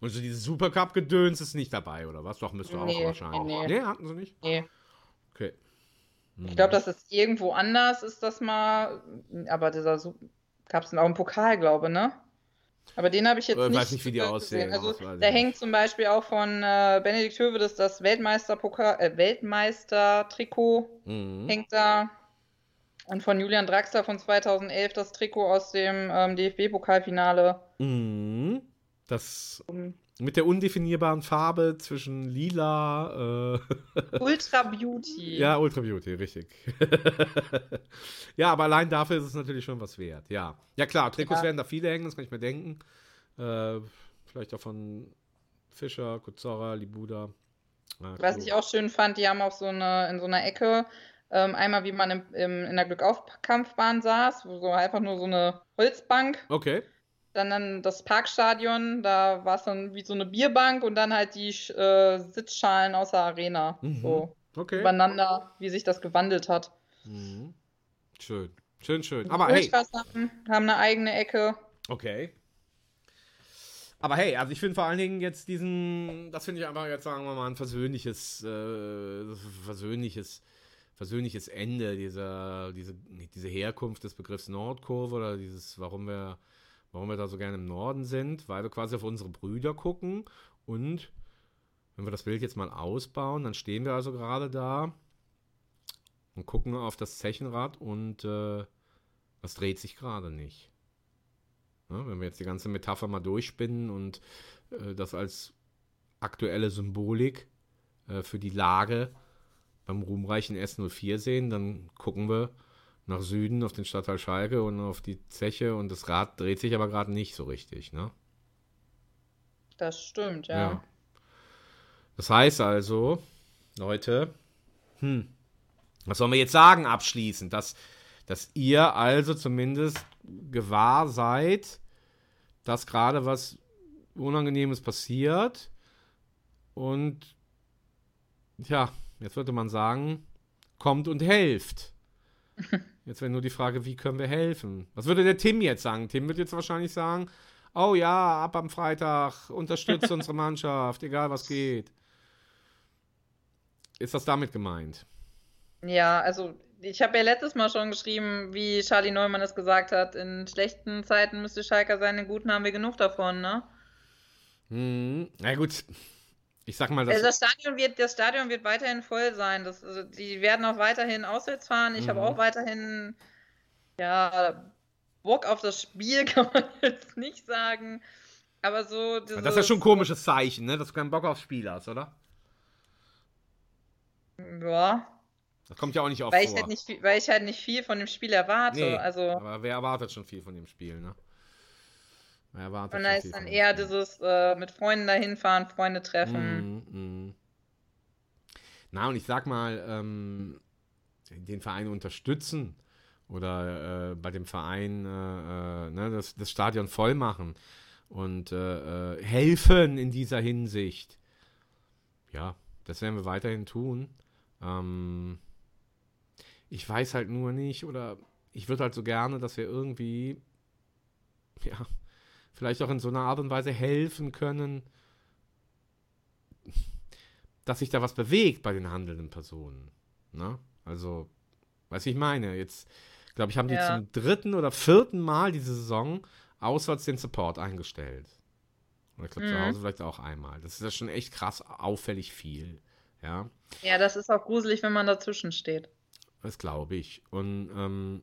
Und so dieses Supercup-Gedöns ist nicht dabei, oder was? Doch, müsste auch Nee, wahrscheinlich. nee, Nee. nee. hatten sie nicht? Nee. Okay. Ich glaube, das ist irgendwo anders, ist das mal. Aber dieser gab es auch im Pokal, glaube ne? Aber den habe ich jetzt Äh, nicht, weiß nicht, wie die äh, aussehen. Also, ich da hängt zum Beispiel auch von äh, Benedikt Hövedes das Weltmeisterpokal, äh, Weltmeister-Trikot Mhm. hängt da. Und von Julian Draxler von 2011 das Trikot aus dem ähm, DFB-Pokalfinale. Mhm. Das mit der undefinierbaren Farbe zwischen lila. Äh, Ultra Beauty. ja, Ultra Beauty, richtig. ja, aber allein dafür ist es natürlich schon was wert. Ja, ja klar, Trikots Ja. werden da viele hängen, das kann ich mir denken. Äh, vielleicht auch von Fischer, Kuzora, Libuda. Ja, Was cool. ich auch schön fand, die haben auch so eine, in so einer Ecke, ähm, einmal wie man im, im, in der Glückaufkampfbahn saß, wo so einfach nur so eine Holzbank, Okay. Dann, dann das Parkstadion, da war es dann wie so eine Bierbank und dann halt die äh, Sitzschalen aus der Arena. Mhm. So Okay. übereinander, wie sich das gewandelt hat. Mhm. Schön. Schön, schön. Aber hey, haben, haben eine eigene Ecke. Okay. Aber hey, also ich finde vor allen Dingen jetzt diesen, das finde ich einfach jetzt, sagen wir mal, ein versöhnliches, äh, versöhnliches, versöhnliches Ende dieser, diese, diese Herkunft des Begriffs Nordkurve oder dieses, warum wir, warum wir da so gerne im Norden sind, weil wir quasi auf unsere Brüder gucken und wenn wir das Bild jetzt mal ausbauen, dann stehen wir also gerade da und gucken auf das Zechenrad und äh, das dreht sich gerade nicht. Ja, wenn wir jetzt die ganze Metapher mal durchspinnen und äh, das als aktuelle Symbolik äh, für die Lage beim ruhmreichen S04 sehen, dann gucken wir nach Süden auf den Stadtteil Schalke und auf die Zeche und das Rad dreht sich aber gerade nicht so richtig, ne? Das stimmt, ja. Ja. Das heißt also, Leute, hm, was sollen wir jetzt sagen abschließend? Dass, dass ihr also zumindest gewahr seid, dass gerade was Unangenehmes passiert und ja, jetzt würde man sagen, kommt und helft. Jetzt wäre nur die Frage, wie können wir helfen? Was würde der Tim jetzt sagen? Tim wird jetzt wahrscheinlich sagen, oh ja, ab am Freitag, unterstützt unsere Mannschaft, egal was geht. Ist das damit gemeint? Ja, also ich habe ja letztes Mal schon geschrieben, wie Charlie Neumann es gesagt hat, in schlechten Zeiten müsste Schalker sein, in guten haben wir genug davon, ne? Hm, na gut. Ich sag mal, das, Also das Stadion wird, das Stadion wird weiterhin voll sein. Das, also die werden auch weiterhin auswärts fahren. Ich habe Mhm. auch weiterhin ja, Bock auf das Spiel, kann man jetzt nicht sagen. Aber so dieses, das ist ja schon ein komisches Zeichen, ne? dass du keinen Bock aufs Spiel hast, oder? Ja, Das kommt ja auch nicht oft weil ich, vor. halt nicht, viel- weil ich halt nicht viel von dem Spiel erwarte. Nee, also aber wer erwartet schon viel von dem Spiel, ne? Wer erwartet und da ist dann eher dieses äh, mit Freunden dahin fahren, Freunde treffen. Mhm, mhm. Na, und ich sag mal, ähm, den Verein unterstützen oder äh, bei dem Verein äh, äh, ne, das, das Stadion voll machen und äh, äh, helfen in dieser Hinsicht. Ja, das werden wir weiterhin tun. Ähm, ich weiß halt nur nicht, oder ich würde halt so gerne, dass wir irgendwie, ja, vielleicht auch in so einer Art und Weise helfen können, dass sich da was bewegt bei den handelnden Personen. Ne? Also, was ich meine, jetzt, glaube ich, haben die Ja. zum dritten oder vierten Mal diese Saison auswärts den Support eingestellt. Und ich glaube, zu Mhm. Hause vielleicht auch einmal. Das ist ja schon echt krass auffällig viel. Ja, Ja, das ist auch gruselig, wenn man dazwischen steht. das glaube ich. Und ähm,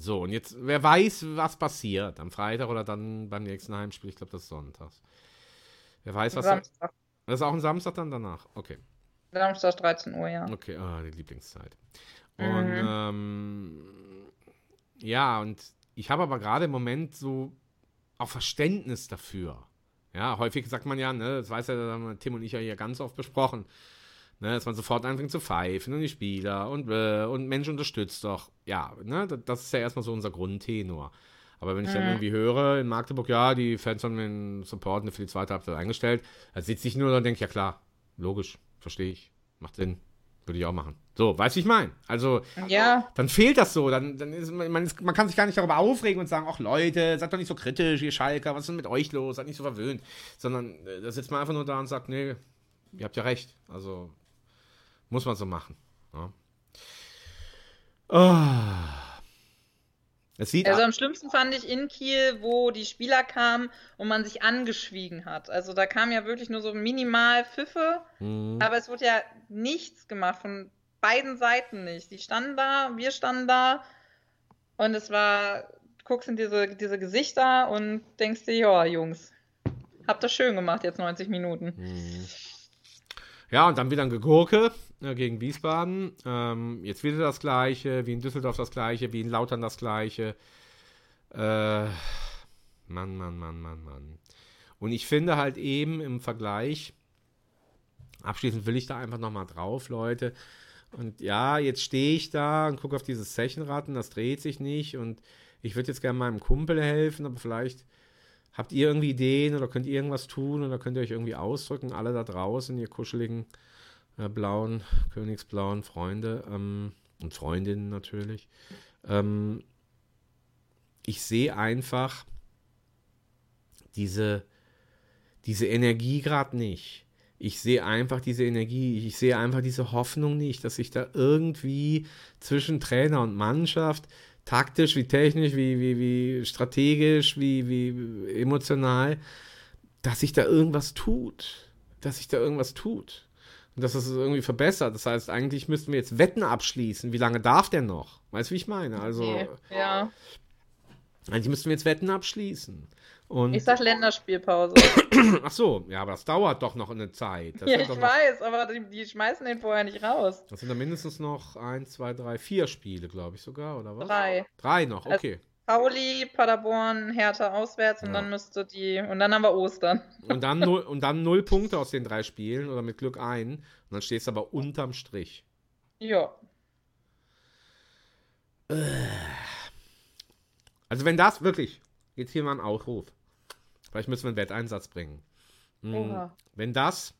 so, und jetzt, wer weiß, was passiert am Freitag oder dann beim nächsten Heimspiel. Ich glaube, das ist sonntags. Wer weiß, was. Samstag, Das ist auch ein Samstag dann danach. Okay. Samstag 13 Uhr, ja. Okay, ah, die Lieblingszeit. Mhm. Und ähm, ja, und ich habe aber gerade im Moment so auch Verständnis dafür. Ja, häufig sagt man ja, ne, das weiß ja das haben Tim und ich ja hier ganz oft besprochen, ne, dass man sofort anfängt zu pfeifen und die Spieler und, äh, und Mensch unterstützt doch. Ja, ne, das, ist ja erstmal so unser Grundtenor. Aber wenn ich dann irgendwie höre in Magdeburg, ja, die Fans haben den Support für die zweite Halbzeit eingestellt, dann sitze ich nur da und denke, ja klar, logisch, verstehe ich, macht Sinn, würde ich auch machen. So, weißt du, wie ich meine? Also, Ja, dann fehlt das so. Dann, dann ist man, man, ist, man kann sich gar nicht darüber aufregen und sagen, ach Leute, seid doch nicht so kritisch, ihr Schalker, was ist denn mit euch los? Seid nicht so verwöhnt. Sondern äh, da sitzt man einfach nur da und sagt, nee, ihr habt ja recht. Also muss man so machen. Ja. Oh. Es sieht also am schlimmsten fand ich in Kiel, wo die Spieler kamen und man sich angeschwiegen hat. Also da kam ja wirklich nur so minimal Pfiffe, Mhm. aber es wurde ja nichts gemacht, von beiden Seiten nicht. Die standen da, wir standen da und es war, du guckst in diese, diese Gesichter und denkst dir, ja, Jungs, habt das schön gemacht jetzt 90 Minuten. Mhm. Ja, und dann wieder ein Gegurke äh, gegen Wiesbaden. Ähm, jetzt wieder das gleiche, wie in Düsseldorf das gleiche, wie in Lautern das gleiche. Äh, Mann, Mann, Mann, Mann, Mann. Und ich finde halt eben im Vergleich, abschließend will ich da einfach nochmal drauf, Leute. Und ja, jetzt stehe ich da und gucke auf dieses und das dreht sich nicht. Und ich würde jetzt gerne meinem Kumpel helfen, aber vielleicht Habt ihr irgendwie Ideen oder könnt ihr irgendwas tun oder könnt ihr euch irgendwie ausdrücken? Alle da draußen, ihr kuscheligen äh, blauen, königsblauen Freunde ähm, und Freundinnen natürlich. Ähm, ich sehe einfach diese, diese Energie gerade nicht. Ich sehe einfach diese Energie, ich sehe einfach diese Hoffnung nicht, dass sich da irgendwie zwischen Trainer und Mannschaft taktisch, wie technisch, wie, wie, wie strategisch, wie, wie emotional, dass sich da irgendwas tut. Dass sich da irgendwas tut. Und dass das es irgendwie verbessert. Das heißt, eigentlich müssten wir jetzt Wetten abschließen. Wie lange darf der noch? Weißt du, wie ich meine? Also, Nee. Ja. eigentlich müssten wir jetzt Wetten abschließen. Und, Ich sag Länderspielpause. ach so, ja, aber das dauert doch noch eine Zeit. Das ja, ich noch, weiß, aber die, die schmeißen den vorher nicht raus. Das sind dann mindestens noch eins, zwei, drei, vier Spiele, glaube ich sogar, oder was? Drei. Drei noch, Also- okay. Pauli, Paderborn, Hertha auswärts und Ja. dann müsste die. Und dann haben wir Ostern. Und dann, null, und dann null Punkte aus den drei Spielen oder mit Glück ein. Und dann stehst du aber unterm Strich. Ja. Also wenn das wirklich, jetzt hier mal ein Aufruf. Vielleicht müssen wir einen Wetteinsatz bringen. Hm, Oha. Wenn das,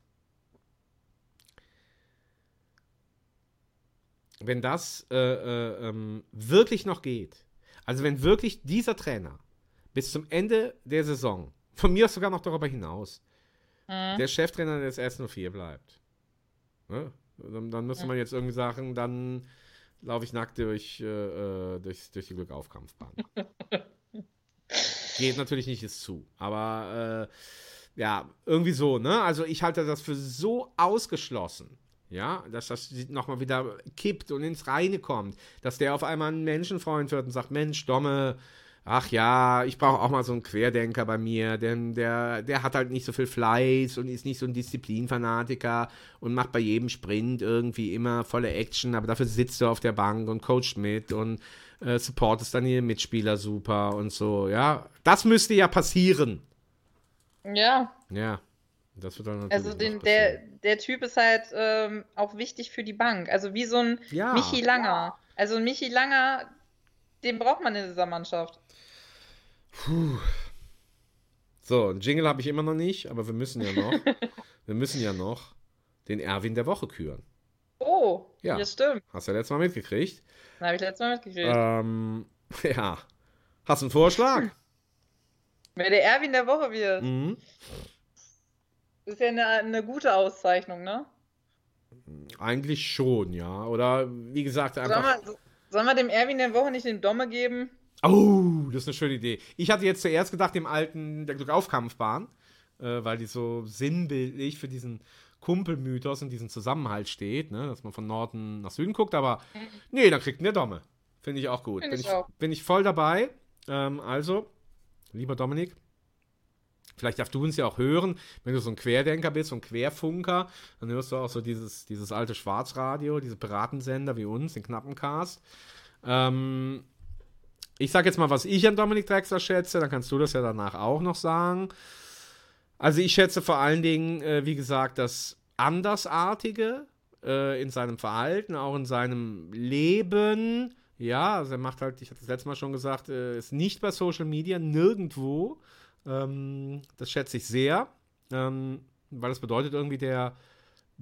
wenn das äh, äh, ähm, wirklich noch geht, also wenn wirklich dieser Trainer bis zum Ende der Saison, von mir aus sogar noch darüber hinaus, Hm. der Cheftrainer des S04 bleibt, ne? dann, dann müsste man jetzt irgendwie sagen, dann laufe ich nackt durch, äh, äh, durch, durch die Glückaufkampfbahn. Geht natürlich nicht ist zu, aber äh, ja, irgendwie so, ne? Also ich halte das für so ausgeschlossen, ja, dass das nochmal wieder kippt und ins Reine kommt, dass der auf einmal ein Menschenfreund wird und sagt, Mensch, Domme, ach ja, ich brauche auch mal so einen Querdenker bei mir, denn der, der hat halt nicht so viel Fleiß und ist nicht so ein Disziplinfanatiker und macht bei jedem Sprint irgendwie immer volle Action, aber dafür sitzt du auf der Bank und coacht mit und äh, supportest dann die Mitspieler super und so, ja. Das müsste ja passieren. Ja. Ja. Das wird dann Also den, der, der Typ ist halt ähm, auch wichtig für die Bank. Also wie so ein Ja. Michi Langer. Also ein Michi Langer, den braucht man in dieser Mannschaft. So, einen Jingle habe ich immer noch nicht, aber wir müssen ja noch. wir müssen ja noch den Erwin der Woche küren. Oh, Ja. ja, stimmt. Hast du ja letztes Mal mitgekriegt. Das habe ich letztes Mal mitgekriegt. Ähm, ja. Hast du einen Vorschlag? Wer der Erwin der Woche wird, Mhm. ist ja eine, eine gute Auszeichnung, ne? Eigentlich schon, ja. Oder wie gesagt, Sollen einfach. wir, sollen wir dem Erwin der Woche nicht den Domme geben? Oh, das ist eine schöne Idee. Ich hatte jetzt zuerst gedacht, dem alten der Glückaufkampfbahn, äh, weil die so sinnbildlich für diesen Kumpelmythos und diesen Zusammenhalt steht, ne? dass man von Norden nach Süden guckt, aber nee, dann kriegt der Domme. Finde ich auch gut. Find bin, ich ich, auch. bin ich voll dabei. Ähm, also, lieber Dominik, vielleicht darfst du uns ja auch hören, wenn du so ein Querdenker bist, so ein Querfunker, dann hörst du auch so dieses, dieses alte Schwarzradio, diese Piratensender wie uns, den knappen Cast. Ähm, ich sag jetzt mal, was ich an Dominik Drexler schätze, dann kannst du das ja danach auch noch sagen. Also ich schätze vor allen Dingen, äh, wie gesagt, das Andersartige äh, in seinem Verhalten, auch in seinem Leben. Ja, also er macht halt, ich hatte das letzte Mal schon gesagt, äh, ist nicht bei Social Media, nirgendwo. Ähm, das schätze ich sehr, ähm, weil das bedeutet irgendwie, der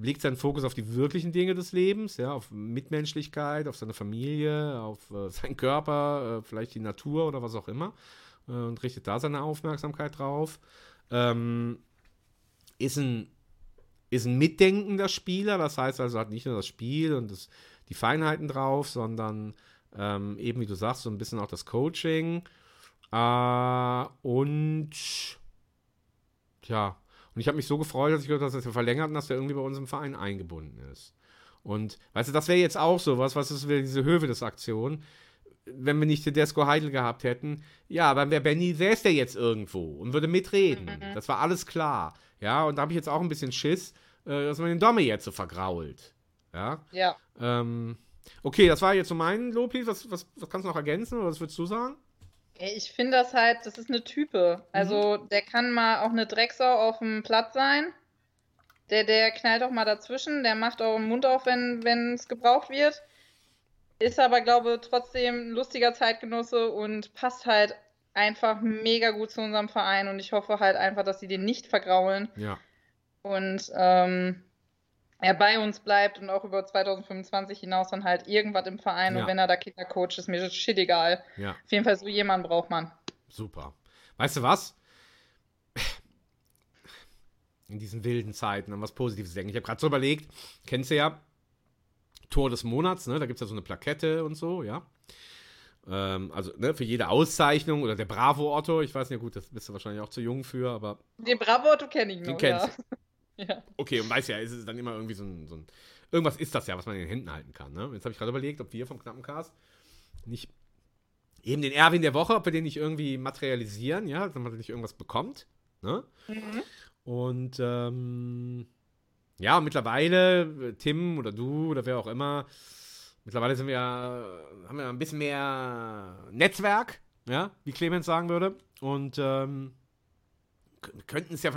legt seinen Fokus auf die wirklichen Dinge des Lebens, ja, auf Mitmenschlichkeit, auf seine Familie, auf äh, seinen Körper, äh, vielleicht die Natur oder was auch immer äh, und richtet da seine Aufmerksamkeit drauf. Ähm, ist ein ist ein mitdenkender Spieler, das heißt also hat nicht nur das Spiel und das, die Feinheiten drauf, sondern ähm, eben wie du sagst, so ein bisschen auch das Coaching äh, und ja, und ich habe mich so gefreut, dass ich gehört habe, dass er verlängert und dass er irgendwie bei uns im Verein eingebunden ist. Und weißt du, das wäre jetzt auch so was, was ist wieder diese Hövedes-Aktion. Wenn wir nicht Tedesco Heidel gehabt hätten, ja, dann wäre Benny, säß der jetzt irgendwo und würde mitreden. Das war alles klar. Ja, und da habe ich jetzt auch ein bisschen Schiss, äh, dass man den Domme jetzt so vergrault. Ja. Ja. Ähm, okay, das war jetzt so mein Loblied. Was, was, was kannst du noch ergänzen oder was würdest du sagen? Ich finde das halt, das ist eine Type. Also der kann mal auch eine Drecksau auf dem Platz sein. Der, der knallt auch mal dazwischen, der macht auch den Mund auf, wenn es gebraucht wird. Ist aber, glaube trotzdem ein lustiger Zeitgenosse und passt halt einfach mega gut zu unserem Verein. Und ich hoffe halt einfach, dass sie den nicht vergraulen Ja. und ähm, er bei uns bleibt und auch über 2025 hinaus dann halt irgendwas im Verein. Ja. Und wenn er da Kinder coacht, ist mir das shit egal. Ja. Auf jeden Fall so jemanden braucht man. Super. Weißt du was? In diesen wilden Zeiten an was Positives denken. Ich habe gerade so überlegt, kennst du ja Tor des Monats, ne? Da gibt es ja so eine Plakette und so, ja. Ähm, also, ne, für jede Auszeichnung oder der Bravo Otto, ich weiß nicht, gut, das bist du wahrscheinlich auch zu jung für, aber Den Bravo-Otto kenne ich noch. den kennst ja. Ja. Okay, und weiß ja, ist es dann immer irgendwie so ein, so ein. Irgendwas ist das ja, was man in den Händen halten kann. Ne? Jetzt habe ich gerade überlegt, ob wir vom knappen Cast nicht eben den Erwin der Woche, ob wir den nicht irgendwie materialisieren, ja, dass man nicht irgendwas bekommt. Ne? Und ähm, ja, mittlerweile, äh, Tim oder du oder wer auch immer, mittlerweile sind wir, haben wir ein bisschen mehr Netzwerk, ja, wie Clemens sagen würde. Und ähm, könnten es ja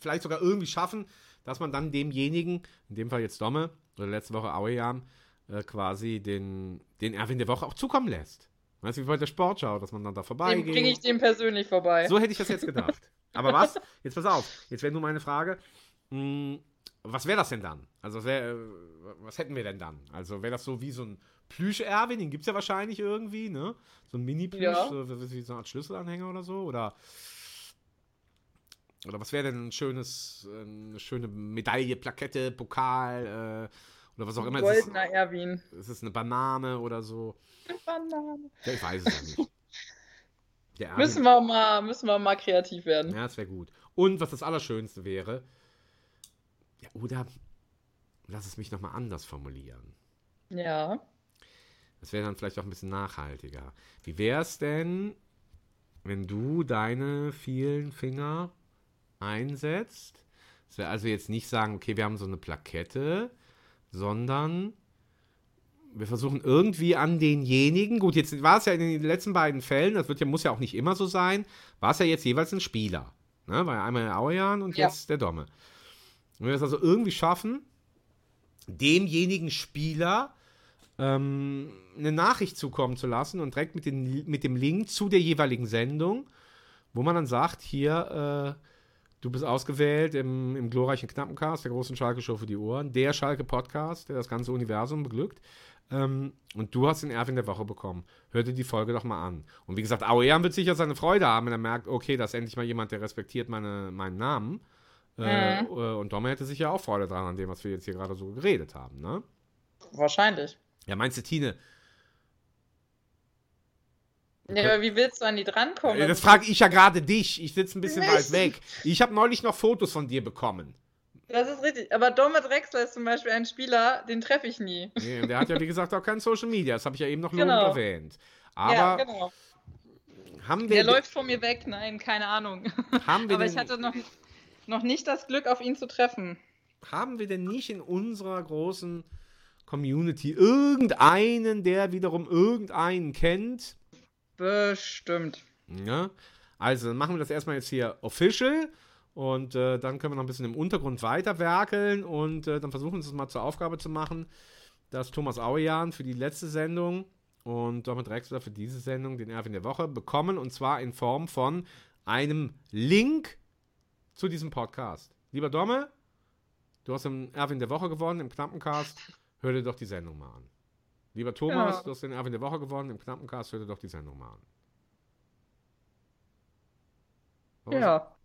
vielleicht sogar irgendwie schaffen, dass man dann demjenigen, in dem Fall jetzt Domme, oder letzte Woche Auejan, äh, quasi den, den Erwin der Woche auch zukommen lässt. Weißt du, wie bei der Sportschau, dass man dann da Dem vorbeigeht. bringe ich dem persönlich vorbei. So hätte ich das jetzt gedacht. Aber was? Jetzt pass auf. Jetzt wäre nur meine Frage. mh, was wäre das denn dann? Also, was, wär, äh, was hätten wir denn dann? Also, wäre das so wie so ein Plüsch-Erwin? Den gibt es ja wahrscheinlich irgendwie, ne? So ein Mini-Plüsch, Ja. so, wie so eine Art Schlüsselanhänger oder so? Oder, oder was wäre denn ein schönes, äh, eine schöne Medaille, Plakette, Pokal äh, oder was auch immer? Ist es, Goldener Erwin. ist es eine Banane oder so? Banane. Ja, ich weiß es ja nicht. Der Erwin- Müssen wir mal, müssen wir mal kreativ werden. ja, das wäre gut. Und was das Allerschönste wäre, ja, oder lass es mich nochmal anders formulieren. Ja. Das wäre dann vielleicht auch ein bisschen nachhaltiger. Wie wäre es denn, wenn du deine vielen Finger einsetzt? Das wäre also jetzt nicht sagen, okay, wir haben so eine Plakette, sondern wir versuchen irgendwie an denjenigen, gut, jetzt war es ja in den letzten beiden Fällen, das wird ja, muss ja auch nicht immer so sein, war es ja jetzt jeweils ein Spieler. Ne? War ja einmal der Auejan und Ja. jetzt der Domme. Wenn wir es also irgendwie schaffen, demjenigen Spieler ähm, eine Nachricht zukommen zu lassen und direkt mit, den, mit dem Link zu der jeweiligen Sendung, wo man dann sagt, hier, äh, du bist ausgewählt im, im glorreichen Knappencast, der großen Schalke-Show für die Ohren, der Schalke-Podcast, der das ganze Universum beglückt. Ähm, und du hast den Erwin der Woche bekommen. Hör dir die Folge doch mal an. Und wie gesagt, Auean wird sicher seine Freude haben, wenn er merkt, okay, da ist endlich mal jemand, der respektiert meine, meinen Namen. Äh, äh, und Domme hätte sicher auch Freude dran an dem, was wir jetzt hier gerade so geredet haben, ne? Wahrscheinlich. Ja, meinst du, Tine? Ja, aber wie willst du an die drankommen? Äh, Das frage ich ja gerade dich. Ich sitze ein bisschen Nicht. weit weg. Ich habe neulich noch Fotos von dir bekommen. Das ist richtig. Aber Domme Drexler ist zum Beispiel ein Spieler, den treffe ich nie. Nee, und der hat ja, wie gesagt, auch kein Social Media. Das habe ich ja eben noch Genau. erwähnt. Aber ja, genau. haben Der wir, läuft vor mir weg. Nein, keine Ahnung. haben wir, Aber ich hatte noch, noch nicht das Glück, auf ihn zu treffen. haben wir denn nicht in unserer großen Community irgendeinen, der wiederum irgendeinen kennt? Bestimmt. Ja? Also, dann machen wir das erstmal jetzt hier official. Und äh, dann können wir noch ein bisschen im Untergrund weiterwerkeln und äh, dann versuchen wir es mal zur Aufgabe zu machen, dass Thomas Auejan für die letzte Sendung und Domme Drexler für diese Sendung den Erwin der Woche bekommen und zwar in Form von einem Link zu diesem Podcast. Lieber Domme, du hast den Erwin der Woche gewonnen im Knappencast, hör dir doch die Sendung mal an. Lieber Thomas, Ja. du hast den Erwin der Woche gewonnen im Knappencast, hör dir doch die Sendung mal an. Warum- Ja,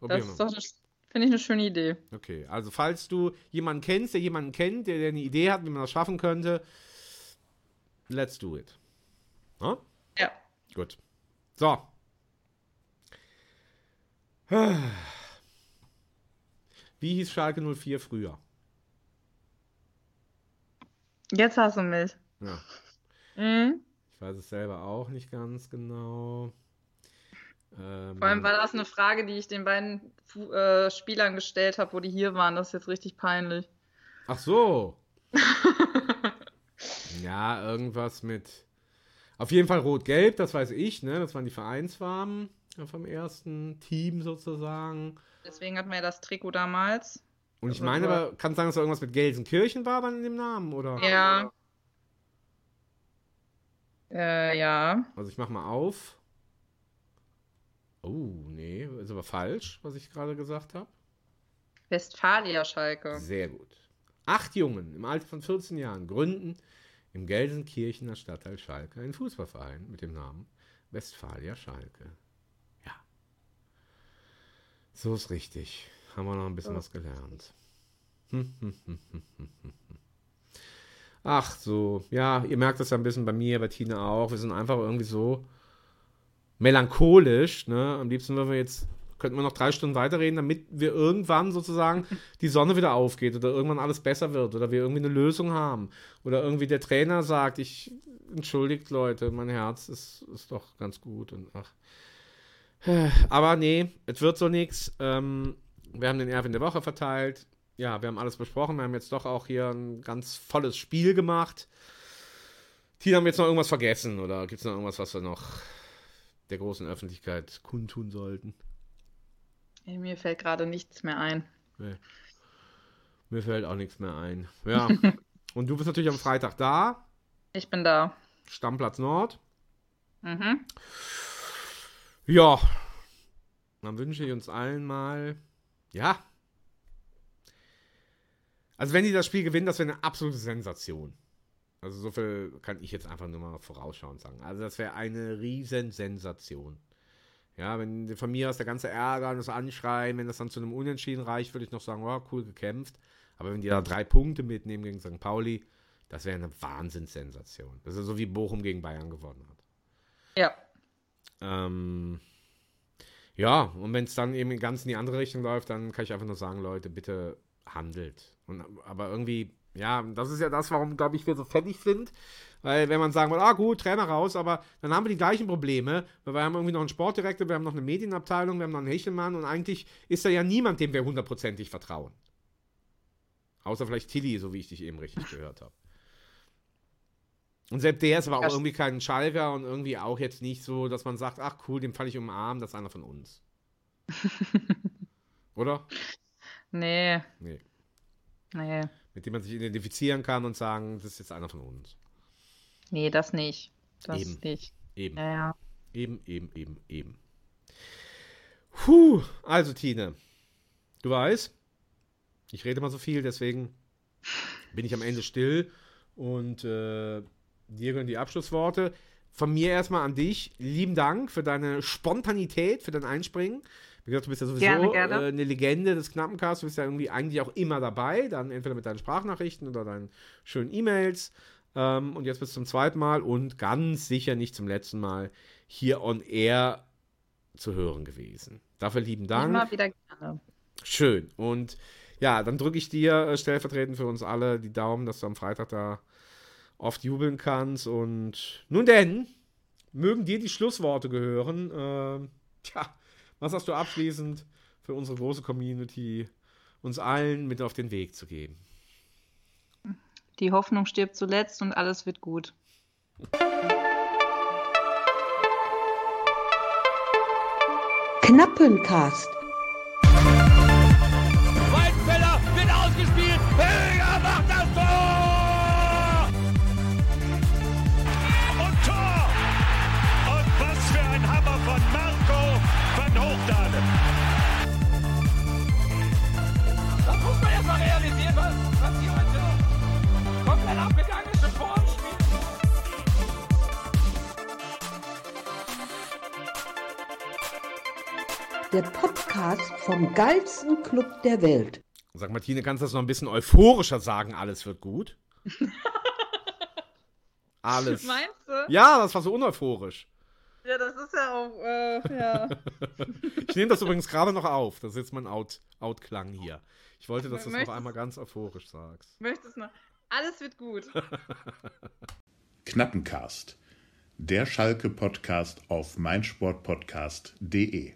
Probieren das wir ist finde ich eine schöne Idee. Okay, also falls du jemanden kennst, der jemanden kennt, der, der eine Idee hat, wie man das schaffen könnte, let's do it. Ne? Ja. Gut. So. Wie hieß Schalke 04 früher? Jetzt hast du mich. Ja, Mhm. ich weiß es selber auch nicht ganz genau. Ähm, Vor allem war das eine Frage, die ich den beiden äh, Spielern gestellt habe, wo die hier waren. Das ist jetzt richtig peinlich. Ach so. ja, irgendwas mit. Auf jeden Fall rot-gelb, das weiß ich, ne? Das waren die Vereinsfarben vom ersten Team sozusagen. Deswegen hatten wir ja das Trikot damals. Und ich Das meine aber, kann sagen, dass da irgendwas mit Gelsenkirchen war dann in dem Namen, oder? Ja. Äh, ja. Also ich mach mal auf. Oh, nee, ist aber falsch, was ich gerade gesagt habe. Westfalia Schalke. Sehr gut. Acht Jungen im Alter von 14 Jahren gründen im Gelsenkirchener Stadtteil Schalke einen Fußballverein mit dem Namen Westfalia Schalke. Ja. So ist richtig. Haben wir noch ein bisschen was gelernt. Hm, hm, hm, hm, hm, hm, hm. Ach so, ja, ihr merkt das ja ein bisschen bei mir, bei Tina auch. Wir sind einfach irgendwie so melancholisch, ne? Am liebsten würden wir jetzt könnten wir noch drei Stunden weiterreden, damit wir irgendwann sozusagen die Sonne wieder aufgeht oder irgendwann alles besser wird oder wir irgendwie eine Lösung haben. Oder irgendwie der Trainer sagt, ich entschuldigt Leute, mein Herz ist, ist doch ganz gut und ach. Aber nee, es wird so nichts. Ähm, wir haben den Erwin der Woche verteilt. Ja, wir haben alles besprochen. Wir haben jetzt doch auch hier ein ganz volles Spiel gemacht. Tina, haben wir jetzt noch irgendwas vergessen oder gibt es noch irgendwas, was wir noch der großen Öffentlichkeit kundtun sollten? Ey, mir fällt gerade nichts mehr ein. Nee. Mir fällt auch nichts mehr ein. Ja. Und du bist natürlich am Freitag da. Ich bin da. Stammplatz Nord. Mhm. Ja. Dann wünsche ich uns allen mal. Ja. Also, wenn die das Spiel gewinnen, das wäre eine absolute Sensation. Also, so viel kann ich jetzt einfach nur mal vorausschauend sagen. Also, das wäre eine riesen Sensation. Ja, wenn von mir aus der ganze Ärger und das Anschreien, wenn das dann zu einem Unentschieden reicht, würde ich noch sagen, oh, cool gekämpft. Aber wenn die da drei Punkte mitnehmen gegen St. Pauli, das wäre eine Wahnsinnssensation. Das ist so wie Bochum gegen Bayern gewonnen hat. Ja. Ähm, ja, und wenn es dann eben ganz in die andere Richtung läuft, dann kann ich einfach nur sagen, Leute, bitte handelt. Und, aber irgendwie, ja, das ist ja das, warum, glaube ich, wir so fertig sind. Weil wenn man sagen will, ah gut, Trainer raus, aber dann haben wir die gleichen Probleme, weil wir haben irgendwie noch einen Sportdirektor, wir haben noch eine Medienabteilung, wir haben noch einen Hechelmann und eigentlich ist da ja niemand, dem wir hundertprozentig vertrauen. Außer vielleicht Tilly, so wie ich dich eben richtig gehört habe. Und selbst der ist aber auch irgendwie kein Schalker und irgendwie auch jetzt nicht so, dass man sagt, ach cool, den falle ich umarmen, das ist einer von uns. Oder? Nee. Nee. Nee. Mit dem man sich identifizieren kann und sagen, das ist jetzt einer von uns. Nee, das nicht. Das Eben. nicht. Eben. Ja, ja. Eben, eben, eben, eben. Puh, also Tine, du weißt, ich rede mal so viel, deswegen bin ich am Ende still und äh, dir gehören die Abschlussworte. Von mir erstmal an dich. Lieben Dank für deine Spontanität, für dein Einspringen. Wie gesagt, du bist ja sowieso Gerne, gerne. Äh, eine Legende des Knappencasts. Du bist ja irgendwie eigentlich auch immer dabei. Dann entweder mit deinen Sprachnachrichten oder deinen schönen E-Mails. Ähm, und jetzt bist du zum zweiten Mal und ganz sicher nicht zum letzten Mal hier on air zu hören gewesen. Dafür lieben Dank. Immer wieder gerne. Schön. Und ja, dann drücke ich dir äh, stellvertretend für uns alle die Daumen, dass du am Freitag da oft jubeln kannst. Und nun denn, mögen dir die Schlussworte gehören. Ähm, tja, was hast du abschließend für unsere große Community uns allen mit auf den Weg zu geben? Die Hoffnung stirbt zuletzt und alles wird gut. Knappencast. Der Podcast vom geilsten Club der Welt. Sag mal, Tine, kannst du das noch ein bisschen euphorischer sagen? Alles wird gut. Alles. Meinst du? Ja, das war so uneuphorisch. Ja, das ist ja auch, äh, ja. Ich nehme das übrigens gerade noch auf. Das ist jetzt mein Out- Outklang hier. Ich wollte, dass du es noch einmal ganz euphorisch sagst. Möchtest noch? Alles wird gut. Knappencast. Der Schalke-Podcast auf meinsportpodcast.de